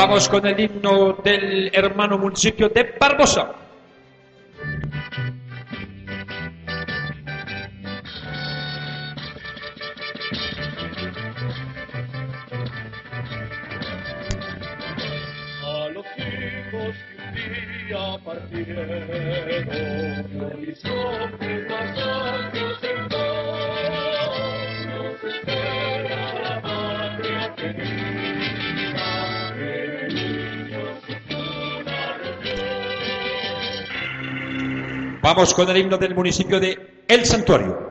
Vamos con el himno del hermano municipio de Barbosa. Vamos con el himno del municipio de El Santuario.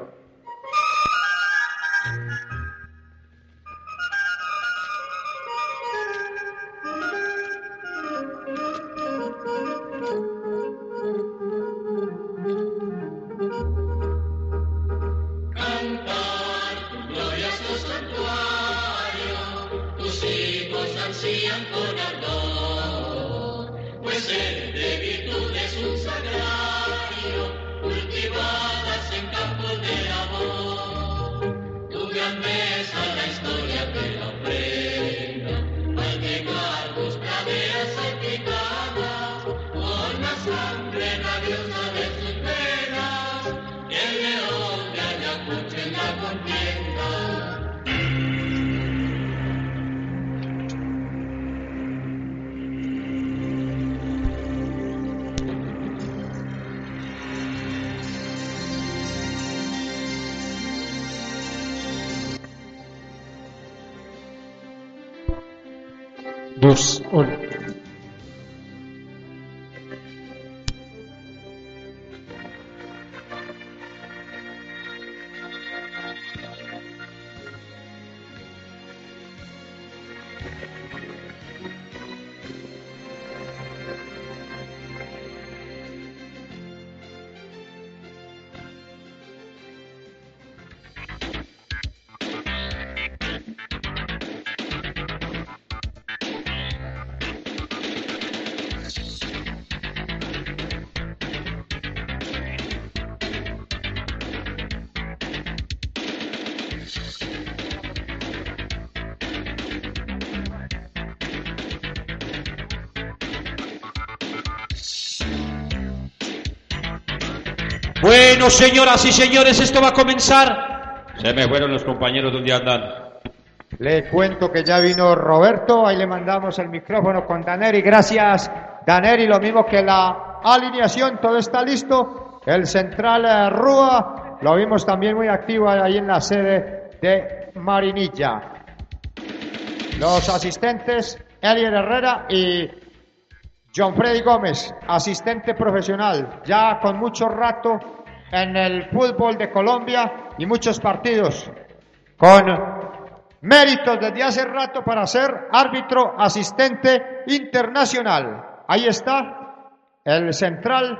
Bueno, señoras y señores, esto va a comenzar. Se me fueron los compañeros donde andan. Le cuento que ya vino Roberto, ahí le mandamos el micrófono con Daneri. Gracias, Daneri. Lo mismo que la alineación, todo está listo. El central eh, Rúa, lo vimos también muy activo ahí en la sede de Marinilla. Los asistentes, Elier Herrera y John Freddy Gómez, asistente profesional, ya con mucho rato en el fútbol de Colombia y muchos partidos, con méritos desde hace rato para ser árbitro asistente internacional. Ahí está el central,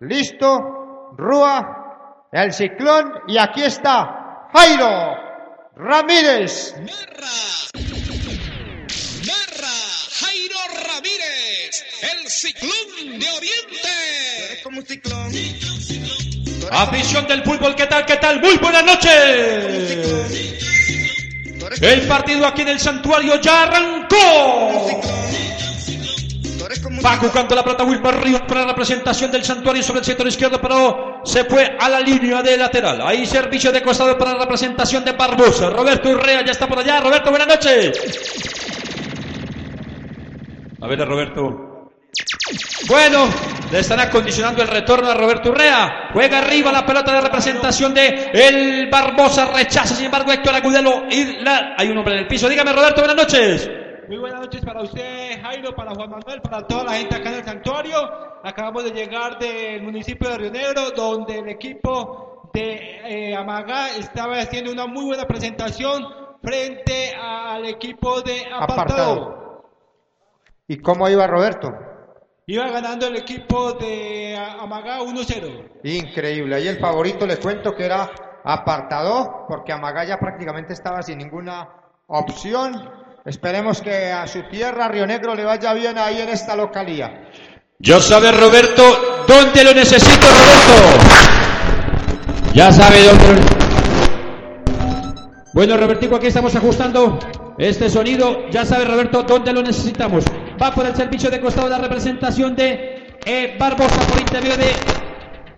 listo, Rúa, el ciclón y aquí está Jairo Ramírez. Narra Jairo Ramírez, el ciclón de Oriente. como un ciclón. Afición del fútbol, ¿qué tal? ¿Qué tal? Muy buenas noches. El partido aquí en el santuario ya arrancó. Va jugando la plata Wilmar Ríos para la representación del santuario sobre el sector izquierdo, pero se fue a la línea de lateral. Ahí servicio de costado para la representación de Barbosa. Roberto Urrea ya está por allá. Roberto, buenas noches. A ver, Roberto. Bueno, le están acondicionando el retorno a Roberto Urrea. Juega arriba la pelota de representación de el Barbosa. Rechaza, sin embargo, Héctor Agudelo. Y la... Hay un hombre en el piso. Dígame, Roberto, buenas noches. Muy buenas noches para usted, Jairo, para Juan Manuel, para toda la gente acá en el santuario. Acabamos de llegar del municipio de Río Negro, donde el equipo de eh, Amagá estaba haciendo una muy buena presentación frente al equipo de Apartado. Apartado. ¿Y cómo iba Roberto? Iba ganando el equipo de Amagá 1-0. Increíble. Ahí el favorito le cuento que era apartado, porque Amagaya prácticamente estaba sin ninguna opción. Esperemos que a su tierra, Río Negro, le vaya bien ahí en esta localía. Ya sabe Roberto dónde lo necesito, Roberto. Ya sabe dónde lo... Bueno, Robertico, aquí estamos ajustando este sonido. Ya sabe Roberto dónde lo necesitamos. Va por el servicio de costado la representación de eh, Barbosa por intermedio de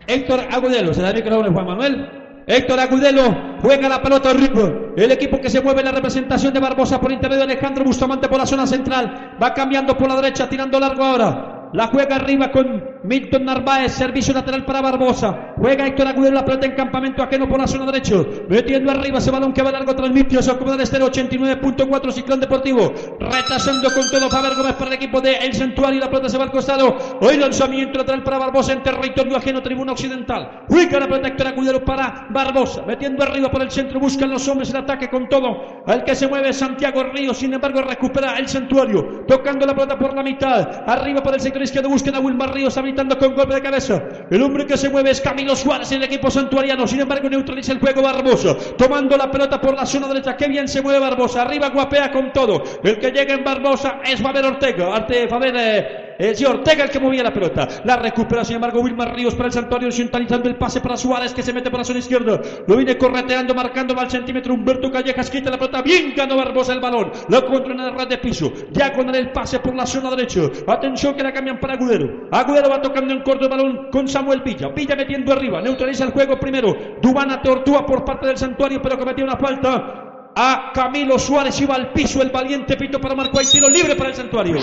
Héctor Agudelo. Se da el micrófono Juan Manuel. Héctor Agudelo juega la pelota arriba. El equipo que se mueve en la representación de Barbosa por intermedio de Alejandro Bustamante por la zona central. Va cambiando por la derecha, tirando largo ahora. La juega arriba con Milton Narváez, servicio lateral para Barbosa. Juega Héctor Agudelo la pelota en campamento ajeno por la zona derecha. Metiendo arriba ese balón que va largo, transmitió su acomodar estero 89.4 Ciclón Deportivo. Retrasando con todo Faber Gómez para el equipo de El Santuario. La pelota se va al costado. Hoy lanzamiento lateral para Barbosa en territorio ajeno, tribuna occidental. Juega la pelota Héctor Agudelo para Barbosa. Metiendo arriba por el centro, buscan los hombres el ataque con todo. El que se mueve Santiago Ríos, sin embargo recupera el Santuario. Tocando la pelota por la mitad. Arriba por el sector izquierdo buscan a Wilmar Ríos con golpe de cabeza. El hombre que se mueve es Camilo Suárez en el equipo santuariano. Sin embargo, neutraliza el juego Barbosa. Tomando la pelota por la zona derecha. Qué bien se mueve Barbosa. Arriba guapea con todo. El que llega en Barbosa es Faber Ortega. Arte Faber. Eh, el señor Ortega el que movía la pelota. La recupera, sin embargo, Wilmar Ríos para el Santuario, centralizando el pase para Suárez que se mete por la zona izquierda. Lo viene correteando, marcando al centímetro. Humberto Callejas quita la pelota. Bien ganó Barbosa el balón. Lo controla en el ras de piso. Ya con el pase por la zona derecha. Atención que la cambian para Agudero. Agudero va tocando en corto el balón con Samuel Villa. Villa metiendo arriba. Neutraliza el juego primero. Dubana Tortúa por parte del Santuario, pero cometió una falta a Camilo Suárez. Iba al piso el valiente Pito para marcar. Hay tiro libre para el Santuario.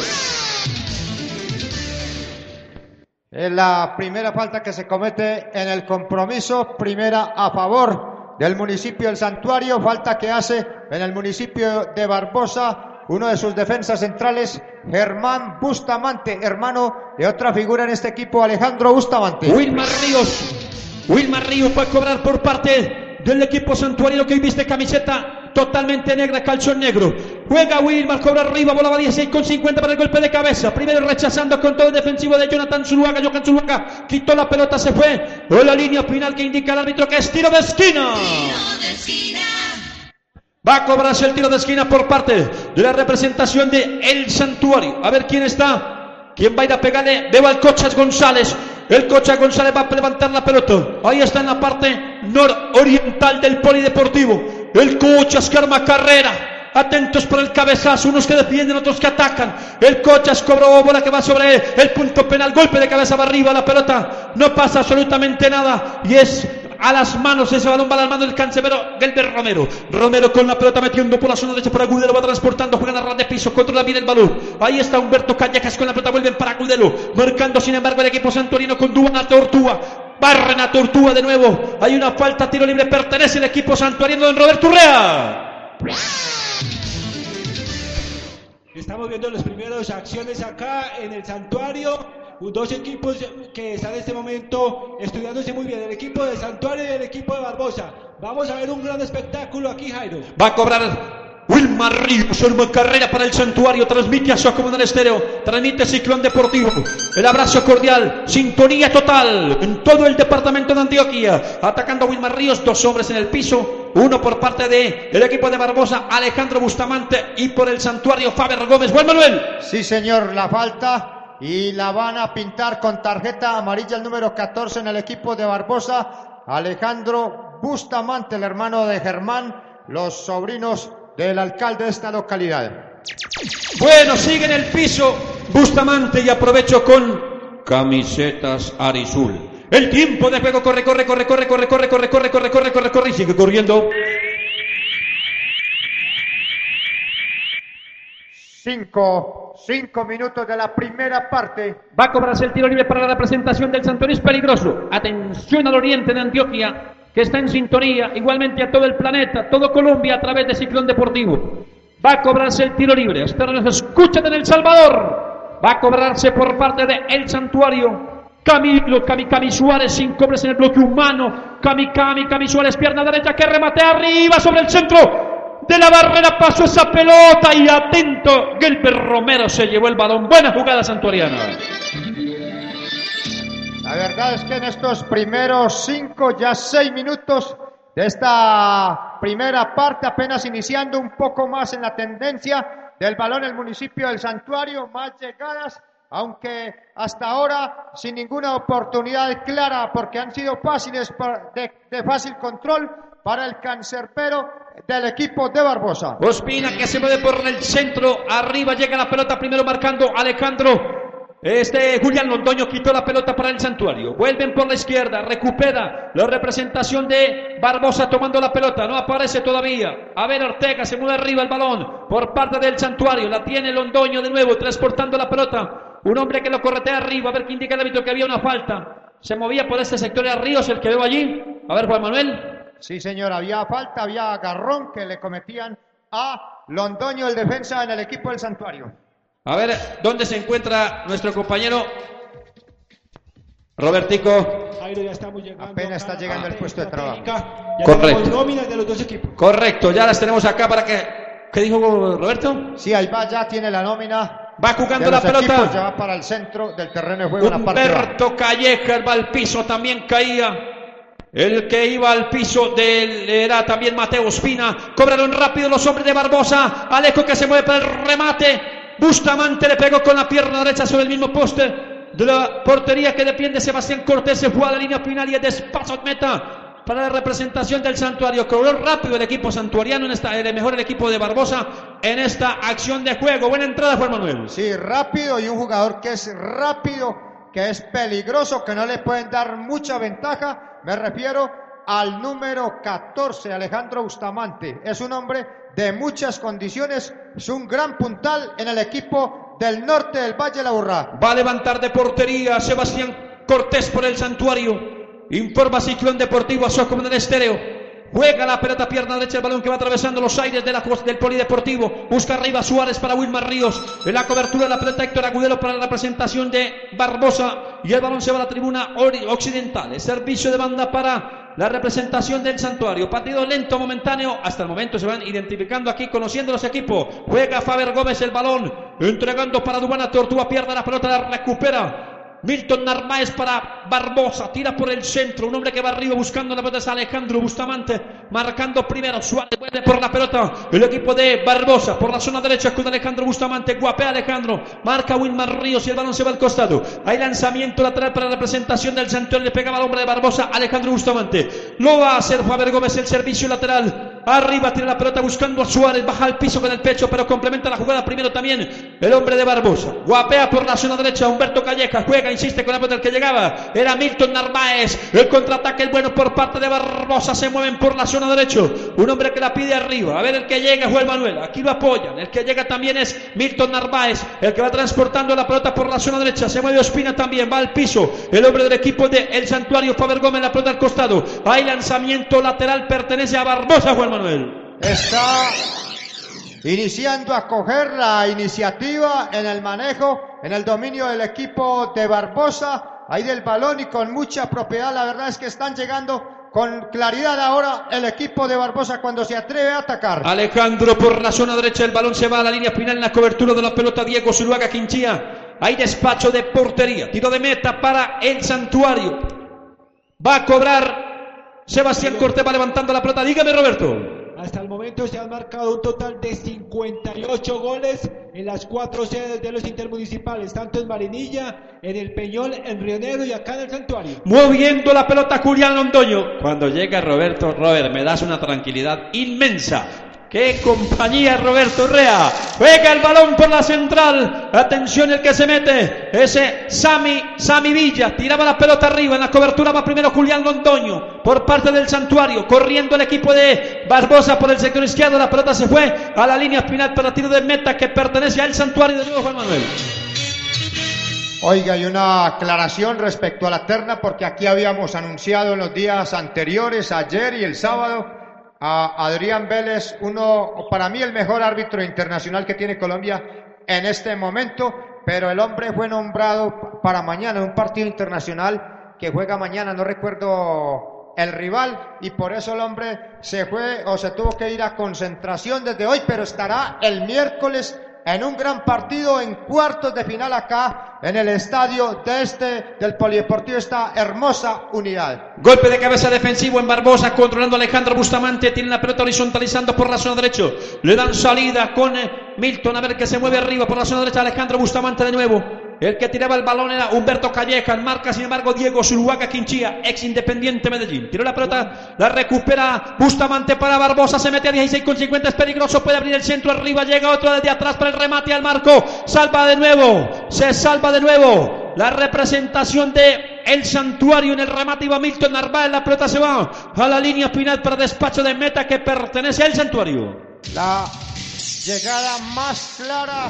Es la primera falta que se comete en el compromiso, primera a favor del municipio del Santuario, falta que hace en el municipio de Barbosa uno de sus defensas centrales, Germán Bustamante, hermano de otra figura en este equipo, Alejandro Bustamante. Wilmar Ríos. Wilmar Ríos va a cobrar por parte del equipo santuario que viste camiseta totalmente negra, calzón negro. Juega Wilmar, cobra arriba, bola 16 con 50 para el golpe de cabeza. Primero rechazando con todo el defensivo de Jonathan Zuluaga. Jonathan Zuluaga quitó la pelota, se fue. O la línea final que indica el árbitro que es tiro de esquina. Va a cobrarse el tiro de esquina por parte de la representación de El Santuario. A ver quién está. ¿Quién va a ir a pegarle? Veo al Cochas González. El Cochas González va a levantar la pelota. Ahí está en la parte nororiental del polideportivo. El Cochas que carrera. Atentos por el cabezazo, unos que defienden, otros que atacan. El Cochas cobró bola que va sobre él. El punto penal, golpe de cabeza va arriba. La pelota no pasa absolutamente nada. Y es a las manos ese balón va a las manos del cancerbero Gelber Romero. Romero con la pelota metiendo por la zona derecha para Agudelo, va transportando, juega a ras de piso, controla bien el balón. Ahí está Humberto Callejas con la pelota, vuelven para Agudelo, marcando sin embargo el equipo santorino con Dubana Tortúa. Barren a Tortúa de nuevo. Hay una falta, tiro libre, pertenece el equipo santuarino de Roberto Urrea. Estamos viendo las primeras acciones acá en el santuario. Dos equipos que están en este momento estudiándose muy bien. El equipo de Santuario y el equipo de Barbosa. Vamos a ver un gran espectáculo aquí, Jairo. Va a cobrar Wilmar Ríos, una carrera para el santuario, transmite a su acomodar estéreo, transmite Ciclón Deportivo. El abrazo cordial, sintonía total en todo el departamento de Antioquia. Atacando a Wilmar Ríos, dos hombres en el piso, uno por parte de el equipo de Barbosa, Alejandro Bustamante, y por el santuario Faber Gómez. Juan Manuel. Sí, señor, la falta. Y la van a pintar con tarjeta amarilla el número 14 en el equipo de Barbosa. Alejandro Bustamante, el hermano de Germán, los sobrinos del alcalde de esta localidad. Bueno, sigue en el piso Bustamante y aprovecho con camisetas Arizul. El tiempo de juego corre, corre, corre, corre, corre, corre, corre, corre, corre, corre, corre, corre y sigue corriendo. Cinco, cinco minutos de la primera parte. Va a cobrarse el tiro libre para la representación del Santuario. Es peligroso. Atención al oriente de Antioquia, que está en sintonía, igualmente a todo el planeta, todo Colombia a través de Ciclón Deportivo. Va a cobrarse el tiro libre. Ustedes escuchen en El Salvador. Va a cobrarse por parte de El Santuario. Camilo, Cami, Cami Suárez, sin hombres en el bloque humano. Cami, Cami Suárez, pierna derecha que remate arriba sobre el centro. De la barrera pasó esa pelota y atento. Gilbert Romero se llevó el balón. Buena jugada santuariana. La verdad es que en estos primeros cinco, ya seis minutos de esta primera parte, apenas iniciando un poco más en la tendencia del balón el municipio del Santuario, más llegadas, aunque hasta ahora sin ninguna oportunidad clara, porque han sido fáciles de fácil control para el cancerbero del equipo de Barbosa. Ospina que se mueve por el centro. Arriba llega la pelota primero marcando Alejandro. Este Julián Londoño quitó la pelota para el santuario. Vuelven por la izquierda. Recupera la representación de Barbosa tomando la pelota. No aparece todavía. A ver Ortega se mueve arriba el balón por parte del santuario. La tiene Londoño de nuevo transportando la pelota. Un hombre que lo corretea arriba. A ver qué indica el árbitro que había una falta. Se movía por este sector de Ríos el que veo allí. A ver Juan Manuel. Sí, señor, había falta, había agarrón que le cometían a Londoño, el defensa en el equipo del Santuario. A ver, ¿dónde se encuentra nuestro compañero Robertico? Jairo, ya estamos llegando. Apenas está llegando a el puesto de trabajo. Correcto. de los dos equipos. Correcto, ya las tenemos acá para que... ¿Qué dijo Roberto? Sí, ahí va, ya tiene la nómina. Va de jugando la ya pelota. va para el centro del terreno de juego, en la. Humberto Calleja, va al piso, también caía. El que iba al piso del, era también Mateo Espina. Cobraron rápido los hombres de Barbosa. Alejo que se mueve para el remate. Bustamante le pegó con la pierna derecha sobre el mismo poste de la portería que defiende Sebastián Cortés. Se fue a la línea final y es despacio meta para la representación del santuario. Cobró rápido el equipo santuariano, en esta, el mejor el equipo de Barbosa en esta acción de juego. Buena entrada, Juan Manuel. Sí, rápido y un jugador que es rápido, que es peligroso, que no le pueden dar mucha ventaja. Me refiero al número 14, Alejandro Bustamante. Es un hombre de muchas condiciones, es un gran puntal en el equipo del norte del Valle de la Burra. Va a levantar de portería Sebastián Cortés por el santuario. Informa Ciclón Deportivo a su el estéreo. Juega la pelota pierna derecha, el balón que va atravesando los aires de la, del polideportivo. Busca arriba Suárez para Wilmar Ríos. En la cobertura de la pelota Héctor Agudelo para la representación de Barbosa. Y el balón se va a la tribuna occidental. El servicio de banda para la representación del santuario. Partido lento, momentáneo. Hasta el momento se van identificando aquí, conociendo los equipos. Juega Faber Gómez el balón. Entregando para Dubana Tortuga. Pierde la pelota, la recupera. Milton Narváez para Barbosa, tira por el centro, un hombre que va arriba buscando la pelota es Alejandro Bustamante, marcando primero, Suárez vuelve por la pelota, el equipo de Barbosa, por la zona derecha con Alejandro Bustamante, guapea Alejandro, marca Wilmar Ríos y el balón se va al costado, hay lanzamiento lateral para la representación del Santuario, le pegaba al hombre de Barbosa, Alejandro Bustamante, lo va a hacer Faber Gómez, el servicio lateral, arriba tira la pelota buscando a Suárez, baja al piso con el pecho, pero complementa la jugada primero también el hombre de Barbosa, guapea por la zona derecha, Humberto Calleja, juega, insiste con la pelota el que llegaba, era Milton Narváez, el contraataque el bueno por parte de Barbosa, se mueven por la zona derecha, un hombre que la pide arriba, a ver el que llega, Juan Manuel, aquí lo apoyan, el que llega también es Milton Narváez, el que va transportando la pelota por la zona derecha, se mueve Ospina también, va al piso, el hombre del equipo de El Santuario, Faber Gómez, la pelota al costado, hay lanzamiento lateral, pertenece a Barbosa, Juan Manuel. Está iniciando a coger la iniciativa en el manejo, en el dominio del equipo de Barbosa, ahí del balón y con mucha propiedad. La verdad es que están llegando con claridad ahora el equipo de Barbosa cuando se atreve a atacar. Alejandro por la zona derecha, el balón se va a la línea final en la cobertura de la pelota Diego Zuluaga Quinchía. Hay despacho de portería, tiro de meta para el santuario. Va a cobrar Sebastián Cortés, va levantando la pelota. Dígame, Roberto. Hasta el momento se han marcado un total de 58 goles en las cuatro sedes de los intermunicipales, tanto en Marinilla, en el Peñol, en Río Negro y acá en el Santuario. Moviendo la pelota Julián Londoño. Cuando llega Roberto, Robert, me das una tranquilidad inmensa. ¡Qué compañía, Roberto Rea! Juega el balón por la central. Atención el que se mete. Ese Sami, Sami Villa. Tiraba la pelota arriba. En la cobertura va primero Julián Londoño. Por parte del santuario. Corriendo el equipo de Barbosa por el sector izquierdo. La pelota se fue a la línea final para tiro de meta que pertenece al santuario de nuevo Juan Manuel. Oiga, hay una aclaración respecto a la terna porque aquí habíamos anunciado en los días anteriores, ayer y el sábado, a Adrián Vélez, uno, para mí el mejor árbitro internacional que tiene Colombia en este momento, pero el hombre fue nombrado para mañana en un partido internacional que juega mañana, no recuerdo el rival, y por eso el hombre se fue o se tuvo que ir a concentración desde hoy, pero estará el miércoles en un gran partido en cuartos de final acá en el estadio de este del Polideportivo esta hermosa unidad. Golpe de cabeza defensivo en Barbosa, controlando a Alejandro Bustamante. Tiene la pelota horizontalizando por la zona derecha. Le dan salida con eh, Milton. A ver que se mueve arriba por la zona derecha. Alejandro Bustamante de nuevo. El que tiraba el balón era Humberto Calleja. Marca, sin embargo, Diego Zuluaga Quinchía, ex Independiente Medellín. Tiró la pelota, la recupera Bustamante para Barbosa. Se mete a 16 con 50. Es peligroso. Puede abrir el centro arriba. Llega otro desde atrás para el remate al marco. Salva de nuevo. Se salva de nuevo. La representación de el santuario en el remate iba Milton Narváez. La pelota se va a la línea final para despacho de meta que pertenece al santuario. La llegada más clara,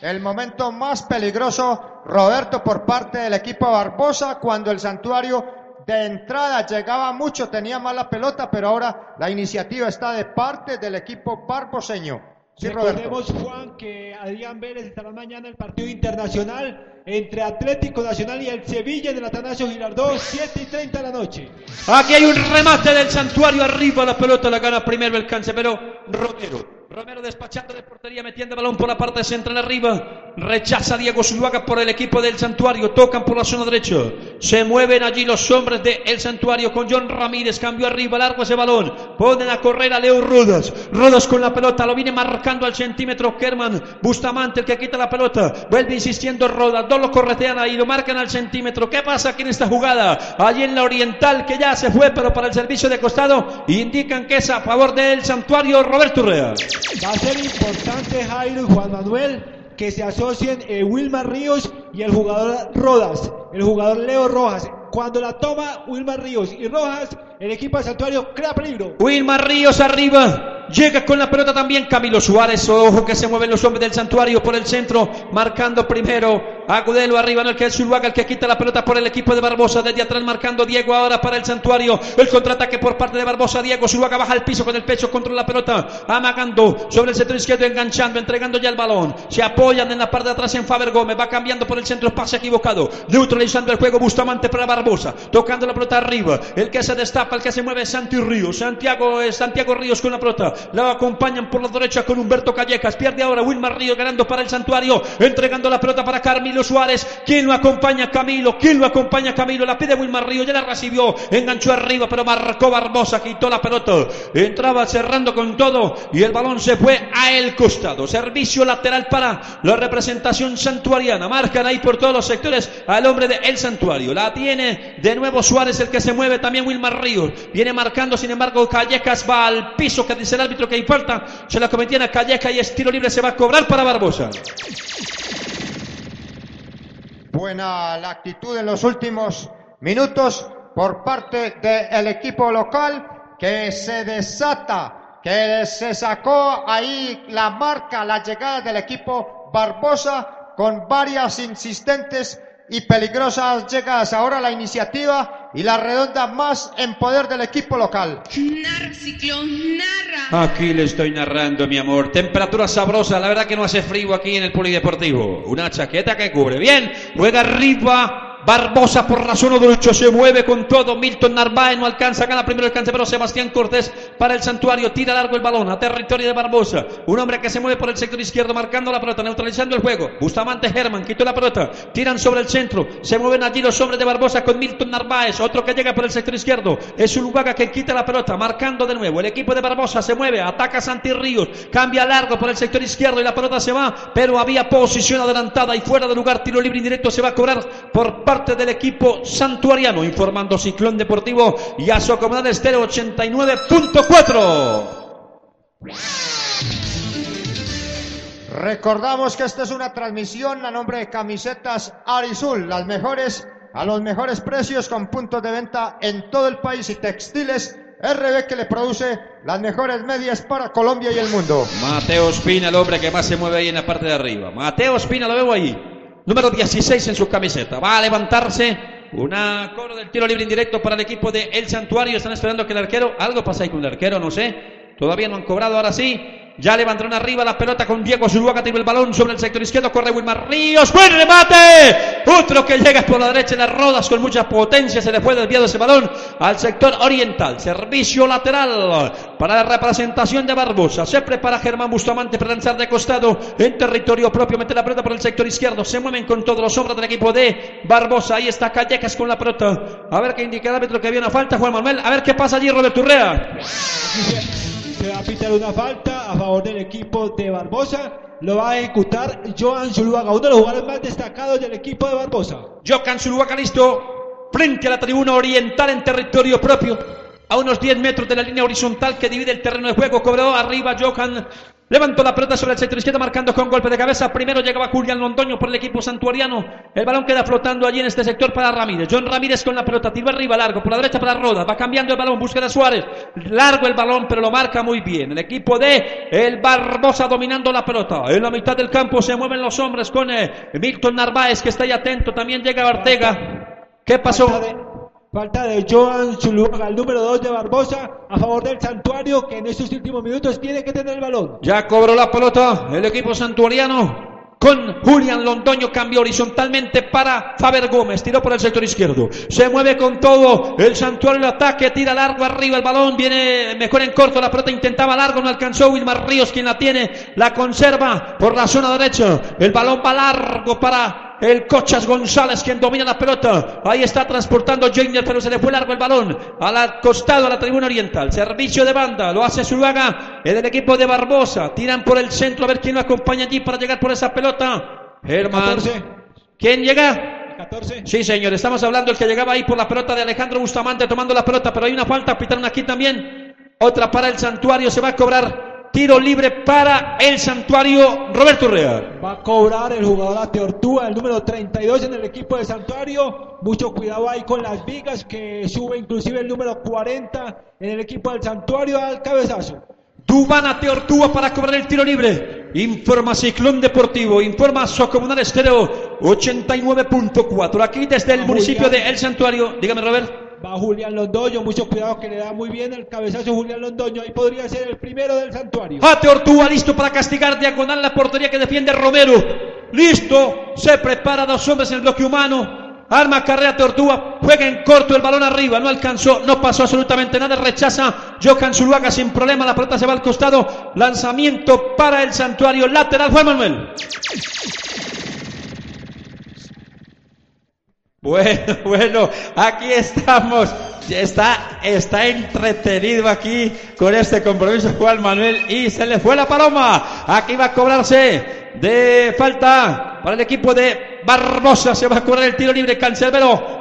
el momento más peligroso, Roberto, por parte del equipo Barbosa, cuando el santuario de entrada llegaba mucho, tenía mala pelota, pero ahora la iniciativa está de parte del equipo barboseño. Sí, Roberto. Recordemos, Juan, que Adrián Vélez estará mañana en el partido internacional entre Atlético Nacional y el Sevilla en el Atanasio Girardot, 7 y 30 de la noche. Aquí hay un remate del santuario arriba. La pelota la gana primero el cáncer, pero Romero. Romero despachando de portería, metiendo balón por la parte central arriba. Rechaza Diego Zuluaga por el equipo del santuario. Tocan por la zona derecha. Se mueven allí los hombres del santuario con John Ramírez. Cambió arriba, largo ese balón. Ponen a correr a Leo Rodas. Rodas con la pelota. Lo viene marcando al centímetro Kerman. Bustamante el que quita la pelota. Vuelve insistiendo Rodas. Dos lo corretean ahí. Lo marcan al centímetro. ¿Qué pasa aquí en esta jugada? Allí en la oriental que ya se fue, pero para el servicio de costado. Indican que es a favor del santuario Roberto Urrea. Va a ser importante, Jairo y Juan Manuel, que se asocien eh, Wilmar Ríos y el jugador Rodas, el jugador Leo Rojas. Cuando la toma Wilmar Ríos y Rojas, el equipo del santuario crea peligro. Wilmar Ríos arriba. Llega con la pelota también Camilo Suárez. Ojo que se mueven los hombres del santuario por el centro. Marcando primero Agudelo arriba. No el que es Zuluaga, el que quita la pelota por el equipo de Barbosa. Desde atrás marcando Diego ahora para el santuario. El contraataque por parte de Barbosa. Diego Zuluaga baja al piso con el pecho contra la pelota. Amagando sobre el centro izquierdo, enganchando, entregando ya el balón. Se apoyan en la parte de atrás en Faber Gómez. Va cambiando por el centro. Pase equivocado. Neutralizando el juego. Bustamante para Barbosa. Tocando la pelota arriba. El que se destapa, el que se mueve Santi Ríos. Santiago, eh, Santiago Ríos con la pelota. La acompañan por la derecha con Humberto Callejas. Pierde ahora Wilmar Ríos ganando para el santuario. Entregando la pelota para Camilo Suárez. ¿Quién lo acompaña? Camilo. ¿Quién lo acompaña? Camilo. La pide Wilmar Ríos. Ya la recibió. Enganchó arriba, pero marcó Barbosa. Quitó la pelota. Entraba cerrando con todo. Y el balón se fue a el costado. Servicio lateral para la representación santuariana. Marcan ahí por todos los sectores al hombre de El Santuario. La tiene de nuevo Suárez, el que se mueve. También Wilmar Ríos. Viene marcando, sin embargo, Callejas va al piso que dice el árbitro que hay falta. Se la cometían a Calleja y estilo libre se va a cobrar para Barbosa. Buena la actitud en los últimos minutos por parte del equipo local que se desata, que se sacó ahí la marca, la llegada del equipo Barbosa con varias insistentes y peligrosas llegadas. Ahora la iniciativa y la redonda más en poder del equipo local. Narra, ciclón, narra. Aquí le estoy narrando, mi amor. Temperatura sabrosa. La verdad que no hace frío aquí en el polideportivo. Una chaqueta que cubre. Bien. Juega arriba. Barbosa por la zona derecha se mueve con todo. Milton Narváez no alcanza, gana primero el cancerbero Sebastián Cortés para el santuario. Tira largo el balón a territorio de Barbosa. Un hombre que se mueve por el sector izquierdo marcando la pelota, neutralizando el juego. Bustamante Germán quitó la pelota. Tiran sobre el centro. Se mueven allí los hombres de Barbosa con Milton Narváez. Otro que llega por el sector izquierdo. Es Ulubaga que quita la pelota, marcando de nuevo. El equipo de Barbosa se mueve, ataca a Santi Ríos. Cambia largo por el sector izquierdo y la pelota se va. Pero había posición adelantada y fuera de lugar. Tiro libre indirecto se va a cobrar por parte del equipo santuariano, informando Ciclón Deportivo y a su acomodar estéreo 89.4. Recordamos que esta es una transmisión a nombre de camisetas Arisul, las mejores a los mejores precios con puntos de venta en todo el país y textiles RB que le produce las mejores medias para Colombia y el mundo. Mateo Espina, el hombre que más se mueve ahí en la parte de arriba. Mateo Espina, lo veo ahí. Número 16 en su camiseta. Va a levantarse Una coro del tiro libre indirecto para el equipo de El Santuario. Están esperando que el arquero, algo pasa ahí con el arquero, no sé. Todavía no han cobrado, ahora sí. Ya levantaron arriba la pelota con Diego Zuluaga, tiene el balón sobre el sector izquierdo, corre Wilmar Ríos, buen remate, otro que llega por la derecha en las rodas con mucha potencia, se le fue desviado ese balón al sector oriental, servicio lateral para la representación de Barbosa, se prepara Germán Bustamante para lanzar de costado en territorio propio, mete la pelota por el sector izquierdo, se mueven con todos los hombres del equipo de Barbosa, ahí está Callecas con la pelota, a ver qué indica el que había una falta, Juan Manuel, a ver qué pasa allí Roberto Urrea. Se va a pitar una falta a favor del equipo de Barbosa. Lo va a ejecutar Joan Zuluaga, uno de los jugadores más destacados del equipo de Barbosa. Jocan Zuluaga listo frente a la tribuna oriental en territorio propio. A unos 10 metros de la línea horizontal que divide el terreno de juego. Cobró arriba Johan. Levantó la pelota sobre el centro izquierdo marcando con golpe de cabeza. Primero llegaba Julián Londoño por el equipo santuariano. El balón queda flotando allí en este sector para Ramírez. John Ramírez con la pelota. Tiro arriba, largo. Por la derecha para Roda. Va cambiando el balón. Búsqueda Suárez. Largo el balón, pero lo marca muy bien. El equipo de El Barbosa dominando la pelota. En la mitad del campo se mueven los hombres con eh, Milton Narváez que está ahí atento. También llega Ortega. ¿Qué pasó? Falta de, Joan Zuluaga, el número 2 de Barbosa, a favor del Santuario, que en estos últimos minutos tiene que tener el balón. Ya cobró la pelota el equipo santuariano. Con Julián Londoño cambió horizontalmente para Faber Gómez. Tiró por el sector izquierdo. Se mueve con todo. El santuario el ataque. Tira largo arriba el balón. Viene mejor en corto. La pelota intentaba largo. No alcanzó. Wilmar Ríos quien la tiene. La conserva por la zona derecha. El balón va largo para el Cochas González quien domina la pelota. Ahí está transportando Jainer, pero se le fue largo el balón. Al costado a la tribuna oriental. Servicio de banda. Lo hace Zuluaga. El del equipo de Barbosa. Tiran por el centro a ver quién lo acompaña allí para llegar por esa pelota. Germán. 14. ¿Quién llega? 14. Sí, señor. Estamos hablando del que llegaba ahí por la pelota de Alejandro Bustamante tomando la pelota, pero hay una falta. Pitaron aquí también. Otra para el santuario. Se va a cobrar tiro libre para el santuario Roberto Urrea. Va a cobrar el jugador Ate Ortúa, el número 32 en el equipo de Santuario. Mucho cuidado ahí con las vigas, que sube inclusive el número 40 en el equipo del Santuario al cabezazo. Dubana Teortúa para cobrar el tiro libre. Informa Ciclón Deportivo, informa Socomunal Estéreo 89.4. Aquí desde el municipio de El Santuario. Dígame, Robert. Va Julián Londoño, mucho cuidado que le da muy bien el cabezazo Julián Londoño. Ahí podría ser el primero del Santuario. Ate Ortúa listo para castigar diagonal la portería que defiende Romero. Listo, se prepara dos hombres en el bloque humano. Arma carrera Tortúa, juega en corto el balón arriba, no alcanzó, no pasó absolutamente nada, rechaza Johan Zuluaga sin problema, la pelota se va al costado, lanzamiento para el santuario lateral, Juan Manuel. Bueno, bueno, aquí estamos. Está, está entretenido aquí con este compromiso Juan Manuel y se le fue la paloma. Aquí va a cobrarse de falta para el equipo de Barbosa. Se va a cobrar el tiro libre. Cancelbero.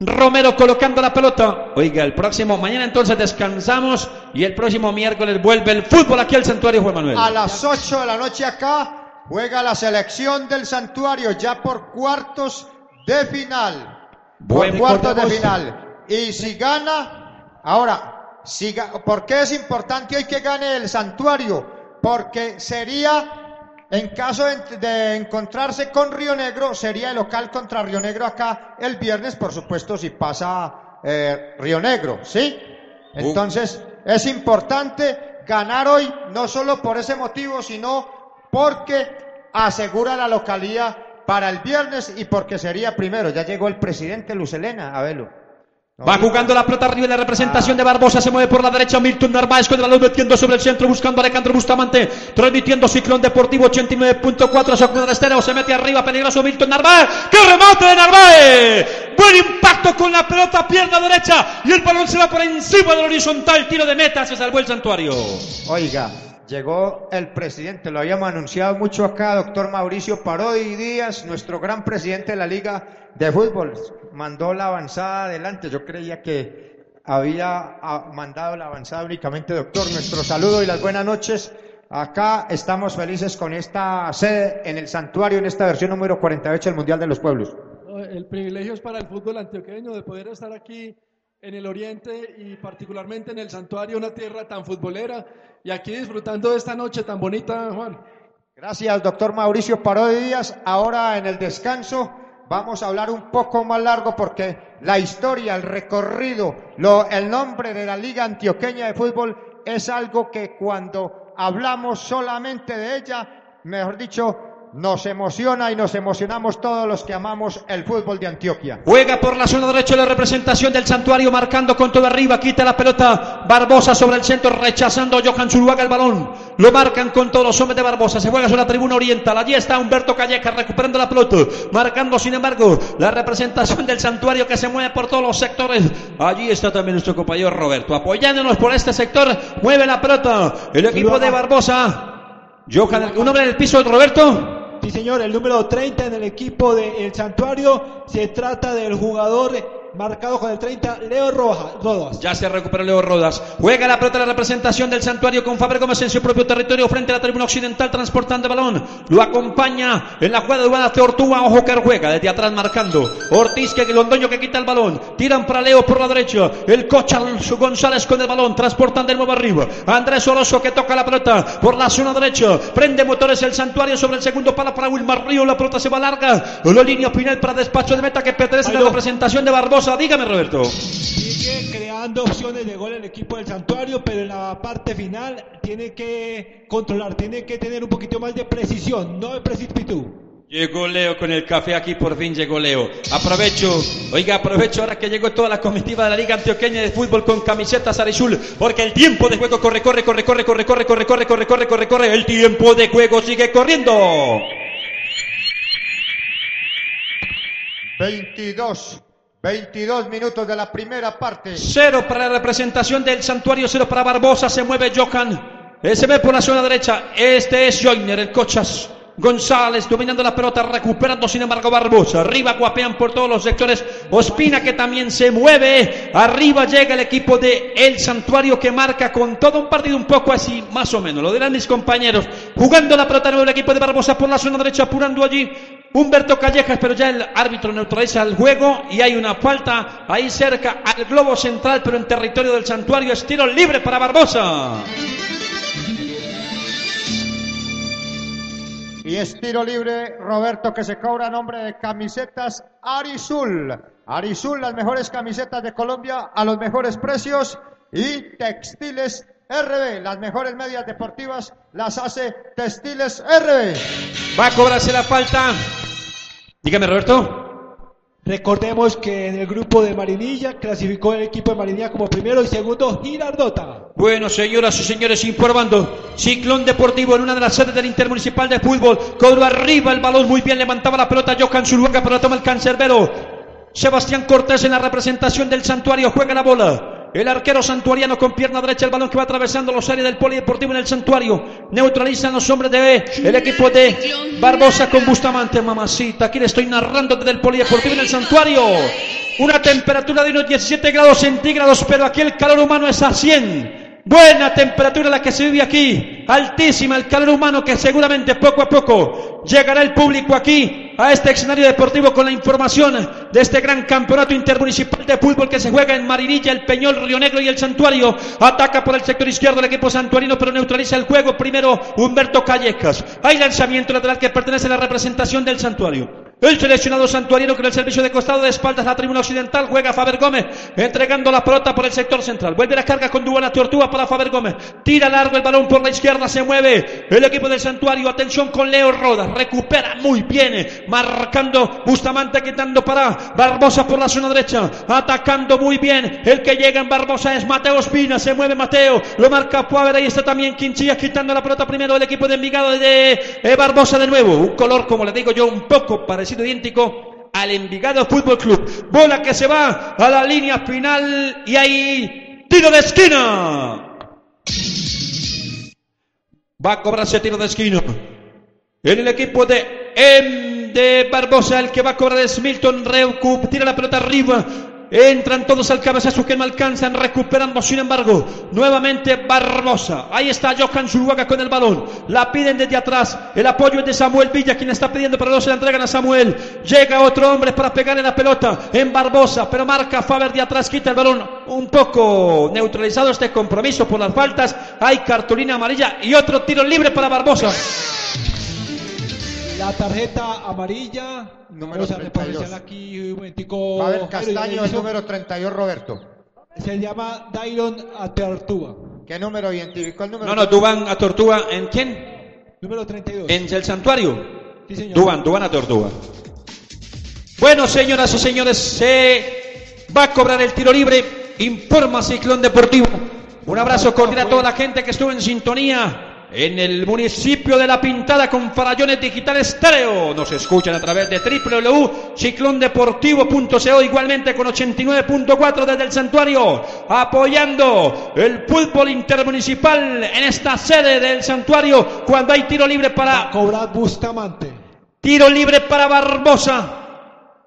Romero colocando la pelota. Oiga, el próximo, mañana entonces descansamos y el próximo miércoles vuelve el fútbol aquí al santuario Juan Manuel. A las 8 de la noche acá juega la selección del santuario ya por cuartos de final. Buen por cuartos de final. Y si gana, ahora, si, ¿por qué es importante hoy que gane el santuario? Porque sería, en caso de, de encontrarse con Río Negro, sería el local contra Río Negro acá el viernes, por supuesto, si pasa eh, Río Negro, ¿sí? Entonces, es importante ganar hoy, no solo por ese motivo, sino porque asegura la localía para el viernes y porque sería primero. Ya llegó el presidente Lucelena, a verlo. No, Va jugando la pelota arriba en la representación de Barbosa. Se mueve por la derecha Milton Narváez con el balón metiendo sobre el centro, buscando a Alejandro Bustamante. Transmitiendo Ciclón Deportivo 89.4. Socorro Estéreo. Se mete arriba, peligroso Milton Narváez. ¡Qué remate de Narváez! Buen impacto con la pelota, pierna derecha. Y el balón se va por encima del horizontal. Tiro de meta. Se salvó el santuario. Oiga, llegó el presidente, lo habíamos anunciado mucho acá, doctor Mauricio Parodi Díaz, nuestro gran presidente de la Liga de Fútbol. Mandó la avanzada adelante. Yo creía que había ah, mandado la avanzada únicamente, doctor. Nuestro saludo y las buenas noches. Acá estamos felices con esta sede en el santuario, en esta versión número 48 del Mundial de los Pueblos. El privilegio es para el fútbol antioqueño de poder estar aquí en el oriente y particularmente en el santuario, una tierra tan futbolera, y aquí disfrutando de esta noche tan bonita, Juan. Gracias, doctor Mauricio Parodi Díaz. Ahora en el descanso vamos a hablar un poco más largo porque la historia, el recorrido, el nombre de la Liga Antioqueña de Fútbol es algo que cuando hablamos solamente de ella, mejor dicho, nos emociona y nos emocionamos todos los que amamos el fútbol de Antioquia. Juega por la zona derecha la representación del santuario, marcando con todo arriba, quita la pelota Barbosa sobre el centro, rechazando Johan Zuluaga el balón. Lo marcan con todos los hombres de Barbosa, se juega sobre la tribuna oriental. Allí está Humberto Calleja recuperando la pelota, marcando sin embargo la representación del santuario que se mueve por todos los sectores. Allí está también nuestro compañero Roberto, apoyándonos por este sector, mueve la pelota el equipo de Barbosa. Johan, un hombre en el piso, Roberto. Sí, señor, el número 30 en el equipo del Santuario. Se trata del jugador marcado con el 30, Leo Rodas. Ya se recupera Leo Rodas. Juega la pelota de la representación del santuario con Faber Gómez en su propio territorio frente a la tribuna occidental transportando el balón. Lo acompaña en la jugada de Iván Ortúa. Ojo que juega desde atrás marcando. Ortiz que Londoño que quita el balón. Tiran para Leo por la derecha. El coche González con el balón transportando de nuevo arriba. Andrés Oroso que toca la pelota por la zona derecha. Prende motores el santuario sobre el segundo palo para Wilmar Río. La pelota se va larga. La línea final para despacho de meta que pertenece a la representación de Barbosa. Dígame, Roberto. Sigue creando opciones de gol el equipo del Santuario, pero en la parte final tiene que controlar, tiene que tener un poquito más de precisión, no de precipitud. Llegó Leo con el café aquí, por fin llegó Leo. Aprovecho, oiga, aprovecho ahora que llegó toda la comitiva de la Liga Antioqueña de Fútbol con camisetas Arizul, porque el tiempo de juego corre, corre, corre, corre, corre, corre, corre, corre, corre, corre, corre, corre, el tiempo de juego sigue corriendo. 22 22 minutos de la primera parte. Cero para la representación del santuario, cero para Barbosa. Se mueve Johan. Se ve por la zona derecha. Este es Joyner, el Cochas. González dominando la pelota, recuperando sin embargo Barbosa. Arriba guapean por todos los sectores. Ospina que también se mueve. Arriba llega el equipo de El Santuario que marca con todo un partido un poco así, más o menos. Lo dirán mis compañeros. Jugando la pelota nueva el equipo de Barbosa por la zona derecha, apurando allí. Humberto Callejas, pero ya el árbitro neutraliza el juego y hay una falta ahí cerca al globo central, pero en territorio del santuario. Estilo libre para Barbosa. Y estilo libre, Roberto, que se cobra nombre de camisetas Arizul. Arizul, las mejores camisetas de Colombia a los mejores precios. Y Textiles RB, las mejores medias deportivas las hace Textiles RB. Va a cobrarse la falta. Dígame, Roberto. Recordemos que en el grupo de Marinilla clasificó el equipo de Marinilla como primero y segundo Girardota. Bueno, señoras y señores, informando. Ciclón Deportivo en una de las sedes del Intermunicipal de Fútbol. Cobro arriba el balón, muy bien levantaba la pelota Johan Zuluaga, pero la toma el cancerbero. Sebastián Cortés en la representación del santuario juega la bola. El arquero santuariano con pierna derecha, el balón que va atravesando los áreas del polideportivo en el santuario. Neutralizan los hombres de. El equipo de Barbosa con Bustamante, mamacita. Aquí le estoy narrando desde el polideportivo en el santuario. Una temperatura de unos 17 grados centígrados, pero aquí el calor humano es a 100. Buena temperatura la que se vive aquí, altísima el calor humano que seguramente poco a poco llegará el público aquí a este escenario deportivo con la información de este gran campeonato intermunicipal de fútbol que se juega en Marinilla, el Peñol, Río Negro y el Santuario. Ataca por el sector izquierdo el equipo santuarino, pero neutraliza el juego. Primero Humberto Callejas. Hay lanzamiento lateral que pertenece a la representación del Santuario. El seleccionado santuariano con el servicio de costado de espaldas a la tribuna occidental juega Faber Gómez, entregando la pelota por el sector central. Vuelve la carga con Duana Tortuga para Faber Gómez. Tira largo el balón por la izquierda, se mueve el equipo del santuario. Atención con Leo Rodas, recupera muy bien, marcando Bustamante, quitando para Barbosa por la zona derecha, atacando muy bien. El que llega en Barbosa es Mateo Espina, se mueve Mateo, lo marca Faber, ahí está también Quinchillas quitando la pelota primero el equipo de Envigado de eh, Barbosa de nuevo. Un color, como le digo yo, un poco parecido sido idéntico al Envigado Fútbol Club. Bola que se va a la línea final y hay tiro de esquina. Va a cobrarse tiro de esquina. En el equipo de M de Barbosa, el que va a cobrar es Milton Reucup. Tira la pelota arriba. Entran todos al cabezazo que no alcanzan, recuperando sin embargo nuevamente Barbosa. Ahí está Johan Zuluaga con el balón. La piden desde atrás. El apoyo es de Samuel Villa, quien está pidiendo, pero no se la entregan a Samuel. Llega otro hombre para pegarle la pelota en Barbosa, pero marca Faber de atrás, quita el balón. Un poco neutralizado este compromiso por las faltas. Hay cartulina amarilla y otro tiro libre para Barbosa. La tarjeta amarilla. Número Vamos a 32. reproducirla aquí un momentico. Va a ver Castaño, el número 32, Roberto. Se llama Dairon Atertúa. ¿Qué número identificó el número? No, no, Dubán a Tortuga. ¿En quién? Número 32. En el santuario. Sí, señor. Dubán, Dubán a Tortuga. Bueno, señoras y señores, se va a cobrar el tiro libre. Informa Ciclón Deportivo. Un abrazo cordial a toda la gente que estuvo en sintonía en el municipio de La Pintada con Farallones Digital Estéreo. Nos escuchan a través de www.ciclondeportivo.co, igualmente con 89.4 desde el santuario, apoyando el fútbol intermunicipal en esta sede del santuario cuando hay tiro libre para cobrar Bustamante. Tiro libre para Barbosa.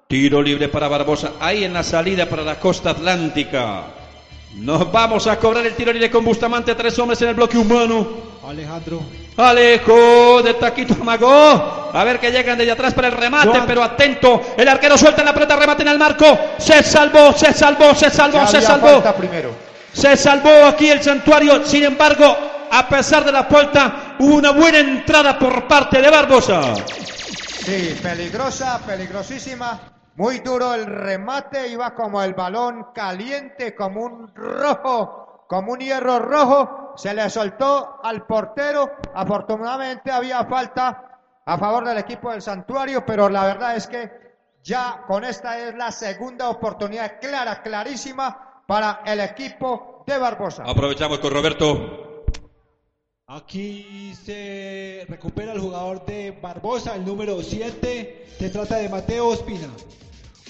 Tiro libre para Barbosa. Ahí en la salida para la costa atlántica. Nos vamos a cobrar el tiro libre con Bustamante. Tres hombres en el bloque humano. Alejandro. Alejo de Taquito Amagó. A ver que llegan desde atrás para el remate, Joan. pero atento. El arquero suelta la pelota, remate en el marco. Se salvó, se salvó, se salvó, Ya se salvó. primero. Se salvó aquí el santuario. Sin embargo, a pesar de la falta, hubo una buena entrada por parte de Barbosa. Sí, peligrosa, peligrosísima. Muy duro el remate, iba como el balón caliente, como un rojo, como un hierro rojo. Se le soltó al portero. Afortunadamente había falta a favor del equipo del santuario, pero la verdad es que ya con esta es la segunda oportunidad clara, clarísima para el equipo de Barbosa. Aprovechamos con Roberto. Aquí se recupera el jugador de Barbosa, el número 7. Se trata de Mateo Ospina.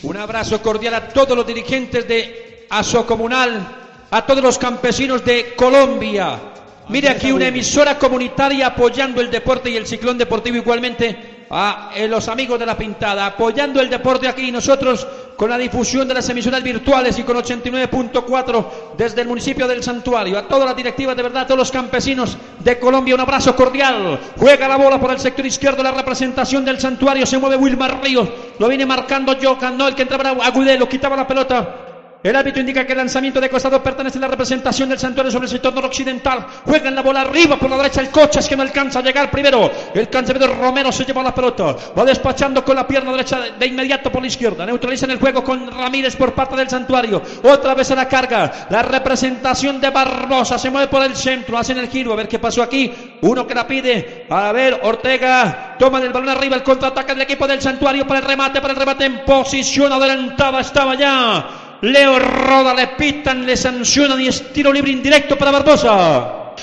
Un abrazo cordial a todos los dirigentes de Aso Comunal, a todos los campesinos de Colombia. Mire aquí una emisora comunitaria apoyando el deporte y el ciclón deportivo igualmente a eh, los amigos de la pintada, apoyando el deporte aquí nosotros con la difusión de las emisoras virtuales y con 89.4 desde el municipio del Santuario. A todas las directivas, de verdad, a todos los campesinos de Colombia, un abrazo cordial. Juega la bola por el sector izquierdo, la representación del Santuario, se mueve Wilmar Ríos, lo viene marcando Jocan, no, el que entraba era Agudelo, quitaba la pelota. El árbitro indica que el lanzamiento de costado pertenece a la representación del santuario sobre el sector noroccidental. Juega en la bola arriba por la derecha el Cochas que no alcanza a llegar primero. El cancerbero Romero se lleva la pelota. Va despachando con la pierna derecha de, inmediato por la izquierda. Neutraliza en el juego con Ramírez por parte del santuario. Otra vez a la carga. La representación de Barbosa se mueve por el centro. Hacen el giro. A ver qué pasó aquí. Uno que la pide. A ver, Ortega toma el balón arriba. El contraataque del equipo del santuario para el remate. Para el remate en posición adelantada. Estaba ya. Leo Roda le pitan, le sancionan y es tiro libre indirecto para Barbosa.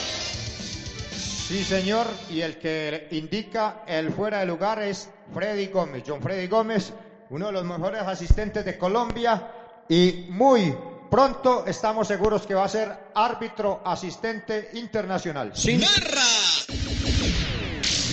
Sí, señor, y el que indica el fuera de lugar es Freddy Gómez. John Freddy Gómez, uno de los mejores asistentes de Colombia y muy pronto estamos seguros que va a ser árbitro asistente internacional. Sin Narra.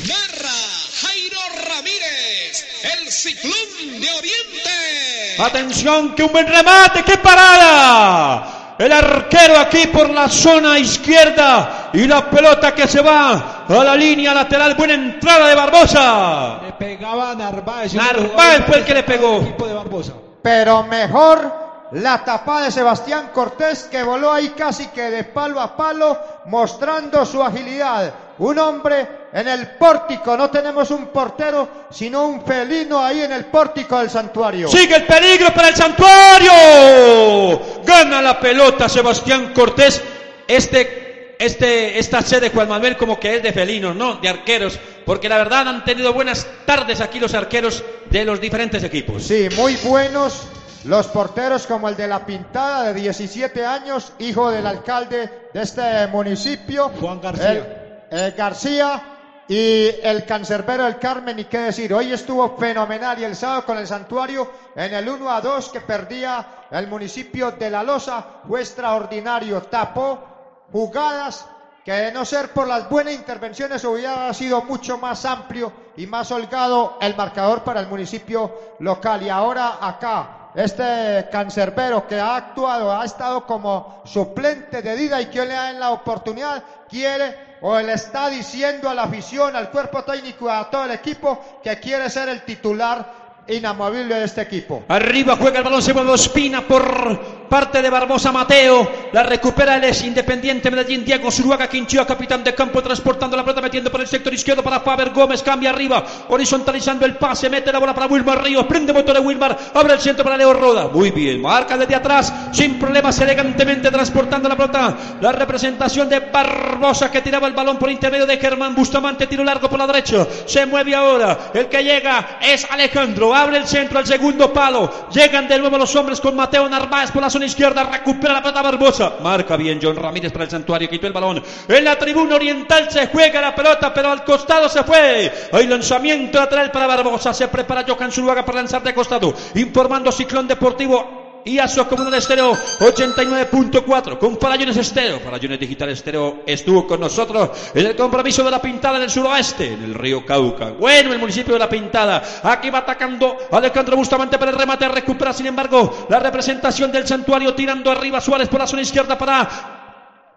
Narra Jairo Ramírez, el ciclón de Oriente. Atención, que un buen remate, qué parada. El arquero aquí por la zona izquierda y la pelota que se va a la línea lateral. Buena entrada de Barbosa. Le pegaba a Narváez. Narváez fue el que le pegó. del equipo de Barbosa. Pero mejor la tapada de Sebastián Cortés que voló ahí casi que de palo a palo mostrando su agilidad. Un hombre en el pórtico, no tenemos un portero, sino un felino ahí en el pórtico del santuario. Sigue el peligro para el santuario. Gana la pelota Sebastián Cortés. Este, este, esta sede Juan Manuel como que es de felinos, ¿no? De arqueros. Porque la verdad han tenido buenas tardes aquí los arqueros de los diferentes equipos. Sí, muy buenos los porteros como el de La Pintada de 17 años, hijo del alcalde de este municipio. Juan García. El- eh, García y el cancerbero del Carmen, y qué decir, hoy estuvo fenomenal y el sábado con el santuario en el 1 a 2 que perdía el municipio de La Loza fue extraordinario, tapó jugadas que de no ser por las buenas intervenciones hubiera sido mucho más amplio y más holgado el marcador para el municipio local. Y ahora acá, este cancerbero que ha actuado, ha estado como suplente de Dida y que le dan la oportunidad, quiere o le está diciendo a la afición, al cuerpo técnico, a todo el equipo que quiere ser el titular inamovible de este equipo. Arriba juega el balón, se mueve Ospina por parte de Barbosa Mateo. La recupera el ex Independiente Medellín, Diego Zuluaga Quinchía, capitán de campo, transportando la pelota, metiendo por el sector izquierdo para Faber Gómez. Cambia arriba, horizontalizando el pase, mete la bola para Wilmar Ríos, prende motor de Wilmar, abre el centro para Leo Roda. Muy bien, marca desde atrás, sin problemas, elegantemente transportando la pelota. La representación de Barbosa que tiraba el balón por intermedio de Germán Bustamante, tiro largo por la derecha. Se mueve ahora, el que llega es Alejandro, abre el centro al segundo palo. Llegan de nuevo los hombres con Mateo Narváez por la zona izquierda, recupera la pelota Barbosa. Marca bien John Ramírez para el santuario, quitó el balón. En la tribuna oriental se juega la pelota, pero al costado se fue. Hay lanzamiento lateral para Barbosa, se prepara Johan Zuluaga para lanzar de costado. Informando Ciclón Deportivo y a su comunidad estéreo 89.4 con Farallones Estéreo. Farallones Digital Estéreo estuvo con nosotros en el compromiso de la Pintada del suroeste, en el río Cauca. Bueno, el municipio de la Pintada. Aquí va atacando Alejandro Bustamante para el remate. Recupera, sin embargo, la representación del santuario tirando arriba Suárez por la zona izquierda para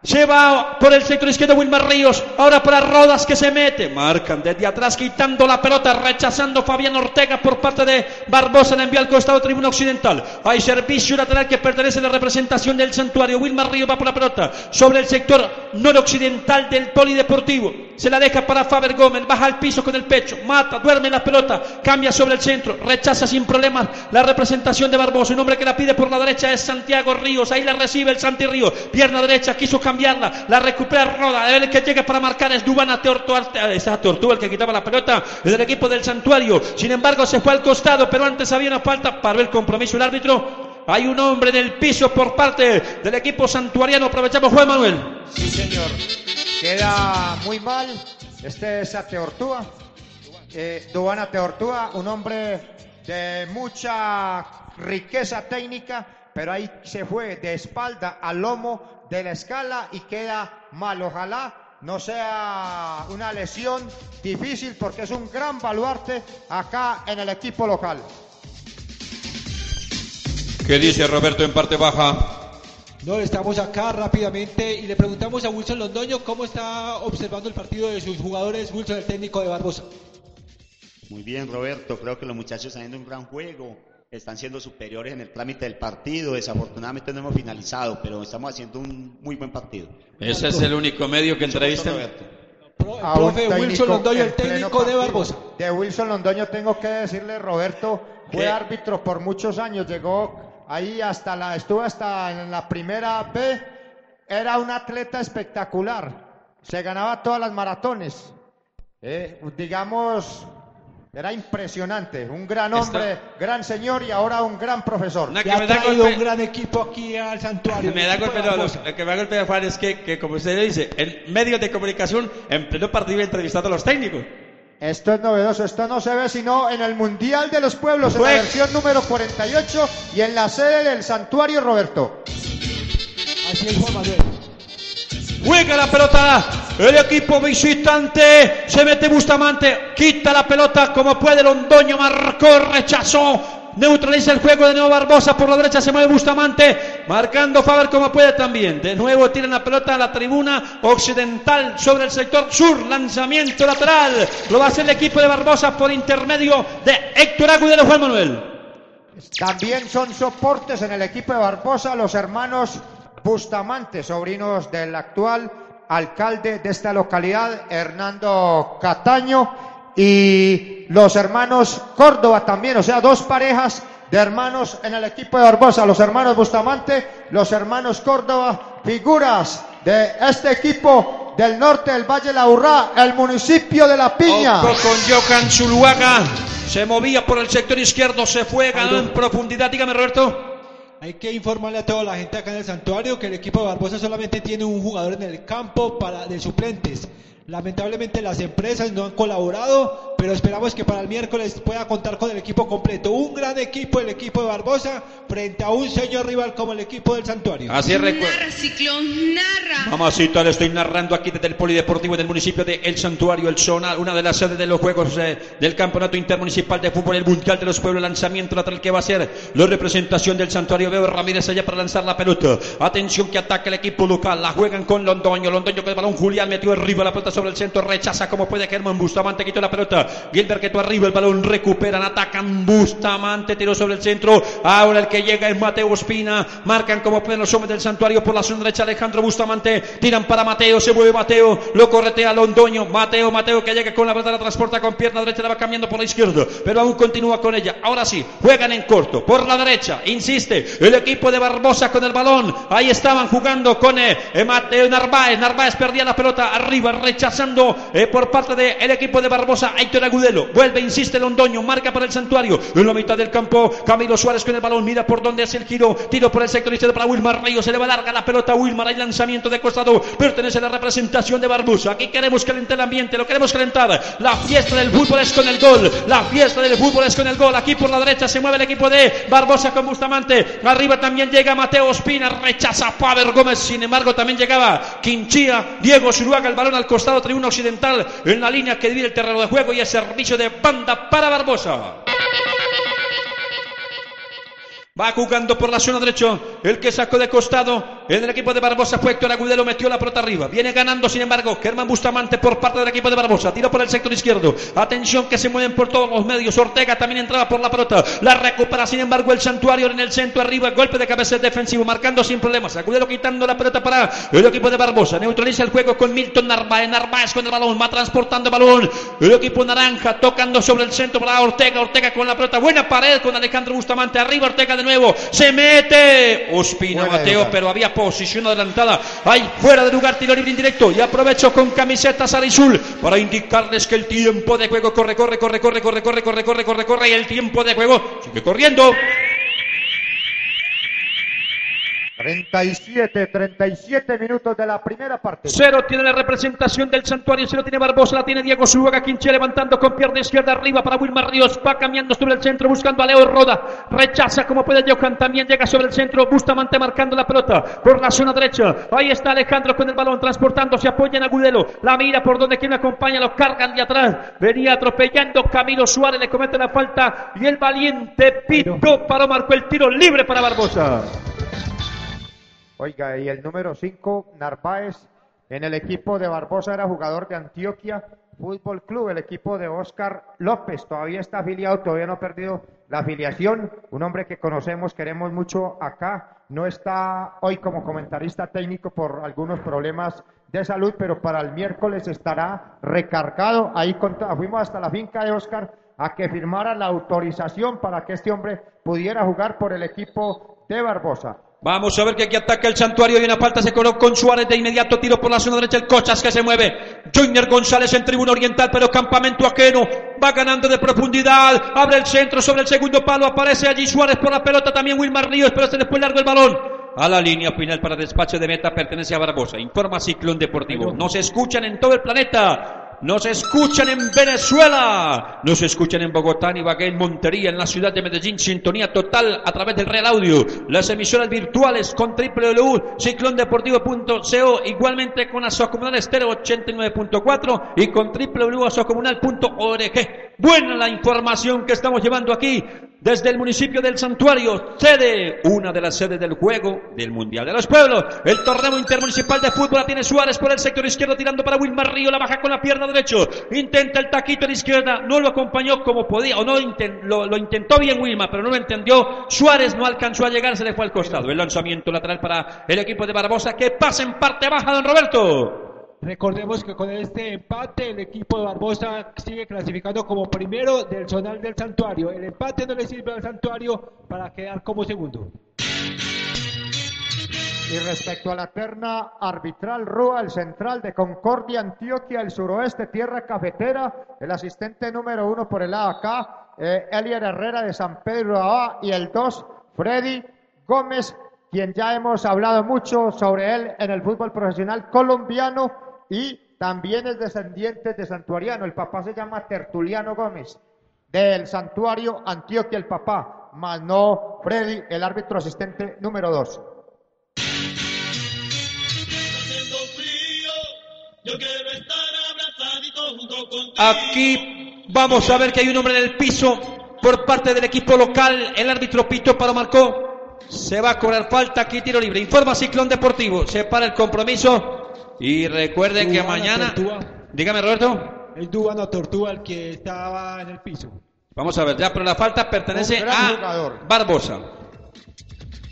se va por el sector izquierdo Wilmar Ríos. Ahora para Rodas que se mete. Marcan desde atrás quitando la pelota. Rechazando Fabián Ortega por parte de Barbosa. La envía al costado tribuna occidental. Hay servicio lateral que pertenece a la representación del santuario. Wilmar Ríos va por la pelota. Sobre el sector noroccidental del polideportivo. Se la deja para Faber Gómez. Baja al piso con el pecho. Mata. Duerme la pelota. Cambia sobre el centro. Rechaza sin problemas la representación de Barbosa. Un hombre que la pide por la derecha es Santiago Ríos. Ahí la recibe el Santi Río. Pierna derecha. Quiso cambiarla, la recupera Roda, el que llega para marcar es Dubana Teortua, esa Tortuga el que quitaba la pelota del equipo del Santuario, sin embargo se fue al costado, pero antes había una falta, para el compromiso el árbitro, hay un hombre en el piso por parte del equipo santuariano, aprovechamos Juan Manuel. Sí señor, queda muy mal, este es a eh, Dubana Teortúa, un hombre de mucha riqueza técnica, pero ahí se fue de espalda al lomo de la escala y queda mal. Ojalá no sea una lesión difícil porque es un gran baluarte acá en el equipo local. ¿Qué dice Roberto en parte baja? No, estamos acá rápidamente y le preguntamos a Wilson Londoño cómo está observando el partido de sus jugadores, Wilson, el técnico de Barbosa. Muy bien, Roberto, creo que los muchachos están haciendo un gran juego están siendo superiores en el trámite del partido. Desafortunadamente no hemos finalizado, pero estamos haciendo un muy buen partido. Ese es el único medio que entrevista. profe Wilson Londoño, el técnico de Barbosa. De Wilson Londoño tengo que decirle, Roberto, fue árbitro por muchos años, llegó ahí hasta la, estuvo hasta en la primera B, era un atleta espectacular, se ganaba todas las maratones. Eh, digamos, era impresionante, un gran hombre, gran señor y ahora un gran profesor. que ha traído un gran equipo aquí al santuario. Me da golpe, lo, que me da golpe de Juan es que, que, como usted dice, en medios de comunicación, en pleno partido entrevistando a los técnicos. Esto es novedoso, esto no se ve sino en el Mundial de los Pueblos, en la versión número 48 y en la sede del Santuario Roberto. Así es Juan Manuel. Juega la pelota el equipo visitante. Se mete Bustamante. Quita la pelota como puede. Londoño marcó, rechazó. Neutraliza el juego de nuevo Barbosa por la derecha. Se mueve Bustamante. Marcando Faber como puede también. De nuevo tiran la pelota a la tribuna occidental sobre el sector sur. Lanzamiento lateral. Lo va a hacer el equipo de Barbosa por intermedio de Héctor Agudelo Juan Manuel. También son soportes en el equipo de Barbosa los hermanos Bustamante, sobrinos del actual alcalde de esta localidad, Hernando Cataño, y los hermanos Córdoba también, o sea, dos parejas de hermanos en el equipo de Barbosa, los hermanos Bustamante, los hermanos Córdoba, figuras de este equipo del norte del Valle La Urrá, el municipio de La Piña. con Johan Zuluaga, se movía por el sector izquierdo, se fue, ganó en profundidad, dígame Roberto. Hay que informarle a toda la gente acá en el santuario que el equipo de Barbosa solamente tiene un jugador en el campo para de suplentes. Lamentablemente las empresas no han colaborado, pero esperamos que para el miércoles pueda contar con el equipo completo. Un gran equipo, el equipo de Barbosa, frente a un señor rival como el equipo del Santuario. Así recuerda. Narra, Ciclón, narra. Mamacita, le estoy narrando aquí desde el Polideportivo del municipio de El Santuario, El Zonal, una de las sedes de los Juegos eh, del Campeonato Intermunicipal de Fútbol, el Mundial de los Pueblos, lanzamiento lateral que va a ser la representación del Santuario. Veo Ramírez allá para lanzar la pelota. Atención que ataca el equipo local, la juegan con Londoño, Londoño con el balón, Julián metió arriba la pelota sobre el centro, rechaza como puede Germán Bustamante, quitó la pelota. Gilbert que tú arriba, el balón recuperan, atacan Bustamante, tiró sobre el centro. Ahora el que llega es Mateo Ospina. Marcan como pueden los hombres del santuario por la zona derecha. Alejandro Bustamante, tiran para Mateo, se mueve Mateo, lo corretea Londoño. Mateo, Mateo que llega con la pelota, la transporta con pierna derecha, la va cambiando por la izquierda, pero aún continúa con ella. Ahora sí, juegan en corto, por la derecha, insiste el equipo de Barbosa con el balón. Ahí estaban jugando con eh, eh, Mateo Narváez. Narváez perdía la pelota arriba, rechazando eh, por parte del equipo de Barbosa. Aitor Agudelo, vuelve, insiste Londoño, marca para el santuario. En la mitad del campo, Camilo Suárez con el balón, mira por dónde hace el giro, tiro por el sector izquierdo para Wilmar Rayo, se le va larga la pelota a Wilmar, hay lanzamiento de costado, pertenece a la representación de Barbosa. Aquí queremos calentar el ambiente, lo queremos calentar. La fiesta del fútbol es con el gol, la fiesta del fútbol es con el gol. Aquí por la derecha se mueve el equipo de Barbosa con Bustamante. Arriba también llega Mateo Ospina, rechaza a Pavel Gómez. Sin embargo, también llegaba Quinchía, Diego Zuruaga, el balón al costado, tribuna occidental en la línea que divide el terreno de juego y el servicio de banda para Barbosa. Va jugando por la zona derecha. El que sacó de costado. En el equipo de Barbosa fue Héctor Agudelo. Metió la pelota arriba. Viene ganando, sin embargo, Germán Bustamante por parte del equipo de Barbosa. Tiro por el sector izquierdo. Atención que se mueven por todos los medios. Ortega también entraba por la pelota. La recupera, sin embargo, el santuario en el centro arriba. Golpe de cabeza defensivo. Marcando sin problemas. Agudelo quitando la pelota para el equipo de Barbosa. Neutraliza el juego con Milton Narváez. Narváez con el balón. Va transportando balón. El equipo naranja tocando sobre el centro para Ortega. Ortega con la pelota. Buena pared con Alejandro Bustamante. Arriba Ortega de nuevo. Se mete Ospina Fuera Mateo, pero había posición adelantada. Ahí fuera de lugar, tiro libre indirecto. Y aprovecho con camiseta Sarizul para indicarles que el tiempo de juego corre, corre, corre, corre, corre, corre, corre, corre, corre, corre. Y el tiempo de juego sigue corriendo. 37, 37 minutos de la primera parte. Cero tiene la representación del santuario, cero tiene Barbosa, la tiene Diego Zuluaga, Quinche levantando con pierna izquierda arriba para Wilmar Ríos, va cambiando sobre el centro buscando a Leo Roda, rechaza como puede Johan, también llega sobre el centro, Bustamante marcando la pelota por la zona derecha, ahí está Alejandro con el balón transportando, se apoya en Agudelo, la mira por donde quien acompaña, lo cargan de atrás, venía atropellando Camilo Suárez, le comete la falta y el valiente Pito paró, marcó el tiro libre para Barbosa. Oiga, y el número 5, Narváez, en el equipo de Barbosa era jugador de Antioquia Fútbol Club, el equipo de Oscar López. Todavía está afiliado, todavía no ha perdido la afiliación. Un hombre que conocemos, queremos mucho acá. No está hoy como comentarista técnico por algunos problemas de salud, pero para el miércoles estará recargado. Ahí contra- fuimos hasta la finca de Oscar a que firmara la autorización para que este hombre pudiera jugar por el equipo de Barbosa. Vamos a ver que aquí ataca el santuario y una falta se cobró con Suárez de inmediato, tiro por la zona derecha, el Cochas que se mueve. Joiner González en tribuna oriental, pero campamento ajeno, va ganando de profundidad, abre el centro sobre el segundo palo, aparece allí Suárez por la pelota, también Wilmar Ríos, pero se fue largo el balón. A la línea final para despacho de meta pertenece a Barbosa. Informa Ciclón Deportivo. Nos escuchan en todo el planeta. Nos escuchan en Venezuela, nos escuchan en Bogotá, en Ibagué, en Montería, en la ciudad de Medellín, sintonía total a través del Real Audio, las emisoras virtuales con www.ciclondeportivo.co, igualmente con Asocomunal Estéreo 89.4 y con www.asocomunal.org. Buena la información que estamos llevando aquí desde el municipio del Santuario, sede, una de las sedes del juego del Mundial de los Pueblos. El torneo intermunicipal de fútbol tiene Suárez por el sector izquierdo tirando para Wilmar Río, la baja con la pierna derecha. Intenta el taquito la izquierda, no lo acompañó como podía, o no lo, lo intentó bien Wilmar, pero no lo entendió. Suárez no alcanzó a llegar, se le fue al costado. El lanzamiento lateral para el equipo de Barbosa que pasa en parte baja, don Roberto. Recordemos que con este empate el equipo de Barbosa sigue clasificando como primero del zonal del santuario. El empate no le sirve al santuario para quedar como segundo. Y respecto a la terna arbitral, Rúa, el central de Concordia, Antioquia, el suroeste, Tierra Cafetera, el asistente número uno por el acá, eh, Elier Herrera de San Pedro Abá, y el dos, Freddy Gómez, quien ya hemos hablado mucho sobre él en el fútbol profesional colombiano y también es descendiente de santuariano. El papá se llama Tertuliano Gómez, del santuario Antioquia, el papá, más no Freddy, el árbitro asistente número dos. Haciendo frío, yo quiero estar abrazadito junto contigo. Aquí vamos a ver que hay un hombre en el piso por parte del equipo local. El árbitro Pito Paro marcó. Se va a cobrar falta. Aquí tiro libre. Informa Ciclón Deportivo. Se para el compromiso. Y recuerden que mañana. Tortuga. Dígame, Roberto. El Dubano Tortuga, el que estaba en el piso. Vamos a ver, ya, pero la falta pertenece a jugador. Barbosa.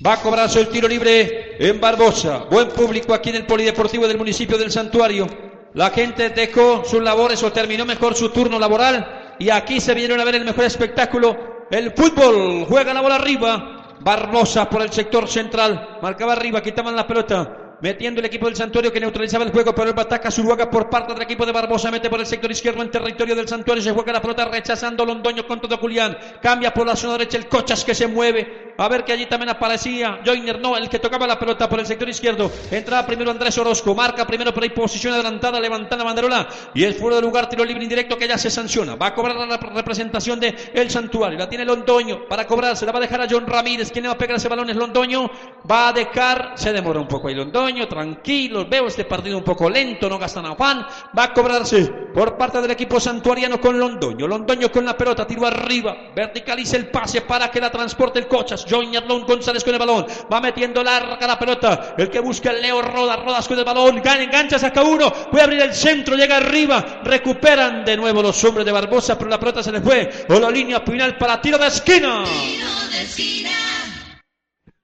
Va a cobrarse el tiro libre en Barbosa. Buen público aquí en el Polideportivo del municipio del Santuario. La gente dejó sus labores o terminó mejor su turno laboral y aquí se vinieron a ver el mejor espectáculo. El fútbol juega la bola arriba. Barbosa por el sector central. Marcaba arriba, quitaban la pelota. Metiendo el equipo del Santuario que neutralizaba el juego, pero el ataca Zuluaga por parte del equipo de Barbosa. Mete por el sector izquierdo en territorio del Santuario. Se juega la pelota rechazando Londoño con todo Julián. Cambia por la zona derecha el Cochas que se mueve. A ver que allí también aparecía Joiner, no, el que tocaba la pelota por el sector izquierdo. Entraba primero Andrés Orozco. Marca primero por ahí posición adelantada, levantando la banderola. Y el fuera de lugar, tiro libre indirecto que ya se sanciona. Va a cobrar la representación de el Santuario. La tiene Londoño para cobrarse. La va a dejar a John Ramírez. ¿Quién le va a pegar ese balón? Es Londoño. Va a dejar, se demora un poco ahí Londoño. Tranquilos, veo este partido un poco lento, no gastan afán. Va a cobrarse por parte del equipo santuariano con Londoño. Londoño con la pelota, tiro arriba. Verticaliza el pase para que la transporte el Cochas. Joiner Lon González con el balón. Va metiendo larga la pelota. El que busca el Leo Rodas. Rodas con el balón. Gana, engancha, saca uno. Puede abrir el centro, llega arriba. Recuperan de nuevo los hombres de Barbosa, pero la pelota se le fue. O la línea final para tiro de esquina.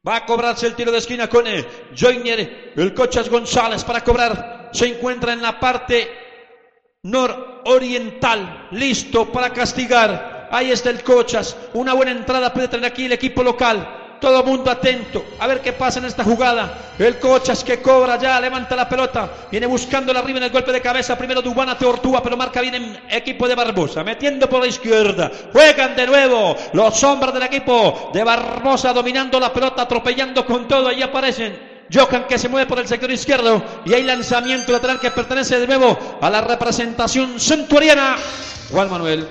Va a cobrarse el tiro de esquina con el Joiner, el Cochas González para cobrar. Se encuentra en la parte nororiental, listo para castigar. Ahí está el Cochas. Una buena entrada puede tener aquí el equipo local. Todo mundo atento. A ver qué pasa en esta jugada. El Cochas que cobra ya, levanta la pelota. Viene buscándola arriba en el golpe de cabeza. Primero Dubana Teortúa, pero marca bien en equipo de Barbosa. Metiendo por la izquierda. Juegan de nuevo los hombres del equipo de Barbosa dominando la pelota, atropellando con todo. Ahí aparecen. Johan que se mueve por el sector izquierdo y hay lanzamiento lateral que pertenece de nuevo a la representación centuriana. Juan Manuel.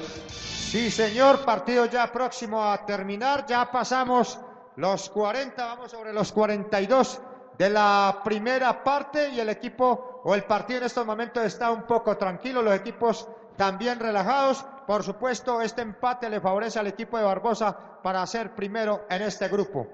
Sí, señor, partido ya próximo a terminar. Ya pasamos los 40, vamos sobre los 42 de la primera parte y el equipo o el partido en estos momentos está un poco tranquilo, los equipos también relajados. Por supuesto, este empate le favorece al equipo de Barbosa para ser primero en este grupo.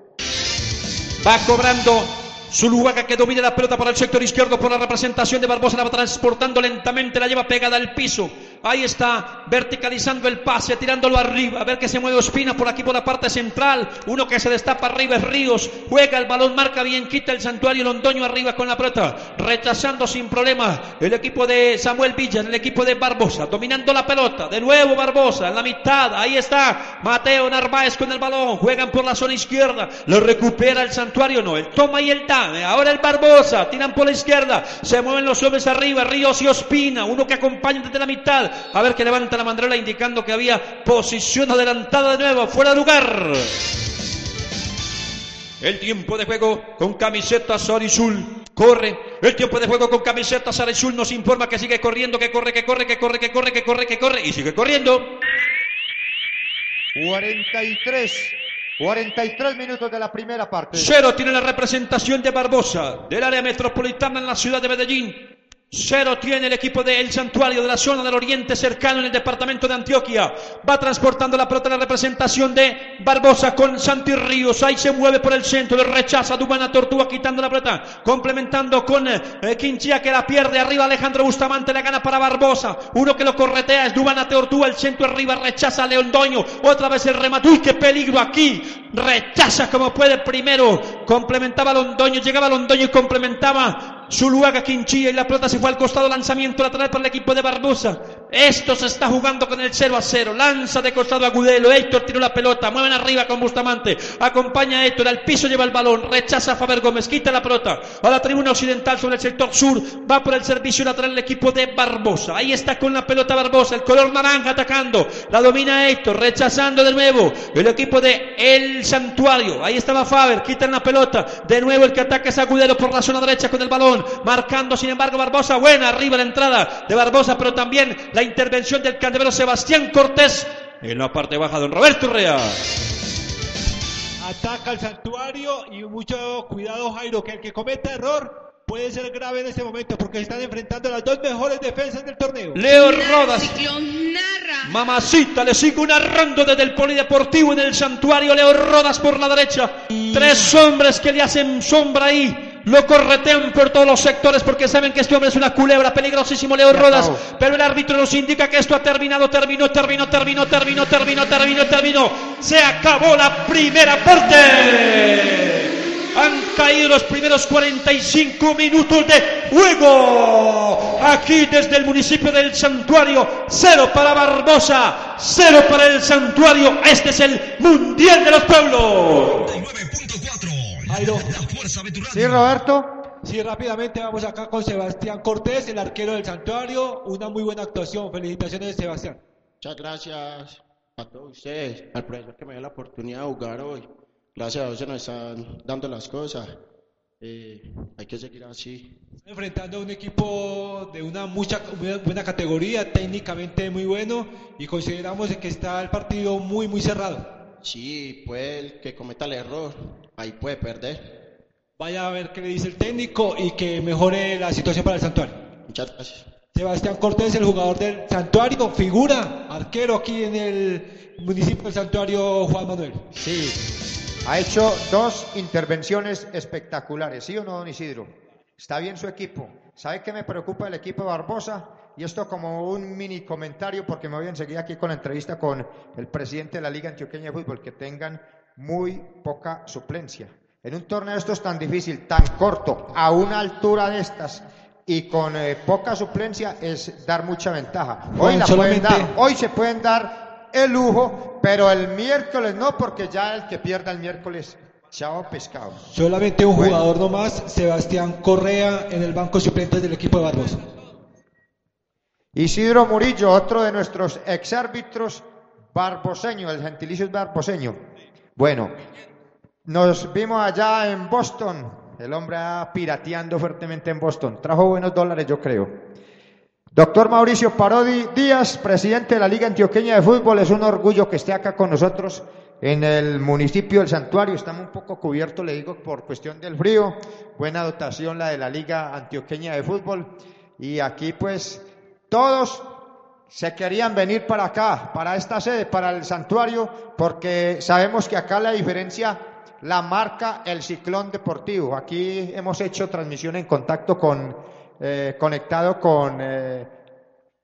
Va cobrando Zuluaga que domina la pelota por el sector izquierdo por la representación de Barbosa, la va transportando lentamente, la lleva pegada al piso. Ahí está, verticalizando el pase, tirándolo arriba. A ver que se mueve Ospina por aquí por la parte central. Uno que se destapa arriba es Ríos. Juega el balón, marca bien, quita el santuario. Londoño arriba con la pelota, rechazando sin problema el equipo de Samuel Villa, el equipo de Barbosa, dominando la pelota. De nuevo Barbosa en la mitad. Ahí está Mateo Narváez con el balón. Juegan por la zona izquierda. Lo recupera el santuario, no. El toma y el da. Ahora el Barbosa, tiran por la izquierda, se mueven los hombres arriba, Ríos y Ospina, uno que acompaña desde la mitad, a ver que levanta la mandrela indicando que había posición adelantada de nuevo, fuera de lugar. El tiempo de juego con camiseta Sarizul. Corre. El tiempo de juego con camiseta Sarizul nos informa que sigue corriendo, que corre, que corre, que corre, que corre, que corre, que corre y sigue corriendo. 43 43 minutos de la primera parte. Cero tiene la representación de Barbosa del área metropolitana en la ciudad de Medellín. Cero tiene el equipo del Santuario de la zona del Oriente cercano en el departamento de Antioquia. Va transportando la pelota la representación de Barbosa con Santi Ríos. Ahí se mueve por el centro, le rechaza Dubana Tortuga quitando la pelota. Complementando con eh, Quinchía que la pierde arriba. Alejandro Bustamante la gana para Barbosa. Uno que lo corretea es Dubana Tortuga. El centro arriba rechaza a Leondoño. Otra vez el remate. Uy, qué peligro aquí. Rechaza como puede primero. Complementaba Londoño. Llegaba Londoño y complementaba Zuluaga Quinchilla y la pelota se fue al costado, lanzamiento lateral para el equipo de Barbosa. Esto se está jugando con el 0 a 0. Lanza de costado a Agudelo. Héctor tiró la pelota. Mueven arriba con Bustamante. Acompaña a Héctor. Al piso lleva el balón. Rechaza a Faber Gómez. Quita la pelota. A la tribuna occidental sobre el sector sur. Va por el servicio lateral el equipo de Barbosa. Ahí está con la pelota Barbosa. El color naranja atacando. La domina Héctor. Rechazando de nuevo. El equipo de El Santuario. Ahí estaba Faber. Quitan la pelota. De nuevo el que ataca es Agudelo por la zona derecha con el balón. Marcando sin embargo Barbosa. Buena arriba la entrada de Barbosa. Pero también la intervención del candelero Sebastián Cortés en la parte baja, don Roberto Rea. Ataca al santuario y mucho cuidado Jairo, que el que cometa error puede ser grave en este momento porque se están enfrentando las dos mejores defensas del torneo. Leo Rodas. Mamacita le sigo narrando desde el polideportivo en el santuario. Leo Rodas por la derecha. Tres hombres que le hacen sombra ahí. Lo corretean por todos los sectores porque saben que este hombre es una culebra, peligrosísimo Leo Rodas. Pero el árbitro nos indica que esto ha terminado, terminó, terminó, terminó, terminó, terminó, terminó, terminó. Se acabó la primera parte. Han caído los primeros 45 minutos de juego. Aquí desde el municipio del Santuario, cero para Barbosa, cero para el Santuario. Este es el Mundial de los Pueblos. Jairo. Sí, Roberto. Sí, rápidamente vamos acá con Sebastián Cortés, el arquero del Santuario. Una muy buena actuación. Felicitaciones, Sebastián. Muchas gracias a todos ustedes, al profesor que me dio la oportunidad de jugar hoy. Gracias a Dios se nos están dando las cosas. Eh, hay que seguir así. Enfrentando a un equipo de una mucha buena categoría, técnicamente muy bueno, y consideramos que está el partido muy, muy cerrado. Sí, puede el que cometa el error, ahí puede perder. Vaya a ver qué le dice el técnico y que mejore la situación para el santuario. Muchas gracias. Sebastián Cortés, el jugador del santuario, figura, arquero aquí en el municipio del santuario Juan Manuel. Sí. Ha hecho dos intervenciones espectaculares, ¿sí o no, don Isidro? Está bien su equipo. ¿Sabe qué me preocupa el equipo de Barbosa? Y esto como un mini comentario, porque me voy a enseguida aquí con la entrevista con el presidente de la Liga Antioqueña de Fútbol, que tengan muy poca suplencia. En un torneo de estos tan difícil, tan corto, a una altura de estas y con eh, poca suplencia, es dar mucha ventaja. Hoy, la pueden dar, hoy se pueden dar el lujo, pero el miércoles no, porque ya el que pierda el miércoles, chao pescado. Solamente un Bueno. jugador nomás, Sebastián Correa, en el banco suplente del equipo de Barbosa. Isidro Murillo, otro de nuestros exárbitros barboseño, el gentilicio es barboseño. Bueno, nos vimos allá en Boston, el hombre pirateando fuertemente en Boston, trajo buenos dólares yo creo. Doctor Mauricio Parodi Díaz, presidente de la Liga Antioqueña de Fútbol, es un orgullo que esté acá con nosotros en el municipio del Santuario. Estamos un poco cubiertos, le digo, por cuestión del frío. Buena dotación la de la Liga Antioqueña de Fútbol. Y aquí pues todos se querían venir para acá, para esta sede, para el santuario, porque sabemos que acá la diferencia la marca el ciclón deportivo. Aquí hemos hecho transmisión en contacto con, eh, conectado con eh,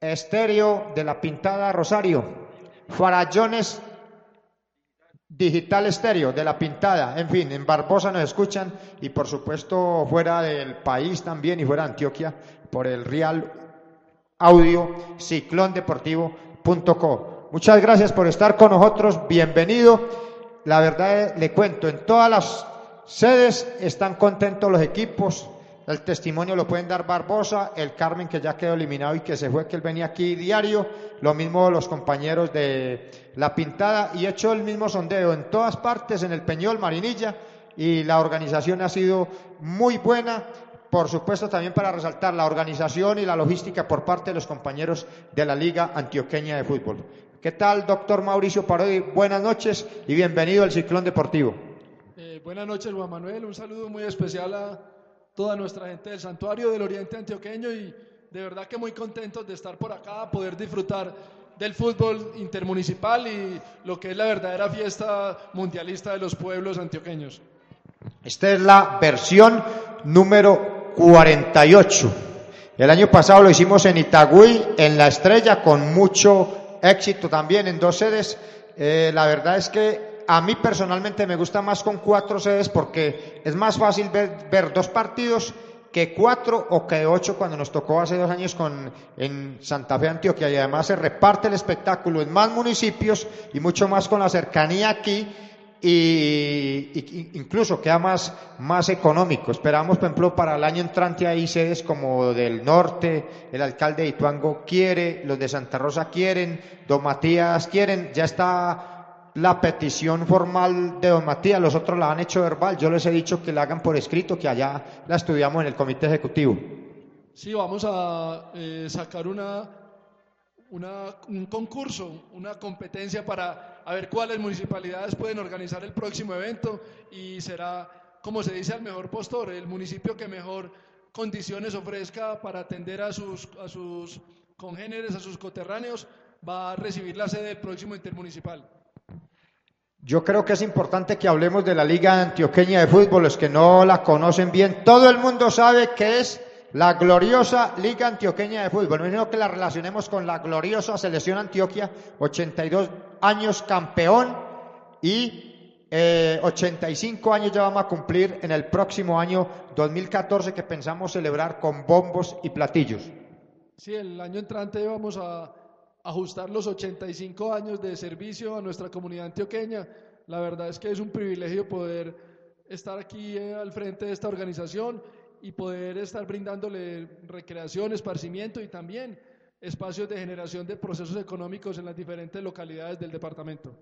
Estéreo de la Pintada Rosario, Farallones Digital Estéreo de la Pintada, en fin, en Barbosa nos escuchan y por supuesto fuera del país también y fuera de Antioquia por el Real Audio ciclondeportivo.co. Muchas gracias por estar con nosotros, bienvenido. La verdad le cuento, en todas las sedes están contentos los equipos. El testimonio lo pueden dar Barbosa, el Carmen que ya quedó eliminado y que se fue, que él venía aquí diario. Lo mismo los compañeros de La Pintada y he hecho el mismo sondeo en todas partes, en el Peñol, Marinilla, y la organización ha sido muy buena. Por supuesto, también para resaltar la organización y la logística por parte de los compañeros de la Liga Antioqueña de Fútbol. ¿Qué tal, doctor Mauricio Parodi? Buenas noches y bienvenido al Ciclón Deportivo. Eh, buenas noches, Juan Manuel. Un saludo muy especial a toda nuestra gente del Santuario del Oriente Antioqueño y de verdad que muy contentos de estar por acá, poder disfrutar del fútbol intermunicipal y lo que es la verdadera fiesta mundialista de los pueblos antioqueños. Esta es la versión número 48. El año pasado lo hicimos en Itagüí, en La Estrella, con mucho éxito también en dos sedes. Eh, la verdad es que a mí personalmente me gusta más con cuatro sedes porque es más fácil ver, ver dos partidos que cuatro o que ocho cuando nos tocó hace dos años con, en Santa Fe, Antioquia. Y además se reparte el espectáculo en más municipios y mucho más con la cercanía aquí y, y- incluso queda más, más económico. Esperamos, por ejemplo, para el año entrante hay sedes como del norte, el alcalde de Ituango quiere, los de Santa Rosa quieren, don Matías quieren, ya está la petición formal de don Matías, los otros la han hecho verbal, yo les he dicho que la hagan por escrito, que allá la estudiamos en el comité ejecutivo. Sí, vamos a eh, sacar una, una- un concurso, una competencia para a ver cuáles municipalidades pueden organizar el próximo evento y será, como se dice, al mejor postor, el municipio que mejor condiciones ofrezca para atender a sus, a sus congéneres, a sus coterráneos, va a recibir la sede del próximo intermunicipal. Yo creo que es importante que hablemos de la Liga Antioqueña de Fútbol, los que no la conocen bien. Todo el mundo sabe que es la gloriosa Liga Antioqueña de Fútbol. No que la relacionemos con la gloriosa Selección Antioquia, 82 años campeón y eh, 85 años ya vamos a cumplir en el próximo año 2014 que pensamos celebrar con bombos y platillos. Sí, el año entrante vamos a ajustar los 85 años de servicio a nuestra comunidad antioqueña. La verdad es que es un privilegio poder estar aquí eh, al frente de esta organización y poder estar brindándole recreación, esparcimiento y también espacios de generación de procesos económicos en las diferentes localidades del departamento.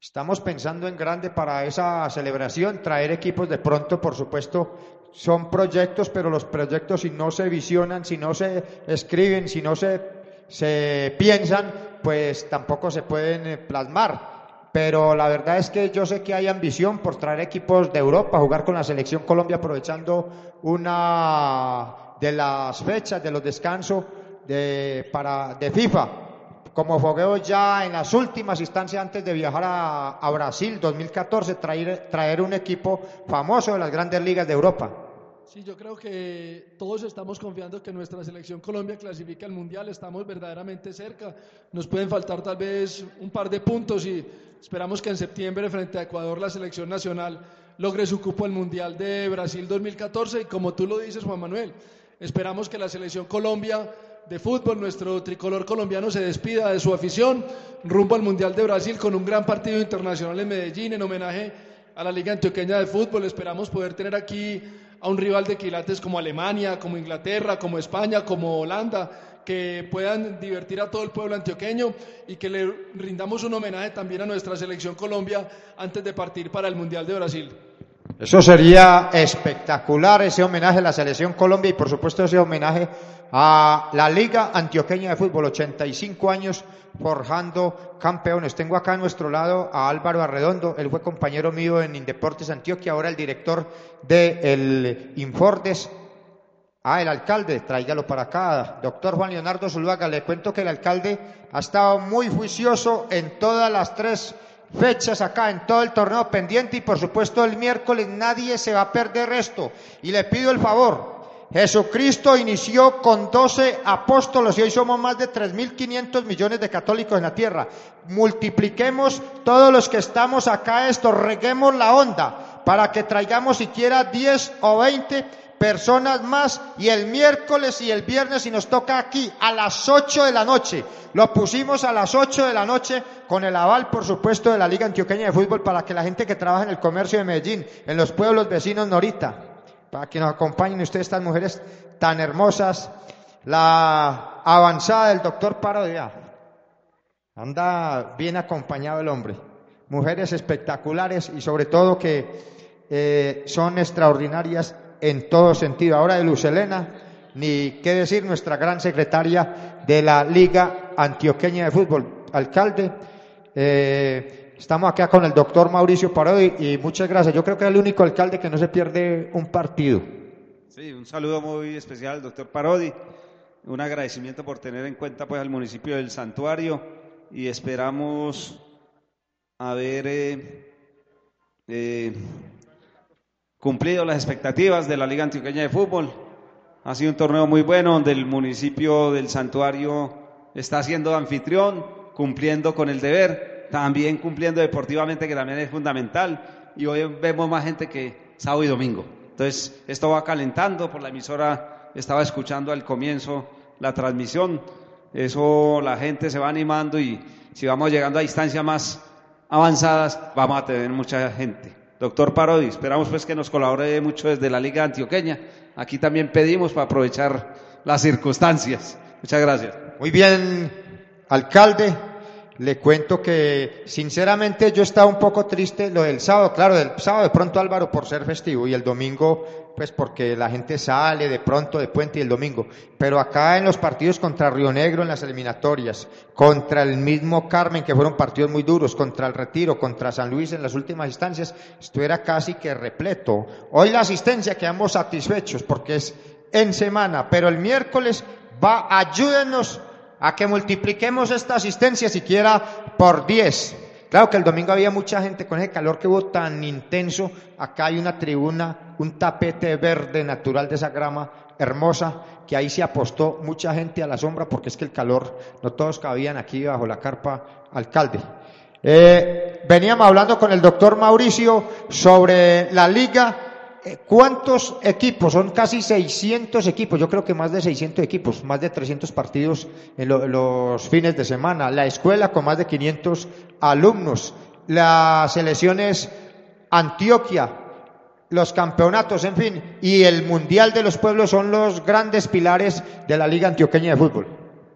Estamos pensando en grande para esa celebración, traer equipos de pronto, por supuesto, son proyectos, pero los proyectos si no se visionan, si no se escriben, si no se, se piensan, pues tampoco se pueden eh, plasmar. Pero la verdad es que yo sé que hay ambición por traer equipos de Europa, jugar con la selección Colombia aprovechando una de las fechas de los descansos de, para, de FIFA como fogueo ya en las últimas instancias antes de viajar a, a Brasil 2014, traer, traer un equipo famoso de las grandes ligas de Europa. Sí, yo creo que todos estamos confiando que nuestra selección Colombia clasifique al Mundial, estamos verdaderamente cerca, nos pueden faltar tal vez un par de puntos y esperamos que en septiembre frente a Ecuador la selección nacional logre su cupo al Mundial de Brasil 2014 y como tú lo dices Juan Manuel, esperamos que la selección Colombia de fútbol, nuestro tricolor colombiano se despida de su afición rumbo al Mundial de Brasil con un gran partido internacional en Medellín en homenaje a la Liga Antioqueña de Fútbol. Esperamos poder tener aquí a un rival de quilates como Alemania, como Inglaterra, como España, como Holanda, que puedan divertir a todo el pueblo antioqueño y que le rindamos un homenaje también a nuestra selección Colombia antes de partir para el Mundial de Brasil. Eso sería espectacular, ese homenaje a la selección Colombia y por supuesto ese homenaje a la Liga Antioqueña de Fútbol, 85 años forjando campeones. Tengo acá a nuestro lado a Álvaro Arredondo, él fue compañero mío en Indeportes Antioquia, ahora el director del Infordes. Ah, el alcalde, tráigalo para acá. Doctor Juan Leonardo Zuluaga, le cuento que el alcalde ha estado muy juicioso en todas las tres fechas acá en todo el torneo pendiente y por supuesto el miércoles nadie se va a perder esto. Y le pido el favor, Jesucristo inició con 12 apóstolos y hoy somos más de 3.500 millones de católicos en la tierra. Multipliquemos todos los que estamos acá esto, reguemos la onda para que traigamos siquiera 10 o 20 personas más y el miércoles y el viernes y nos toca aquí a las 8 de la noche. Lo pusimos a las 8 de la noche con el aval, por supuesto, de la Liga Antioqueña de Fútbol para que la gente que trabaja en el comercio de Medellín, en los pueblos vecinos Norita, para que nos acompañen ustedes, estas mujeres tan hermosas, la avanzada del doctor Parodia. Anda bien acompañado el hombre. Mujeres espectaculares y sobre todo que eh, son extraordinarias en todo sentido. Ahora de Luz Elena, ni qué decir, nuestra gran secretaria de la Liga Antioqueña de Fútbol, alcalde. Eh, estamos acá con el doctor Mauricio Parodi y muchas gracias. Yo creo que es el único alcalde que no se pierde un partido. Sí, un saludo muy especial al doctor Parodi. Un agradecimiento por tener en cuenta pues al municipio del Santuario y esperamos haber eh, eh, cumplido las expectativas de la Liga Antioqueña de Fútbol. Ha sido un torneo muy bueno donde el municipio del Santuario está siendo anfitrión, cumpliendo con el deber, también cumpliendo deportivamente, que también es fundamental. Y hoy vemos más gente que sábado y domingo. Entonces, esto va calentando por la emisora, estaba escuchando al comienzo la transmisión. Eso la gente se va animando y si vamos llegando a distancias más avanzadas, vamos a tener mucha gente. Doctor Parodi, esperamos pues que nos colabore mucho desde la Liga Antioqueña. Aquí también pedimos para aprovechar las circunstancias. Muchas gracias. Muy bien, alcalde. Le cuento que sinceramente yo estaba un poco triste lo del sábado, claro, del sábado de pronto Álvaro por ser festivo y el domingo pues porque la gente sale de pronto de puente y el domingo, pero acá en los partidos contra Río Negro en las eliminatorias, contra el mismo Carmen que fueron partidos muy duros, contra el Retiro, contra San Luis en las últimas instancias, esto era casi que repleto. Hoy la asistencia quedamos satisfechos porque es en semana, pero el miércoles va, ayúdenos a que multipliquemos esta asistencia siquiera por 10. Claro que el domingo había mucha gente con ese calor que hubo tan intenso. Acá hay una tribuna, un tapete verde natural de esa grama hermosa, que ahí se apostó mucha gente a la sombra porque es que el calor, no todos cabían aquí bajo la carpa alcalde. Eh, veníamos hablando con el doctor Mauricio sobre la liga. Eh, ¿Cuántos equipos? Son casi 600 equipos, yo creo que más de 600 equipos, más de 300 partidos en lo- los fines de semana. La escuela con más de 500 alumnos. Las selecciones Antioquia, los campeonatos, en fin, y el Mundial de los Pueblos son los grandes pilares de la Liga Antioqueña de Fútbol.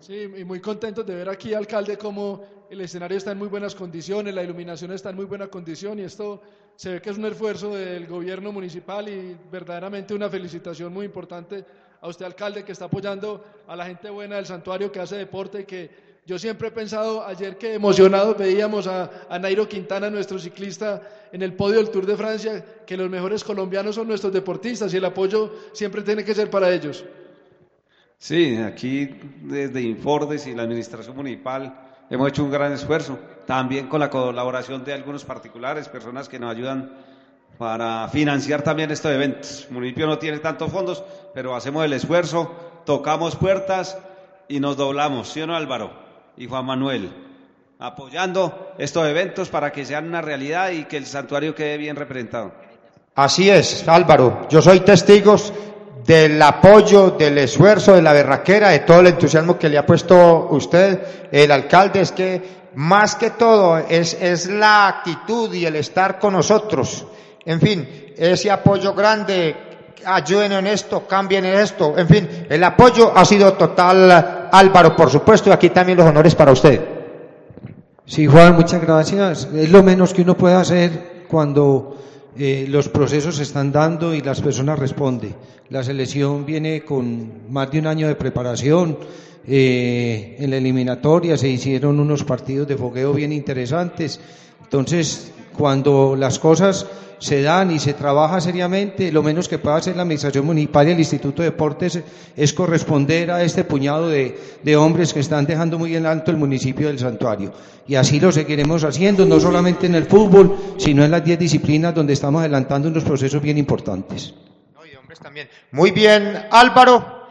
Sí, y muy contentos de ver aquí, alcalde, cómo el escenario está en muy buenas condiciones, la iluminación está en muy buena condición y esto se ve que es un esfuerzo del gobierno municipal y verdaderamente una felicitación muy importante a usted, alcalde, que está apoyando a la gente buena del santuario que hace deporte y que yo siempre he pensado, ayer que emocionados veíamos a, a Nairo Quintana, nuestro ciclista, en el podio del Tour de Francia, que los mejores colombianos son nuestros deportistas y el apoyo siempre tiene que ser para ellos. Sí, aquí desde Infordes y la Administración Municipal hemos hecho un gran esfuerzo, también con la colaboración de algunos particulares, personas que nos ayudan para financiar también estos eventos. El municipio no tiene tantos fondos, pero hacemos el esfuerzo, tocamos puertas y nos doblamos, ¿sí o no Álvaro? Y Juan Manuel, apoyando estos eventos para que sean una realidad y que el santuario quede bien representado. Así es, Álvaro. Yo soy testigo del apoyo, del esfuerzo, de la berraquera, de todo el entusiasmo que le ha puesto usted, el alcalde. Es que más que todo es, es la actitud y el estar con nosotros. En fin, ese apoyo grande, ayuden en esto, cambien en esto. En fin, el apoyo ha sido total, Álvaro, por supuesto, y aquí también los honores para usted. Sí, Juan, muchas gracias. Es lo menos que uno puede hacer cuando eh, los procesos se están dando y las personas responden. La selección viene con más de un año de preparación. eh, en la eliminatoria se hicieron unos partidos de fogueo bien interesantes. Entonces, cuando las cosas se dan y se trabaja seriamente, lo menos que puede hacer la Administración Municipal y el Instituto de Deportes es corresponder a este puñado de, de hombres que están dejando muy en alto el municipio del santuario. Y así lo seguiremos haciendo, no solamente en el fútbol, sino en las 10 disciplinas donde estamos adelantando unos procesos bien importantes. Muy bien, Álvaro.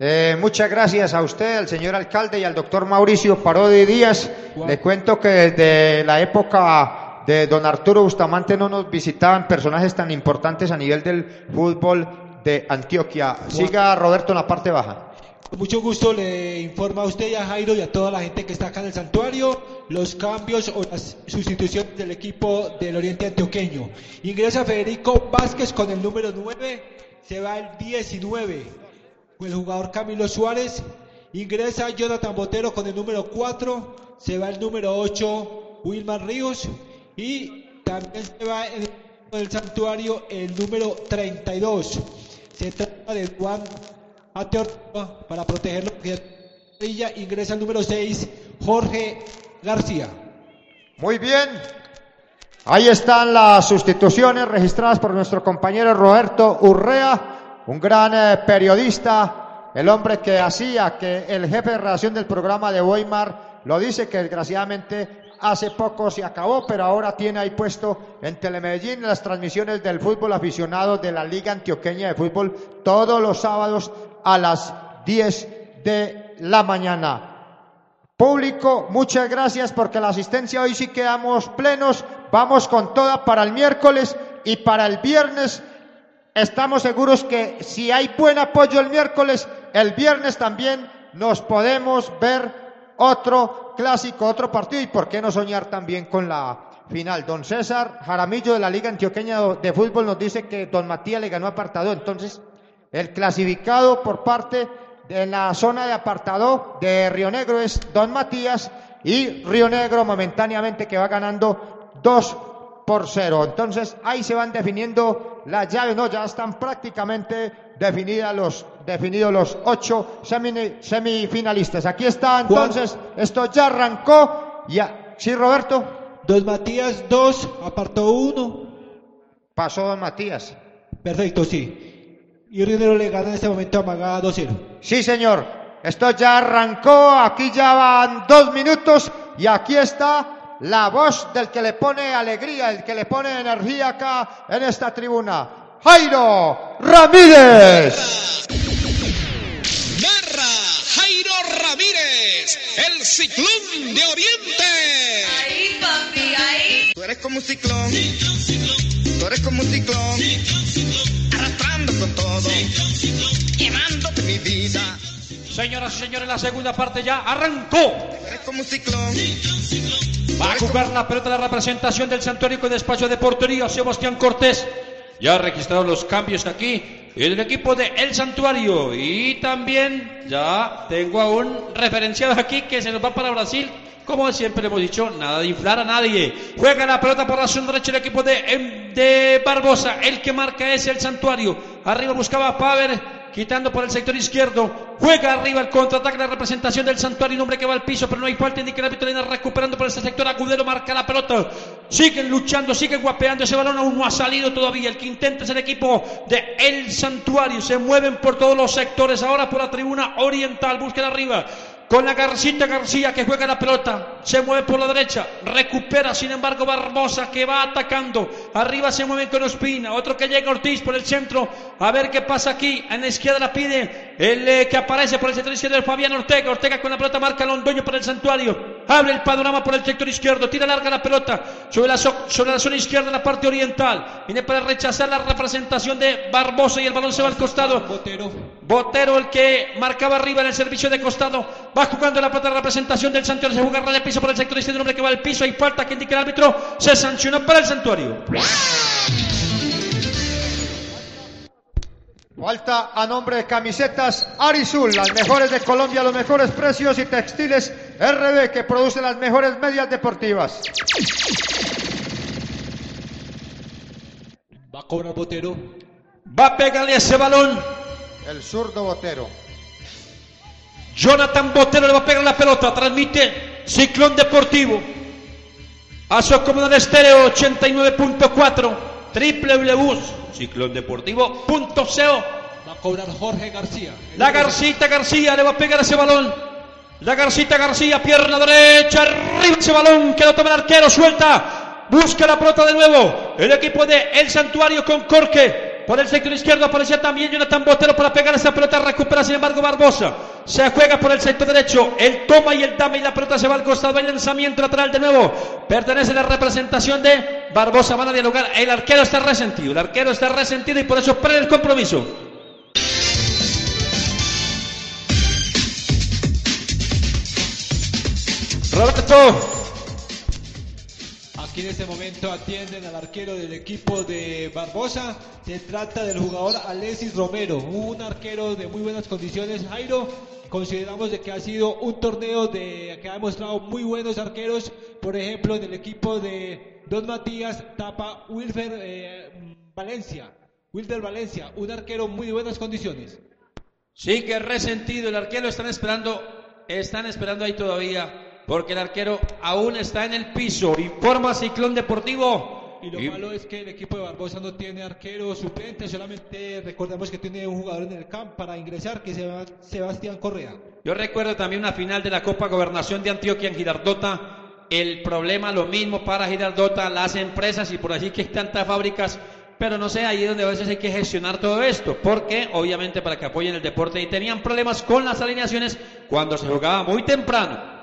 Eh, muchas gracias a usted, al señor alcalde y al doctor Mauricio Parodi Díaz. Le cuento que desde la época de don Arturo Bustamante no nos visitaban personajes tan importantes a nivel del fútbol de Antioquia. Siga Roberto en la parte baja. Con mucho gusto le informa a usted y a Jairo y a toda la gente que está acá en el santuario los cambios o las sustituciones del equipo del Oriente Antioqueño. Ingresa Federico Vázquez con el número 9, se va el 19 con el jugador Camilo Suárez. Ingresa Jonathan Botero con el número 4, se va el número 8 Wilmar Ríos y también se va en el, santuario el número 32. Se trata de Juan Ateor para protegerlo. Ella ingresa el número 6, Jorge García. Muy bien. Ahí están las sustituciones registradas por nuestro compañero Roberto Urrea, un gran eh, periodista, el hombre que hacía que el jefe de redacción del programa de Weimar lo dice que desgraciadamente hace poco se acabó, pero ahora tiene ahí puesto en Telemedellín las transmisiones del fútbol aficionado de la Liga Antioqueña de Fútbol todos los sábados a las 10 de la mañana. Público, muchas gracias porque la asistencia hoy sí quedamos plenos. Vamos con toda para el miércoles y para el viernes. Estamos seguros que si hay buen apoyo el miércoles, el viernes también nos podemos ver otro clásico, otro partido y por qué no soñar también con la final. Don César Jaramillo de la Liga Antioqueña de Fútbol nos dice que Don Matías le ganó apartado. Entonces, el clasificado por parte de la zona de apartado de Río Negro es Don Matías y Río Negro momentáneamente que va ganando 2 por 0. Entonces ahí se van definiendo las llaves, no, ya están prácticamente definidas los, definidos los ocho semi- semifinalistas. Aquí está entonces, esto ya arrancó. Ya, ¿sí, Roberto? Don Matías 2, apartó 1. Pasó Don Matías. Perfecto, sí. Y Río Negro le gana en este momento a Maga 2-0. Sí, señor. Esto ya arrancó, aquí ya van dos minutos y aquí está la voz del que le pone alegría, el que le pone energía acá en esta tribuna. Jairo Ramírez. Narra Jairo Ramírez, el ciclón de Oriente. Ahí, papi, ahí. Tú eres como un ciclón. Tú eres como un ciclón. Arrastrando con todo. Llevándote mi vida. Señoras y señores, la segunda parte ya arrancó. Tú eres como un ciclón. Va a jugar la pelota la representación del Santuario con espacio de portería. Sebastián Cortés. Ya ha registrado los cambios aquí en el equipo de El Santuario. Y también ya tengo a un referenciado aquí que se nos va para Brasil. Como siempre hemos dicho, nada de inflar a nadie. Juega la pelota por la zona derecha el equipo de, em, de Barbosa. El que marca es el Santuario. Arriba buscaba Paver. Quitando por el sector izquierdo. Juega arriba el contraataque. La representación del Santuario. Un hombre que va al piso, pero no hay falta. Indica árbitro. Viene recuperando por ese sector. Agudero marca la pelota. Siguen luchando, siguen guapeando. Ese balón aún no ha salido todavía. El que intenta es el equipo de El Santuario. Se mueven por todos los sectores. Ahora por la tribuna oriental. Busquen arriba. Con la Garcita García que juega la pelota. Se mueve por la derecha. Recupera, sin embargo, Barbosa que va atacando. Arriba se mueven con Ospina. Otro que llega Ortiz por el centro. A ver qué pasa aquí. En la izquierda la pide el eh, que aparece por el sector izquierdo. Fabián Ortega. Ortega con la pelota marca Londoño por el santuario. Abre el panorama por el sector izquierdo. Tira larga la pelota. Sobre la, so- sobre la zona izquierda en la parte oriental. Viene para rechazar la representación de Barbosa y el balón se va al costado. Botero. Botero el que marcaba arriba en el servicio de costado. Va jugando la pelota de representación del Santuario. Se juega de piso por el sector izquierdo. Un hombre que va al piso. Hay falta que indica el árbitro. Se sancionó para el Santuario. Falta a nombre de camisetas Arisul, las mejores de Colombia, los mejores precios y textiles RB que produce las mejores medias deportivas. Va a cobrar Botero. Va a pegarle ese balón. El zurdo Botero. Jonathan Botero le va a pegar la pelota. Transmite Ciclón Deportivo. A su acomodar estéreo 89.4. www.ciclondeportivo.co. Va a cobrar Jorge García. La Garcita García le va a pegar ese balón. La Garcita García, pierna derecha, arriba ese balón que lo toma el arquero, suelta. Busca la pelota de nuevo. El equipo de El Santuario con Corque. Por el sector izquierdo aparecía también Jonathan Botero para pegar esa pelota. Recupera sin embargo Barbosa. Se juega por el sector derecho. El toma y el dame y la pelota se va al costado. El lanzamiento lateral de nuevo. Pertenece a la representación de Barbosa. Van a dialogar. El arquero está resentido. El arquero está resentido y por eso pierde el compromiso. Roberto. Aquí en este momento atienden al arquero del equipo de Barbosa. Se trata del jugador Alexis Romero, un arquero de muy buenas condiciones. Jairo, consideramos de que ha sido un torneo de que ha demostrado muy buenos arqueros. Por ejemplo, en el equipo de Don Matías tapa Wilfer eh, Valencia. Wilder Valencia, un arquero muy de buenas condiciones. Sí, que resentido. El arquero están esperando, están esperando ahí todavía. Porque el arquero aún está en el piso. Informa Ciclón Deportivo. Y lo Y- malo es que el equipo de Barbosa no tiene arquero suplente, solamente recordamos que tiene un jugador en el campo para ingresar, que es Seba- Sebastián Correa. Yo recuerdo también una final de la Copa Gobernación de Antioquia en Girardota. El problema, lo mismo para Girardota, las empresas y por allí que hay tantas fábricas. Pero no sé, ahí es donde a veces hay que gestionar todo esto. Porque, obviamente, para que apoyen el deporte. Y tenían problemas con las alineaciones cuando se jugaba muy temprano.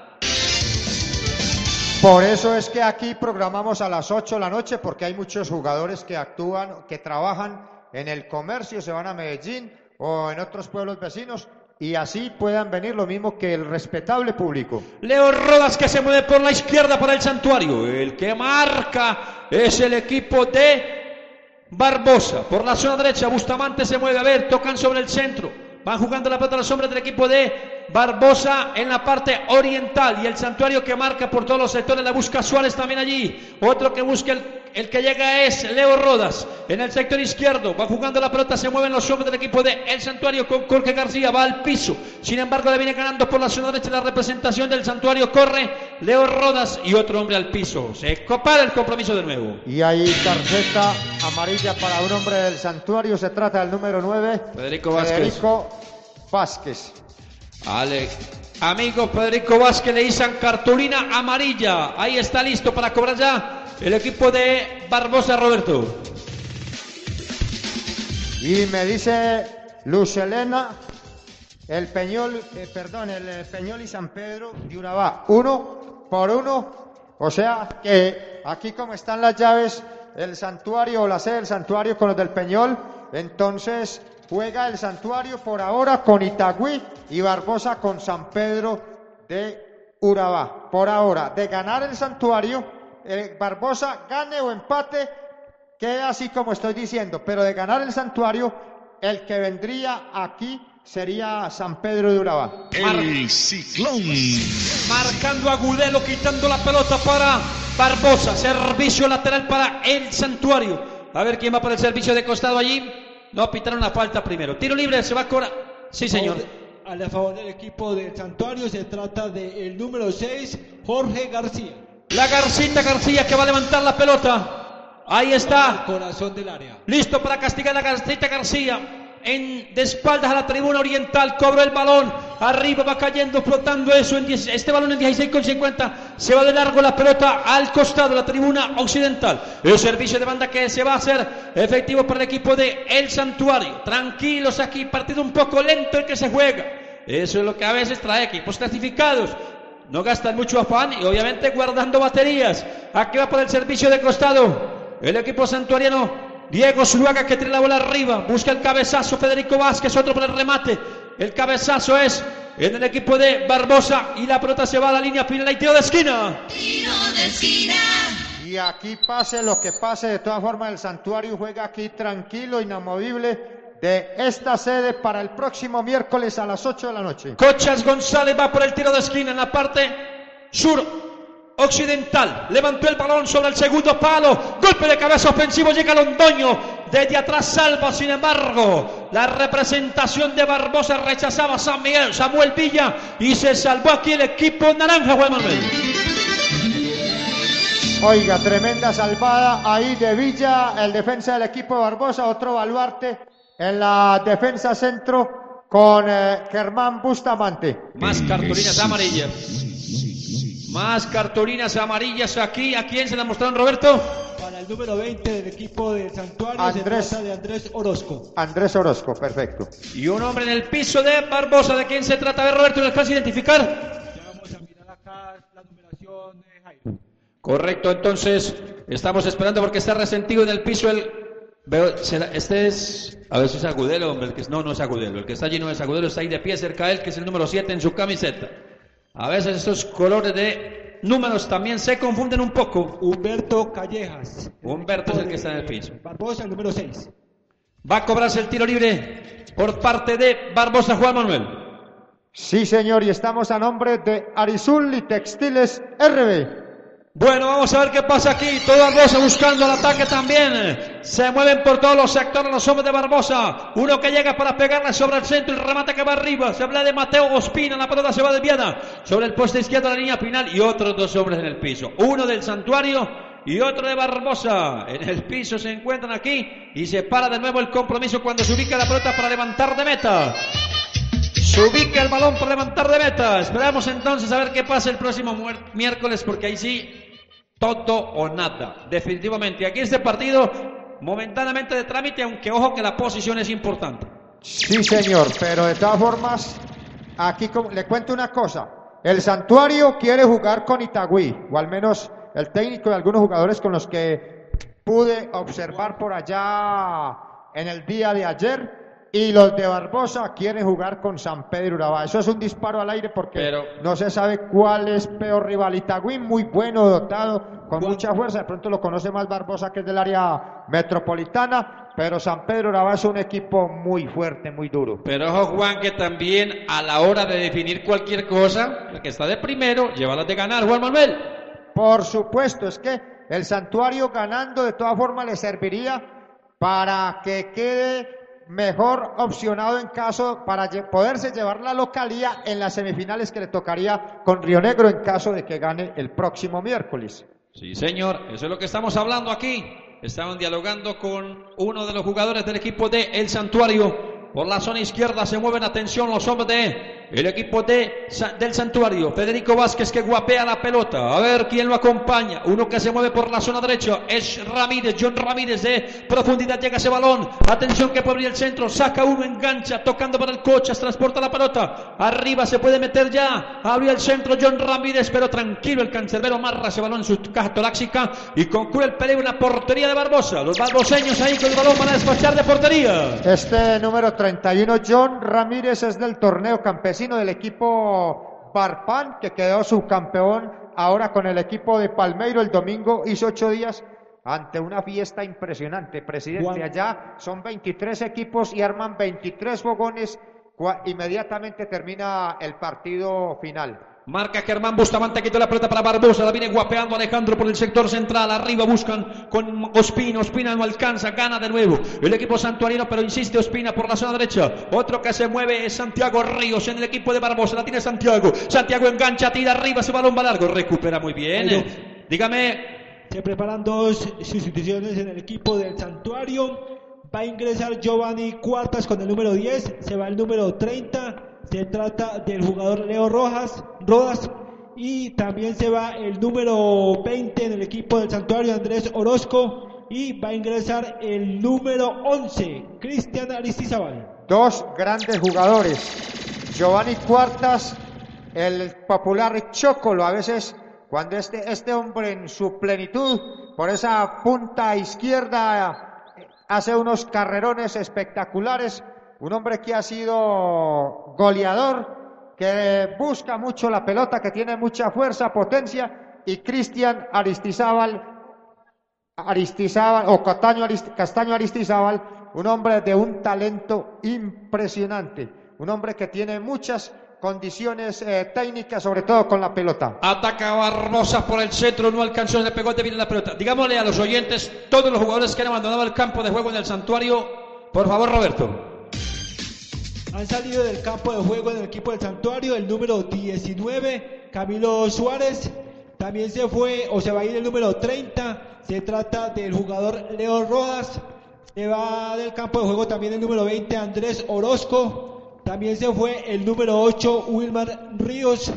Por eso es que aquí programamos a las 8 de la noche, porque hay muchos jugadores que actúan, que trabajan en el comercio, se van a Medellín o en otros pueblos vecinos, y así puedan venir lo mismo que el respetable público. Leo Rodas que se mueve por la izquierda para el santuario. El que marca es el equipo de Barbosa. Por la zona derecha, Bustamante se mueve. A ver, tocan sobre el centro. Van jugando la pelota los hombres del equipo de Barbosa en la parte oriental. Y el santuario que marca por todos los sectores. La busca Suárez también allí. Otro que busca el, el que llega es Leo Rodas. En el sector izquierdo. Va jugando la pelota. Se mueven los hombres del equipo de El Santuario con Jorge García. Va al piso. Sin embargo, le viene ganando por la zona derecha la representación del santuario. Corre Leo Rodas y otro hombre al piso. Se copara el compromiso de nuevo. Y hay tarjeta amarilla para un hombre del santuario, se trata del número 9, Federico Vázquez. Federico Vázquez. Ale, amigo Federico Vázquez le dicen cartulina amarilla. Ahí está listo para cobrar ya el equipo de Barbosa Roberto. Y me dice Luz Elena, el Peñol, eh, perdón, el eh, Peñol y San Pedro de Urabá, uno por uno. O sea que aquí como están las llaves, el santuario o la sede del santuario con los del Peñol, entonces juega el santuario por ahora con Itagüí y Barbosa con San Pedro de Urabá. Por ahora, de ganar el santuario, eh, Barbosa gane o empate, queda así como estoy diciendo, pero de ganar el santuario, el que vendría aquí sería San Pedro de Urabá. El ciclón. Marcando Agudelo, quitando la pelota para Barbosa. Servicio lateral para el santuario. A ver quién va por el servicio de costado allí. No, pitaron una falta primero. Tiro libre, se va a cobrar. Sí, señor. A la favor del equipo del Santuario se trata del número 6, Jorge García. La Garcita García que va a levantar la pelota. Ahí está. Corazón del área. Listo para castigar a la Garcita García. En, de espaldas a la tribuna oriental, cobra el balón, arriba va cayendo, flotando eso, en 10 este balón en 16,50, se va de largo la pelota al costado de la tribuna occidental. El servicio de banda que se va a hacer efectivo para el equipo de El Santuario. Tranquilos aquí, partido un poco lento el que se juega. Eso es lo que a veces trae equipos clasificados. No gastan mucho afán y obviamente guardando baterías. Aquí va por el servicio de costado. El equipo santuariano Diego Zuluaga que tiene la bola arriba, busca el cabezazo Federico Vázquez, otro por el remate. El cabezazo es en el equipo de Barbosa y la pelota se va a la línea final y tiro de esquina. Tiro de esquina. Y aquí pase lo que pase, de todas formas el santuario juega aquí tranquilo, inamovible de esta sede para el próximo miércoles a las 8 de la noche. Cochas González va por el tiro de esquina en la parte sur occidental. Levantó el balón sobre el segundo palo. Golpe de cabeza ofensivo. Llega Londoño. Desde atrás salva, sin embargo, la representación de Barbosa rechazaba a San Miguel, Samuel Villa y se salvó aquí el equipo naranja, Juan Manuel. Oiga, tremenda salvada ahí de Villa, el defensa del equipo de Barbosa, otro baluarte en la defensa centro con eh, Germán Bustamante. Más cartulinas amarillas. Más cartulinas amarillas aquí. ¿A quién se la mostraron, Roberto? Para el número 20 del equipo del Santuario Andrés. se trata de Andrés Orozco. Andrés Orozco, perfecto. Y un hombre en el piso de Barbosa. ¿De quién se trata? A ver, Roberto, ¿lo alcanza a identificar? Ya vamos a mirar acá la numeración de Jairo. Correcto, entonces estamos esperando porque está resentido en el piso el... Veo, este es... A ver si es Agudelo, hombre. El que, no, no es Agudelo. El que está allí no es Agudelo, está ahí de pie cerca de él, que es el número 7 en su camiseta. A veces estos colores de números también se confunden un poco. Humberto Callejas. Humberto es el que está en el piso. Barbosa, el número 6. Va a cobrarse el tiro libre por parte de Barbosa Juan Manuel. Sí, señor, y estamos a nombre de Arizul y Textiles RB. Bueno, vamos a ver qué pasa aquí. Todo Barbosa buscando el ataque también. Se mueven por todos los sectores los hombres de Barbosa. Uno que llega para pegarle sobre el centro. El remate que va arriba. Se habla de Mateo Ospina. La pelota se va desviada sobre el poste izquierdo de la línea final. Y otros dos hombres en el piso. Uno del santuario y otro de Barbosa. En el piso se encuentran aquí. Y se para de nuevo el compromiso cuando se ubica la pelota para levantar de meta. Se ubica el balón para levantar de meta. Esperamos entonces a ver qué pasa el próximo miércoles, porque ahí sí, todo o nada. Definitivamente. Aquí este partido, momentáneamente de trámite, aunque ojo que la posición es importante. Sí, señor, pero de todas formas, aquí le cuento una cosa. El santuario quiere jugar con Itagüí, o al menos el técnico y algunos jugadores con los que pude observar por allá en el día de ayer. Y los de Barbosa quieren jugar con San Pedro Urabá. Eso es un disparo al aire porque Pero- no se sabe cuál es peor rival. Itagüí, muy bueno, dotado, con mucha fuerza. De pronto lo conoce más Barbosa, que es del área metropolitana. Pero San Pedro Urabá es un equipo muy fuerte, muy duro. Pero ojo, Juan, que también a la hora de definir cualquier cosa, el que está de primero, lleva las de ganar, Juan Manuel. Por supuesto, es que el santuario ganando de todas formas le serviría para que quede mejor opcionado en caso para poderse llevar la localía en las semifinales que le tocaría con Río Negro en caso de que gane el próximo miércoles. Sí, señor, eso es lo que estamos hablando aquí. Estaban dialogando con uno de los jugadores del equipo de El Santuario. Por la zona izquierda se mueven, atención, los hombres de el equipo de, del santuario. Federico Vázquez que guapea la pelota. A ver quién lo acompaña. Uno que se mueve por la zona derecha es Ramírez. John Ramírez de profundidad llega ese balón. Atención que puede abrir el centro. Saca uno, engancha, tocando para el Cochas. Transporta la pelota. Arriba se puede meter ya. Abrió el centro John Ramírez, pero tranquilo el cancerbero amarra ese balón en su caja torácica y concluye el peligro en la portería de Barbosa. Los barboseños ahí con el balón van a despachar de portería. Este número 31, John Ramírez, es del torneo campesino del equipo Barpan, que quedó subcampeón ahora con el equipo de Palmeiro el domingo, hizo ocho días ante una fiesta impresionante. Presidente, Juan- allá son 23 equipos y arman 23 fogones. Inmediatamente termina el partido final. Marca Germán Bustamante, quitó la pelota para Barbosa, la viene guapeando Alejandro por el sector central, arriba buscan con Ospina, Ospina no alcanza, gana de nuevo el equipo santuarino, pero insiste Ospina por la zona derecha, otro que se mueve es Santiago Ríos en el equipo de Barbosa, la tiene Santiago, Santiago engancha, tira arriba, ese balón va largo, recupera muy bien, Jairo. dígame, Se preparan dos sustituciones en el equipo del santuario. Va a ingresar Giovanni Cuartas con el número 10. Se va el número 30. Se trata del jugador Leo Rojas, Rodas. Y también se va el número 20 en el equipo del santuario Andrés Orozco. Y va a ingresar el número 11, Cristian Aristizábal. Dos grandes jugadores. Giovanni Cuartas, el popular Chocolo, a veces cuando este, este hombre en su plenitud, por esa punta izquierda, hace unos carrerones espectaculares. Un hombre que ha sido goleador, que busca mucho la pelota, que tiene mucha fuerza, potencia. Y Cristian Aristizábal, Aristizábal o Castaño, Castaño Aristizábal, un hombre de un talento impresionante, un hombre que tiene muchas condiciones eh, técnicas, sobre todo con la pelota. Ataca Barbosa por el centro, no alcanzó, le pegó de bien la pelota. Digámosle a los oyentes, todos los jugadores que han abandonado el campo de juego en el santuario, por favor Roberto. Han salido del campo de juego en el equipo del santuario el número 19, Camilo Suárez. También se fue o se va a ir el número 30. Se trata del jugador Leo Rodas. Se va del campo de juego también el número 20, Andrés Orozco. También se fue el número 8, Wilmar Ríos.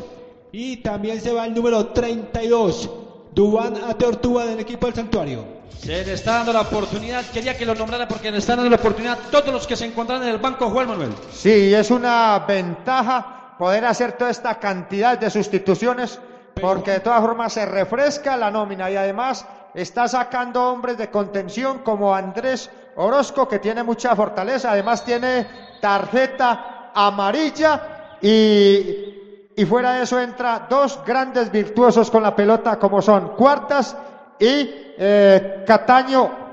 Y también se va el número 32, Dubán Ateortúa del equipo del santuario. Se le está dando la oportunidad, quería que lo nombrara porque le están dando la oportunidad a todos los que se encuentran en el banco, Juan Manuel. Sí, es una ventaja poder hacer toda esta cantidad de sustituciones, porque de todas formas se refresca la nómina y además está sacando hombres de contención como Andrés Orozco, que tiene mucha fortaleza, además tiene tarjeta amarilla y, y fuera de eso entra dos grandes virtuosos con la pelota como son Cuartas y eh, Cataño,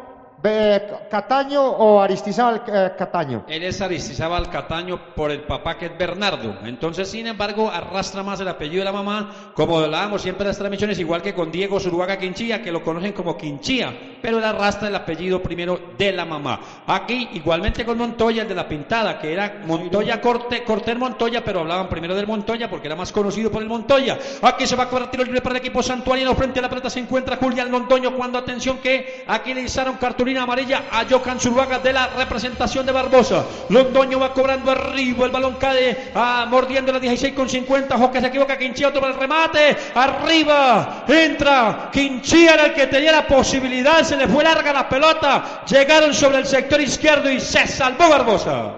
Cataño o Aristizábal eh, Cataño. Él es Aristizábal Cataño por el papá que es Bernardo. Entonces, sin embargo, arrastra más el apellido de la mamá, como hablábamos siempre en las transmisiones, igual que con Diego Zuluaga Quinchía, que lo conocen como Quinchía, pero él arrastra el apellido primero de la mamá. Aquí, igualmente con Montoya, el de la pintada, que era Montoya Corte, Cortés Montoya, pero hablaban primero del Montoya porque era más conocido por el Montoya. Aquí se va a cobrar tiro libre para el equipo santuariano. Frente a la pelota se encuentra Julián Londoño. Cuando atención que aquí le izaron cartulina amarilla a Johan Zuluaga de la representación de Barbosa. Londoño va cobrando arriba. El balón cae ah, mordiendo la 16 con 50. Ojo que se equivoca Quinchía. Otro el remate. Arriba. Entra. Quinchía era el que tenía la posibilidad. Se le fue larga la pelota. Llegaron sobre el sector izquierdo y se salvó Barbosa.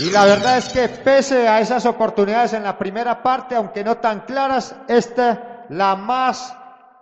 Y la verdad es que pese a esas oportunidades en la primera parte, aunque no tan claras, esta la más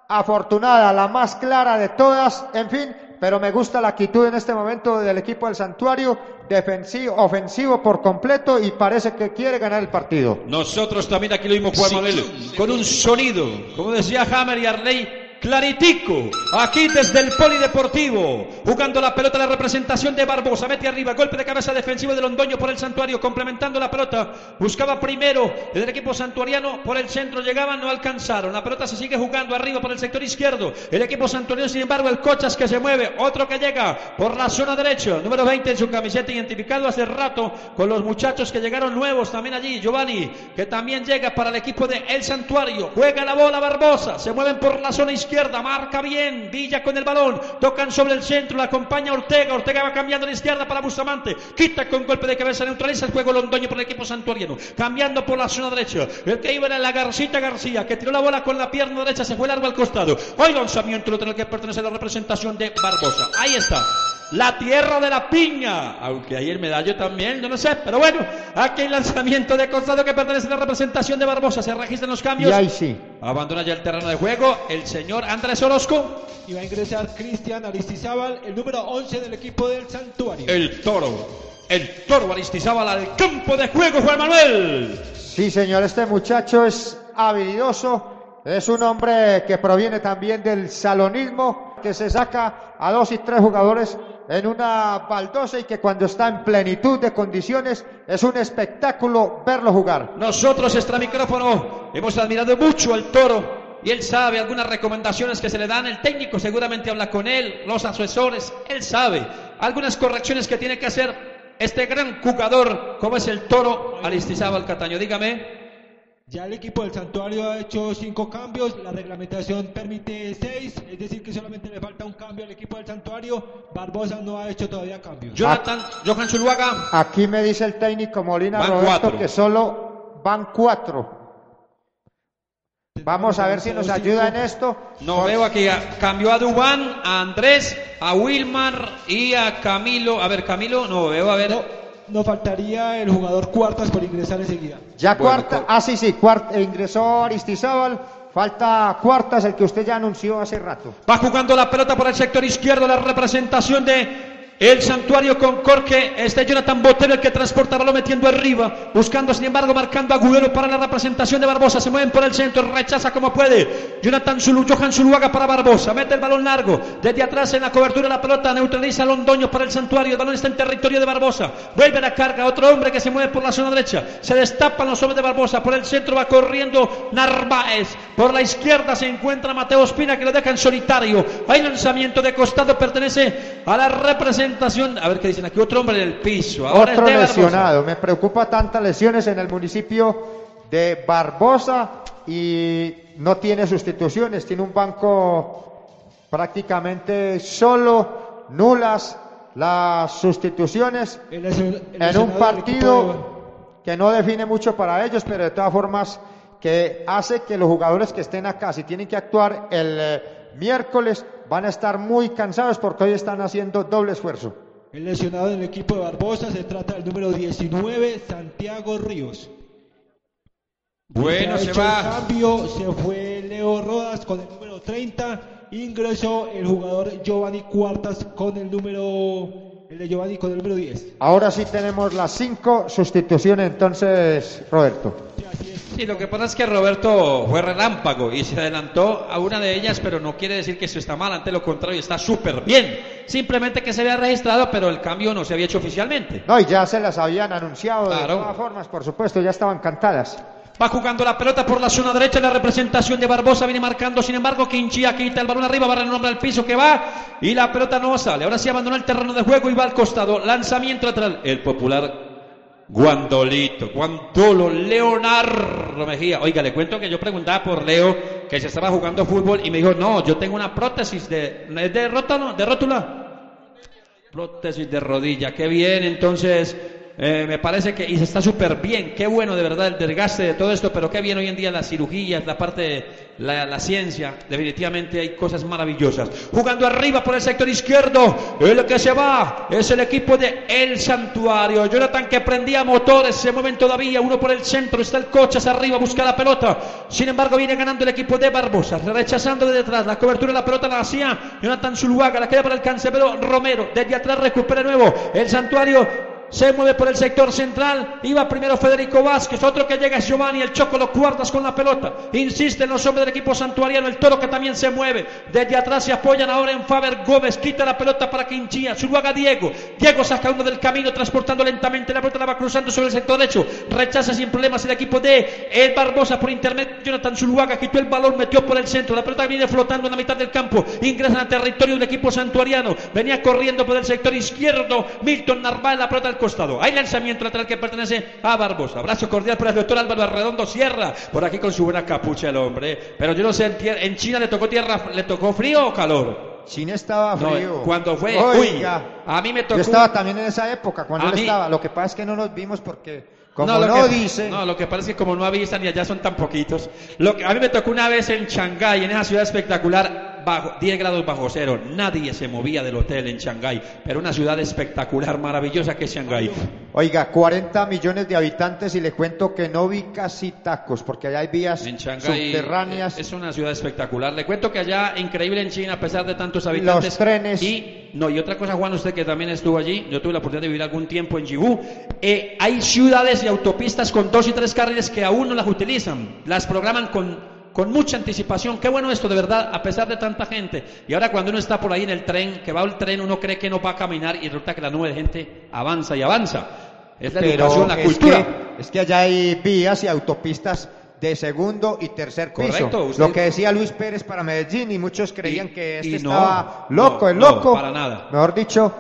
afortunada, la más clara de todas, en fin, pero me gusta la actitud en este momento del equipo del santuario, defensivo, ofensivo por completo y parece que quiere ganar el partido. Nosotros también aquí lo vimos Juan Manuel, con un sonido, como decía Hammer y Arley, claritico, aquí desde el Polideportivo, jugando la pelota la representación de Barbosa, mete arriba, golpe de cabeza defensivo de Londoño por el santuario, complementando la pelota, buscaba primero el equipo santuariano por el centro, llegaban, no alcanzaron, la pelota se sigue jugando arriba por el sector izquierdo, el equipo santuariano, sin embargo, el Cochas que se mueve, otro que llega por la zona derecha, número 20 en su camiseta, identificado hace rato con los muchachos que llegaron nuevos también allí, Giovanni, que también llega para el equipo de El Santuario, juega la bola Barbosa, se mueven por la zona izquierda, izquierda, marca bien, Villa con el balón, tocan sobre el centro, la acompaña Ortega, Ortega va cambiando a la izquierda para Bustamante, quita con golpe de cabeza, neutraliza el juego Londoño por el equipo santuariano, cambiando por la zona derecha, el que iba era la Garcita García, que tiró la bola con la pierna derecha, se fue largo al costado, hoy lanzamiento lo tiene que pertenece a la representación de Barbosa, ahí está. La tierra de la piña, aunque ahí el medallo también, yo no sé, pero bueno, aquí hay lanzamiento de costado que pertenece a la representación de Barbosa, se registran los cambios. Y ahí sí. Abandona ya el terreno de juego el señor Andrés Orozco. Y va a ingresar Cristian Aristizábal, el número 11 del equipo del Santuario. El toro, el toro Aristizábal al campo de juego, Juan Manuel. Sí, señor, este muchacho es habilidoso, es un hombre que proviene también del salonismo, que se saca a dos y tres jugadores en una baldosa y que cuando está en plenitud de condiciones es un espectáculo verlo jugar. Nosotros, extra micrófono, hemos admirado mucho al toro y él sabe algunas recomendaciones que se le dan. El técnico seguramente habla con él, los asesores, él sabe algunas correcciones que tiene que hacer este gran jugador como es el toro Aristizábal Cataño. Dígame. Ya el equipo del Santuario ha hecho cinco cambios, la reglamentación permite seis, es decir que solamente le falta un cambio al equipo del Santuario. Barbosa no ha hecho todavía cambios. Jonathan, Johan Zuluaga. Aquí me dice el técnico Molina Van Roberto cuatro. que solo van cuatro. Vamos a ver si nos ayuda en esto. No veo aquí, cambió a Dubán, a Andrés, a Wilmar y a Camilo. A ver, Camilo, no veo, a ver. Nos faltaría el jugador cuartas por ingresar enseguida. Ya Bueno, cuarta, ah sí, sí, cuarta, ingresó Aristizábal, falta cuartas, el que usted ya anunció hace rato. Va jugando la pelota por el sector izquierdo, la representación de el santuario con Corque. Este Jonathan Botero el que transporta balón metiendo arriba, buscando sin embargo, marcando agudero para la representación de Barbosa. Se mueven por el centro, rechaza como puede. Jonathan Zulu, Johan Zuluaga para Barbosa, mete el balón largo. Desde atrás en la cobertura de la pelota, neutraliza a Londoño para el santuario. El balón está en territorio de Barbosa. Vuelve la carga, otro hombre que se mueve por la zona derecha. Se destapan los hombres de Barbosa. Por el centro va corriendo Narváez. Por la izquierda se encuentra Mateo Espina que lo deja en solitario. Hay lanzamiento de costado, pertenece a la representación. A ver qué dicen aquí, otro hombre en el piso. Ahora Otro lesionado. Me preocupa tantas lesiones en el municipio de Barbosa y no tiene sustituciones. Tiene un banco prácticamente solo, nulas las sustituciones El lesio- el en un partido que no define mucho para ellos, pero de todas formas que hace que los jugadores que estén acá, si tienen que actuar el eh, miércoles, van a estar muy cansados porque hoy están haciendo doble esfuerzo. El lesionado del equipo de Barbosa se trata del número 19, Santiago Ríos. Bueno, ha se hecho el va. cambio, se fue Leo Rodas con el número 30, ingresó el jugador Giovanni Cuartas con el número, el de Giovanni con el número 10. Ahora sí tenemos las cinco sustituciones, entonces, Roberto. Sí, lo que pasa es que Roberto fue relámpago y se adelantó a una de ellas, pero no quiere decir que eso está mal, ante lo contrario, está súper bien. Simplemente que se había registrado, pero el cambio no se había hecho oficialmente. No, y ya se las habían anunciado de Claro. todas formas, por supuesto, ya estaban cantadas. Va jugando la pelota por la zona derecha, la representación de Barbosa viene marcando, sin embargo, Quinchía quita el balón arriba, va a renombrar el piso que va y la pelota no sale. Ahora sí abandona el terreno de juego y va al costado. Lanzamiento lateral. El popular Guandolito, Guandolo, Leonardo Mejía. Oiga, le cuento que yo preguntaba por Leo que se estaba jugando fútbol y me dijo, no, yo tengo una prótesis de, ¿es de de rótula. Prótesis de rodilla, qué bien, entonces eh, me parece que, y se está súper bien, qué bueno de verdad el desgaste de todo esto, pero qué bien hoy en día las cirugías, la parte de la, ciencia, definitivamente hay cosas maravillosas. Jugando arriba por el sector izquierdo, el que se va es el equipo de El Santuario. Jonathan que prendía motores, se mueven todavía, uno por el centro, está el coche hacia arriba, busca la pelota. Sin embargo, viene ganando el equipo de Barbosa, rechazando de detrás, la cobertura de la pelota la hacía Jonathan Zuluaga, la queda para el cancerbero Romero, desde atrás recupera de nuevo el Santuario. Se mueve por el sector central. Iba primero Federico Vázquez. Otro que llega es Giovanni. El Choco lo cuartas con la pelota. Insisten los hombres del equipo santuariano. El toro que también se mueve. Desde atrás se apoyan ahora en Faber Gómez. Quita la pelota para Quinchía. Zuluaga Diego. Diego saca uno del camino transportando lentamente la pelota. La va cruzando sobre el sector derecho. Rechaza sin problemas el equipo de El Barbosa por intermedio. Jonathan Zuluaga quitó el balón. Metió por el centro. La pelota viene flotando en la mitad del campo. Ingresa al territorio del equipo santuariano. Venía corriendo por el sector izquierdo. Milton Narváez. La pelota al al costado. Hay lanzamiento lateral que pertenece a Barbosa. Abrazo cordial para el doctor Álvaro Arredondo Sierra. Por aquí con su buena capucha el hombre. Pero yo no sé, en, China le tocó tierra, le tocó frío o calor. China estaba No, frío. cuando fue, Oiga, uy, a mí me tocó. Yo estaba también en esa época, cuando él mí- estaba. Lo que pasa es que no nos vimos porque, como lo no, que- dice, No, lo que pasa es que como no avisan y allá son tan poquitos. Lo que, a mí me tocó una vez en Shanghái, en esa ciudad espectacular, bajo, 10 grados bajo cero. Nadie se movía del hotel en Shanghái. Pero una ciudad espectacular, maravillosa que es Shanghái. oiga, 40 millones de habitantes y le cuento que no vi casi tacos, porque allá hay vías Shanghái, subterráneas. eh, Es una ciudad espectacular. Le cuento que allá, increíble en China, a pesar de tantos habitantes. Los trenes. Y, no, y otra cosa, Juan, usted que también estuvo allí, yo tuve la oportunidad de vivir algún tiempo en Jibú. eh, hay ciudades y autopistas con dos y tres carriles que aún no las utilizan. Las programan con, con mucha anticipación. Qué bueno esto, de verdad, a pesar de tanta gente. Y ahora cuando uno está por ahí en el tren, que va el tren, uno cree que no va a caminar y resulta que la nube de gente avanza y avanza. Es la Pero educación, la es cultura. que- es que allá hay vías y autopistas de segundo y tercer piso. Correcto, usted- Lo que decía Luis Pérez para Medellín y muchos creían que este no, estaba loco, no, es no, loco. para nada. Mejor dicho,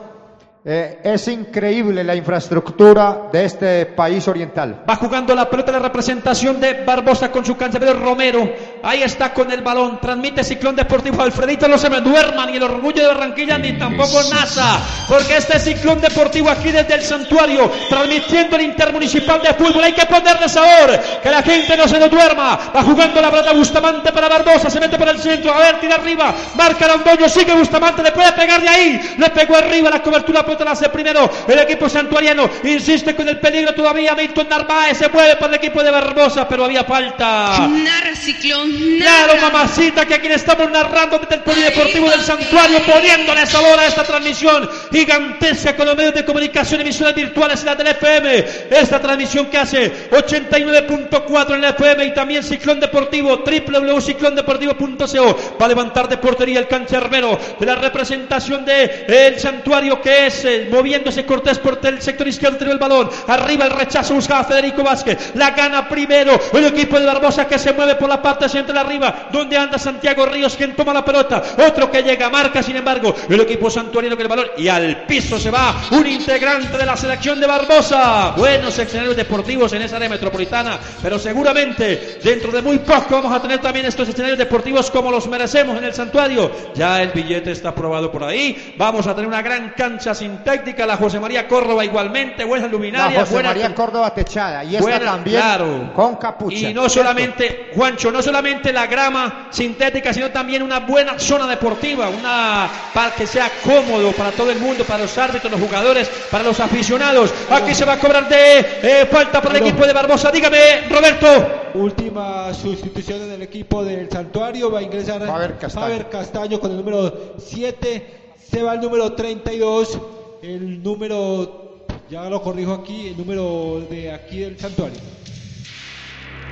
eh, es increíble la infraestructura de este país oriental. Va jugando la pelota la representación de Barbosa con su cancerbero Romero. Ahí está con el balón. Transmite Ciclón Deportivo. Alfredito no se me duerma ni el orgullo de Barranquilla ni tampoco NASA. Porque este es Ciclón Deportivo aquí desde el santuario. Transmitiendo el Intermunicipal de Fútbol. Hay que ponerle sabor. Que la gente no se nos duerma. Va jugando la pelota Bustamante para Barbosa. Se mete por el centro. A ver, tira arriba. Marca Londoño. Sigue Bustamante. Le puede pegar de ahí. Le pegó arriba la cobertura. Pelota la hace primero. El equipo santuariano insiste con el peligro todavía. Milton Narváez se mueve para el equipo de Barbosa. Pero había falta. Narra ciclón, Claro, narra. mamacita, que aquí le estamos narrando desde el Polideportivo del Santuario, poniéndole sabor a esta transmisión gigantesca con los medios de comunicación, emisiones virtuales y la del FM. Esta transmisión que hace 89.4 en el FM y también Ciclón Deportivo, www.ciclondeportivo.co, para levantar de portería el cancerbero de la representación de el Santuario, que es moviéndose Cortés por el sector izquierdo, tiró el balón. Arriba el rechazo, buscaba Federico Vázquez. La gana primero el equipo de Barbosa que se mueve por la parte central arriba, donde anda Santiago Ríos, quien toma la pelota. Otro que llega, marca sin embargo el equipo santuariano con el balón y al piso se va un integrante de la selección de Barbosa. Buenos escenarios deportivos en esa área metropolitana, pero seguramente dentro de muy poco vamos a tener también estos escenarios deportivos como los merecemos en el santuario. Ya el billete está aprobado por ahí. Vamos a tener una gran cancha sintética, la José María Córdoba igualmente, buenas La luminarias, José buena María Córdoba techada y esta Buena, también claro. con capucha. y no solamente, Juancho, no solamente la grama sintética, sino también una buena zona deportiva, una para que sea cómodo para todo el mundo, para los árbitros, los jugadores, para los aficionados. Aquí se va a cobrar de eh, falta por el equipo de Barbosa. Dígame, Roberto. Última sustitución en el equipo del Santuario. Va a ingresar Faber Castaño. Faber Castaño con el número 7. Se va el número 32. El número, ya lo corrijo aquí, el número de aquí del Santuario.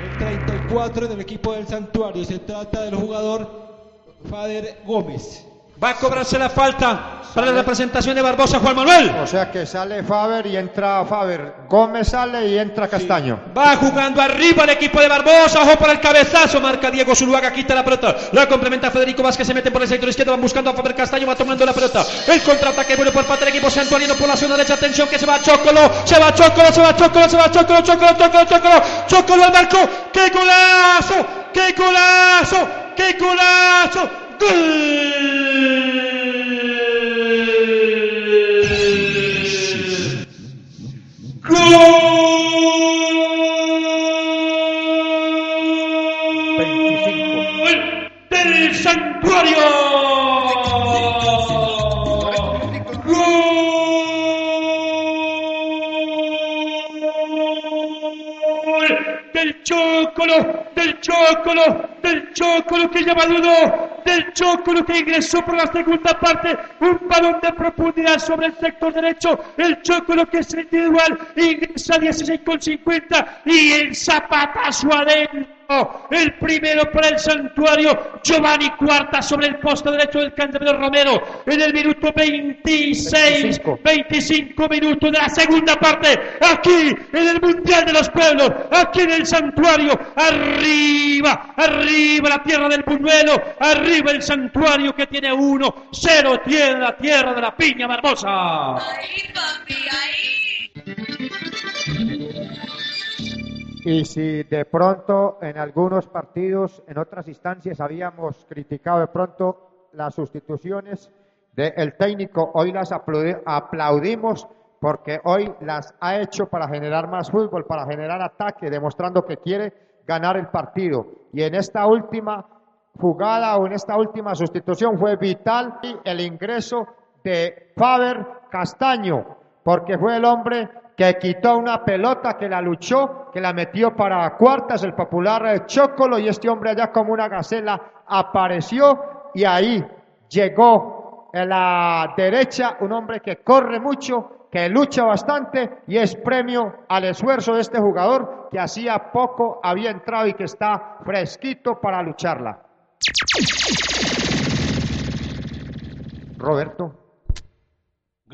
El 34 en el equipo del Santuario. Se trata del jugador Fader Gómez. Va a cobrarse la falta para la representación de Barbosa, Juan Manuel. O sea que sale Faber y entra Faber. Gómez sale y entra Castaño. Va jugando arriba el equipo de Barbosa, ojo para el cabezazo, marca Diego Zuluaga, quita la pelota, la complementa Federico Vázquez, se mete por el sector izquierdo, van buscando a Faber Castaño, va tomando la pelota, el contraataque bueno por parte del equipo santuariano por la zona derecha, atención que se va Chocolo, se va Chocolo, se va Chocolo, se va Chocolo, Chocolo, Chocolo, Chocolo, Chocolo al marco, qué golazo, qué golazo, qué golazo, gol. Gol del Chocolo, del Chocolo, del Chocolo que lleva uno, del Chocolo que ingresó por la segunda parte, un balón de profundidad sobre el sector derecho, el Chocolo que es individual, ingresa 16 con 50 y el zapatazo adentro. El primero para el santuario, Giovanni Cuarta sobre el poste derecho del candidato Romero en el minuto 26, 25 minutos de la segunda parte, aquí en el Mundial de los Pueblos, aquí en el santuario, arriba, arriba la tierra del Buñuelo, arriba el santuario que tiene uno, cero tiene la tierra de la piña Barbosa. Ahí, papi, ahí. Y si de pronto en algunos partidos, en otras instancias, habíamos criticado de pronto las sustituciones del técnico, hoy las aplaudi- aplaudimos porque hoy las ha hecho para generar más fútbol, para generar ataque, demostrando que quiere ganar el partido. Y en esta última jugada o en esta última sustitución fue vital el ingreso de Faber Castaño, porque fue el hombre que quitó una pelota, que la luchó, que la metió para cuartas, el popular Chocolo, y este hombre allá como una gacela apareció y ahí llegó en la derecha un hombre que corre mucho, que lucha bastante y es premio al esfuerzo de este jugador que hacía poco había entrado y que está fresquito para lucharla. Roberto.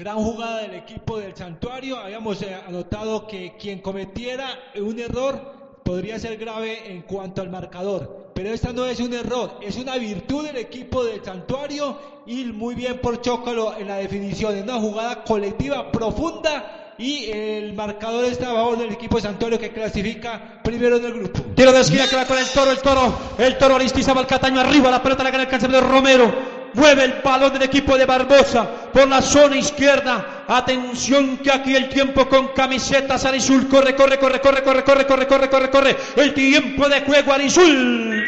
Gran jugada del equipo del Santuario. Habíamos eh, anotado que quien cometiera un error podría ser grave en cuanto al marcador. Pero esta no es un error, es una virtud del equipo del Santuario y muy bien por Chocolo en la definición. Es una jugada colectiva profunda y el marcador está a favor del equipo de Santuario que clasifica primero en el grupo. Tiro de esquina que va con el toro, el toro, el toro Aristizábal Cataño arriba, la pelota la gana el cancerbero Romero. Mueve el balón del equipo de Barbosa por la zona izquierda. Atención que aquí el tiempo con camisetas Arizul. Corre, corre, corre, corre, corre, corre, corre, corre, corre, corre. El tiempo de juego Arizul.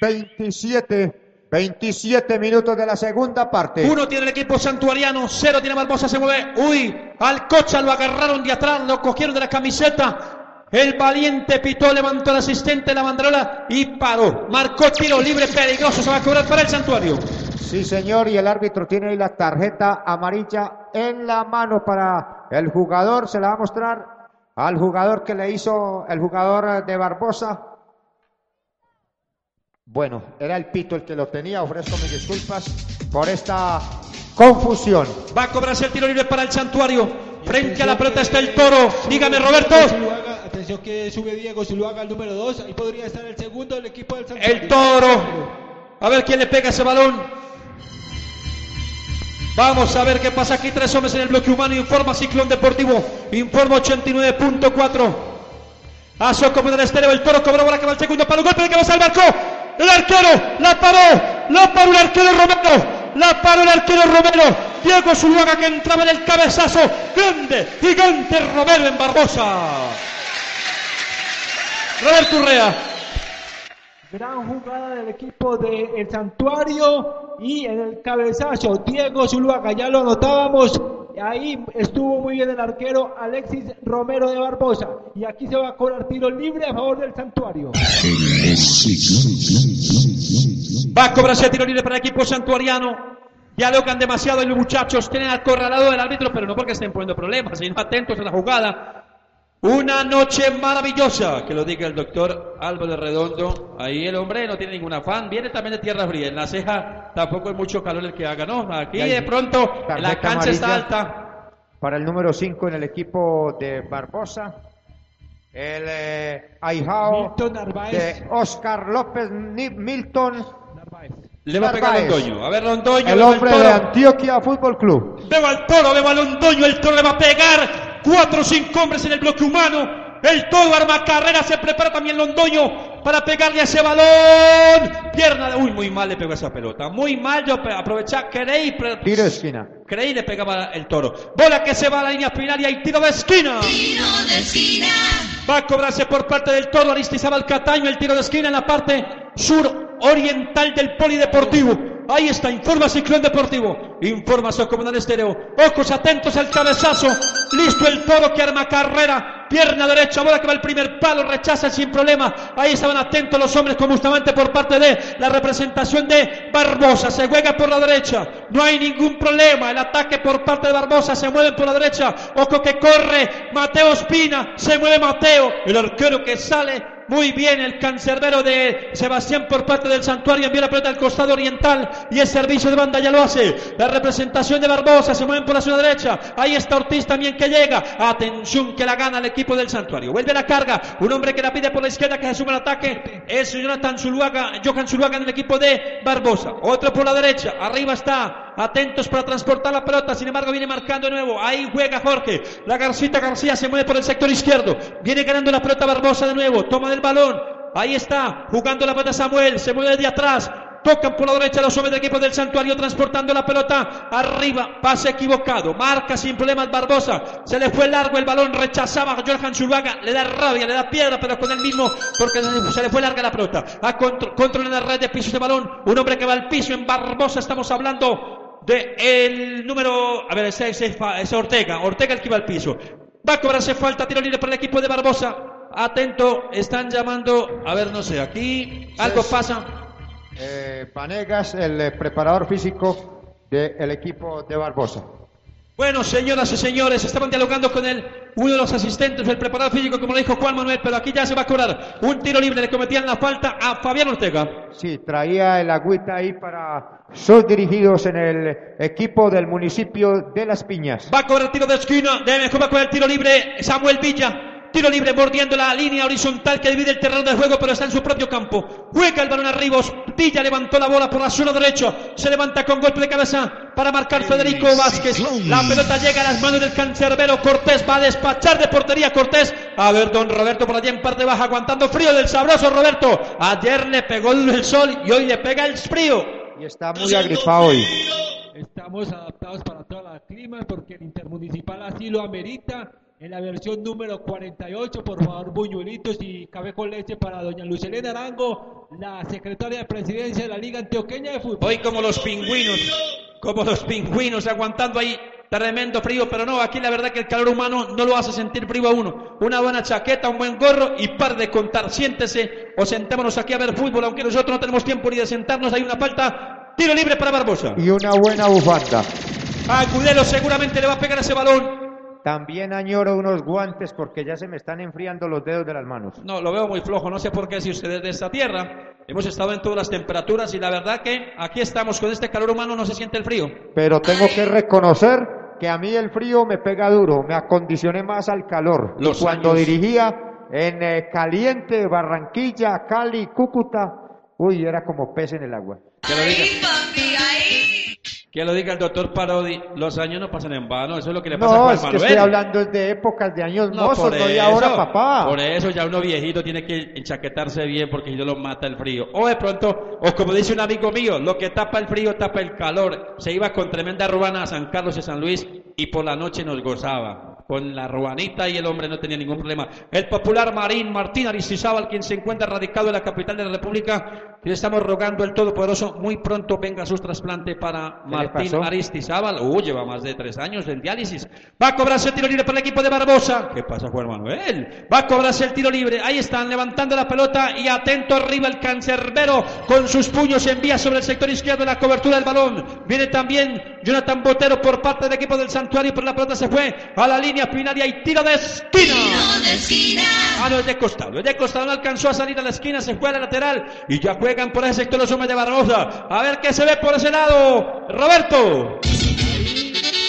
27, 27 minutos de la segunda parte. Uno tiene el equipo santuariano, cero tiene Barbosa, se mueve. Uy, al cocha lo agarraron de atrás, lo cogieron de la camiseta. El valiente pitó, levantó al asistente la banderola y paró. Marcó tiro libre peligroso, se va a cobrar para el santuario. Sí, señor, y el árbitro tiene ahí la tarjeta amarilla en la mano para el jugador. Se la va a mostrar al jugador que le hizo el jugador de Barbosa. Bueno, era el pito el que lo tenía. Ofrezco mis disculpas por esta confusión. Va a cobrarse el tiro libre para el santuario. Frente a la pelota está el toro. Dígame, Roberto. Atención que sube Diego Zuluaga al número 2. Ahí podría estar el segundo del equipo del Santuario. El toro. A ver quién le pega ese balón. Vamos a ver qué pasa aquí. Tres hombres en el bloque humano. Informa Ciclón Deportivo. Informa 89.4. A Soco en el estéreo. El toro cobró bola que va el segundo palo. Golpe de cabeza al barco. El arquero. La paró. La paró el arquero Romero. La paró el arquero Romero. Diego Zuluaga que entraba en el cabezazo. Grande. Gigante Romero en Barbosa. Roberto Urrea. Gran jugada del equipo del El Santuario y en el cabezazo Diego Zuluaga, ya lo notábamos, ahí estuvo muy bien el arquero Alexis Romero de Barbosa y aquí se va a cobrar tiro libre a favor del Santuario. Va a cobrarse tiro libre para el equipo santuariano. Dialogan demasiado y los muchachos tienen acorralado del árbitro, pero no porque estén poniendo problemas, sino atentos a la jugada. Una noche maravillosa, que lo diga el doctor Álvaro Redondo. Ahí el hombre no tiene ningún afán, viene también de tierra fría. En la ceja tampoco es mucho calor el que haga, ¿no? Aquí de pronto la cancha está alta. Para el número 5 en el equipo de Barbosa. El eh, Narváez. de Oscar López Milton. Le va a pegar. Londoño. A ver, Londoño. El hombre de Antioquia Fútbol Club. Veo al toro, veo a Londoño, el toro le va a pegar. Cuatro o cinco hombres en el bloque humano. El toro arma carrera, se prepara también Londoño para pegarle a ese balón. Pierna de... Uy, muy mal le pegó esa pelota. Muy mal, yo aprovechaba, creí, pre- Tiro de esquina. creí le pegaba el toro. Bola que se va a la línea final y hay tiro de esquina. Tiro de esquina. Va a cobrarse por parte del toro Aristizábal Cataño el tiro de esquina en la parte sur oriental del polideportivo. Ahí está, informa Ciclón Deportivo. Informa Socomunal Estéreo. Ojos atentos al cabezazo. Listo el toro que arma carrera. Pierna derecha, bola que va al primer palo, rechaza sin problema. Ahí estaban atentos los hombres como justamente por parte de la representación de Barbosa. Se juega por la derecha. No hay ningún problema. El ataque por parte de Barbosa se mueve por la derecha. Ojo que corre. Mateo Espina. Se mueve Mateo. El arquero que sale muy bien el cancerbero de Sebastián por parte del santuario. Envía la pelota al costado oriental y el servicio de banda ya lo hace. La representación de Barbosa se mueven por la zona derecha. Ahí está Ortiz también que llega. Atención que la gana el equipo del santuario. Vuelve la carga. Un hombre que la pide por la izquierda que se suma al ataque. Es Jonathan Zuluaga, Johan Zuluaga en el equipo de Barbosa. Otro por la derecha. Arriba está está. Atentos para transportar la pelota. Sin embargo, viene marcando de nuevo. Ahí juega Jorge. La Garcita García se mueve por el sector izquierdo. Viene ganando la pelota Barbosa de nuevo. Toma del balón. Ahí está. Jugando la pelota Samuel. Se mueve desde atrás. Tocan por la derecha los hombres del equipo del Santuario transportando la pelota arriba. Pase equivocado. Marca sin problemas Barbosa. Se le fue largo el balón. Rechazaba a Johan Zuluaga. Le da rabia, le da piedra, pero con el mismo porque se le fue larga la pelota. A contro- control en la red de pisos de balón. Un hombre que va al piso en Barbosa. Estamos hablando de el número. A ver, ese ese fa- ese Ortega. Ortega el que va al piso. Va a cobrarse falta. Tiro libre para el equipo de Barbosa. Atento. Están llamando. A ver, no sé. Aquí algo pasa. Eh, Vanegas, el preparador físico del equipo de Barbosa. Bueno, señoras y señores, estaban dialogando con él, uno de los asistentes del preparador físico, como lo dijo Juan Manuel, pero aquí ya se va a cobrar un tiro libre, le cometían la falta a Fabián Ortega. Sí, traía el agüita ahí para sus dirigidos en el equipo del municipio de Las Piñas. Va a cobrar tiro de esquina, de mejor va a cobrar el tiro libre Samuel Villa. Tiro libre mordiendo la línea horizontal que divide el terreno de juego, pero está en su propio campo. Juega el balón arriba. Villa levantó la bola por la zona derecha. Se levanta con golpe de cabeza para marcar Federico Vázquez. La pelota llega a las manos del cancerbero Cortés. Va a despachar de portería Cortés. A ver, don Roberto por allá en parte baja, aguantando frío del sabroso Roberto. Ayer le pegó el sol y hoy le pega el frío. Y está muy agripado hoy. Estamos adaptados para todas las climas porque el intermunicipal así lo amerita. En la versión número 48, por favor, buñuelitos y café con leche para doña Lucelena Arango, la secretaria de presidencia de la Liga Antioqueña de Fútbol. Hoy como los pingüinos, como los pingüinos aguantando ahí tremendo frío, pero no, aquí la verdad que el calor humano no lo hace sentir frío a uno. Una buena chaqueta, un buen gorro y par de contar. Siéntese o sentémonos aquí a ver fútbol, aunque nosotros no tenemos tiempo ni de sentarnos. Hay una falta, tiro libre para Barbosa. Y una buena bufanda. Agudelo seguramente le va a pegar ese balón. También añoro unos guantes porque ya se me están enfriando los dedos de las manos. No, lo veo muy flojo, no sé por qué si ustedes de esta tierra. Hemos estado en todas las temperaturas y la verdad que aquí estamos con este calor humano, no se siente el frío. Pero tengo que reconocer que a mí el frío me pega duro, me acondicioné más al calor. Los Y cuando años. dirigía en eh, Caliente, Barranquilla, Cali, Cúcuta, uy, era como pez en el agua. Que lo diga. Que lo diga el doctor Parodi, los años no pasan en vano, eso es lo que le pasa a No, Juan es que Manuel. estoy hablando de épocas de años No, mozos, no de ahora, papá. Por eso ya uno viejito tiene que enchaquetarse bien porque si no lo mata el frío. O de pronto, o como dice un amigo mío, lo que tapa el frío tapa el calor. Se iba con tremenda ruana a San Carlos y San Luis y por la noche nos gozaba. Con la ruanita y el hombre no tenía ningún problema. El popular Marín Martín Aristizábal, quien se encuentra radicado en la capital de la República, le estamos rogando al Todopoderoso muy pronto venga sus trasplante para ¿Qué le Martín? Aristizábal. Uh, lleva más de tres años en diálisis. Va a cobrarse el tiro libre para el equipo de Barbosa. ¿Qué pasa, Juan Manuel? Va a cobrarse el tiro libre. Ahí están levantando la pelota y atento arriba el cancerbero con sus puños envía sobre el sector izquierdo la cobertura del balón. Viene también Jonathan Botero por parte del equipo del Santuario, pero la pelota se fue a la línea final y hay tiro de esquina. Ah, no, es de costado. Es de costado, no alcanzó a salir a la esquina, se fue a la lateral y ya juegan por ese sector los hombres de Barbosa. A ver qué se ve por ese lado. Roberto.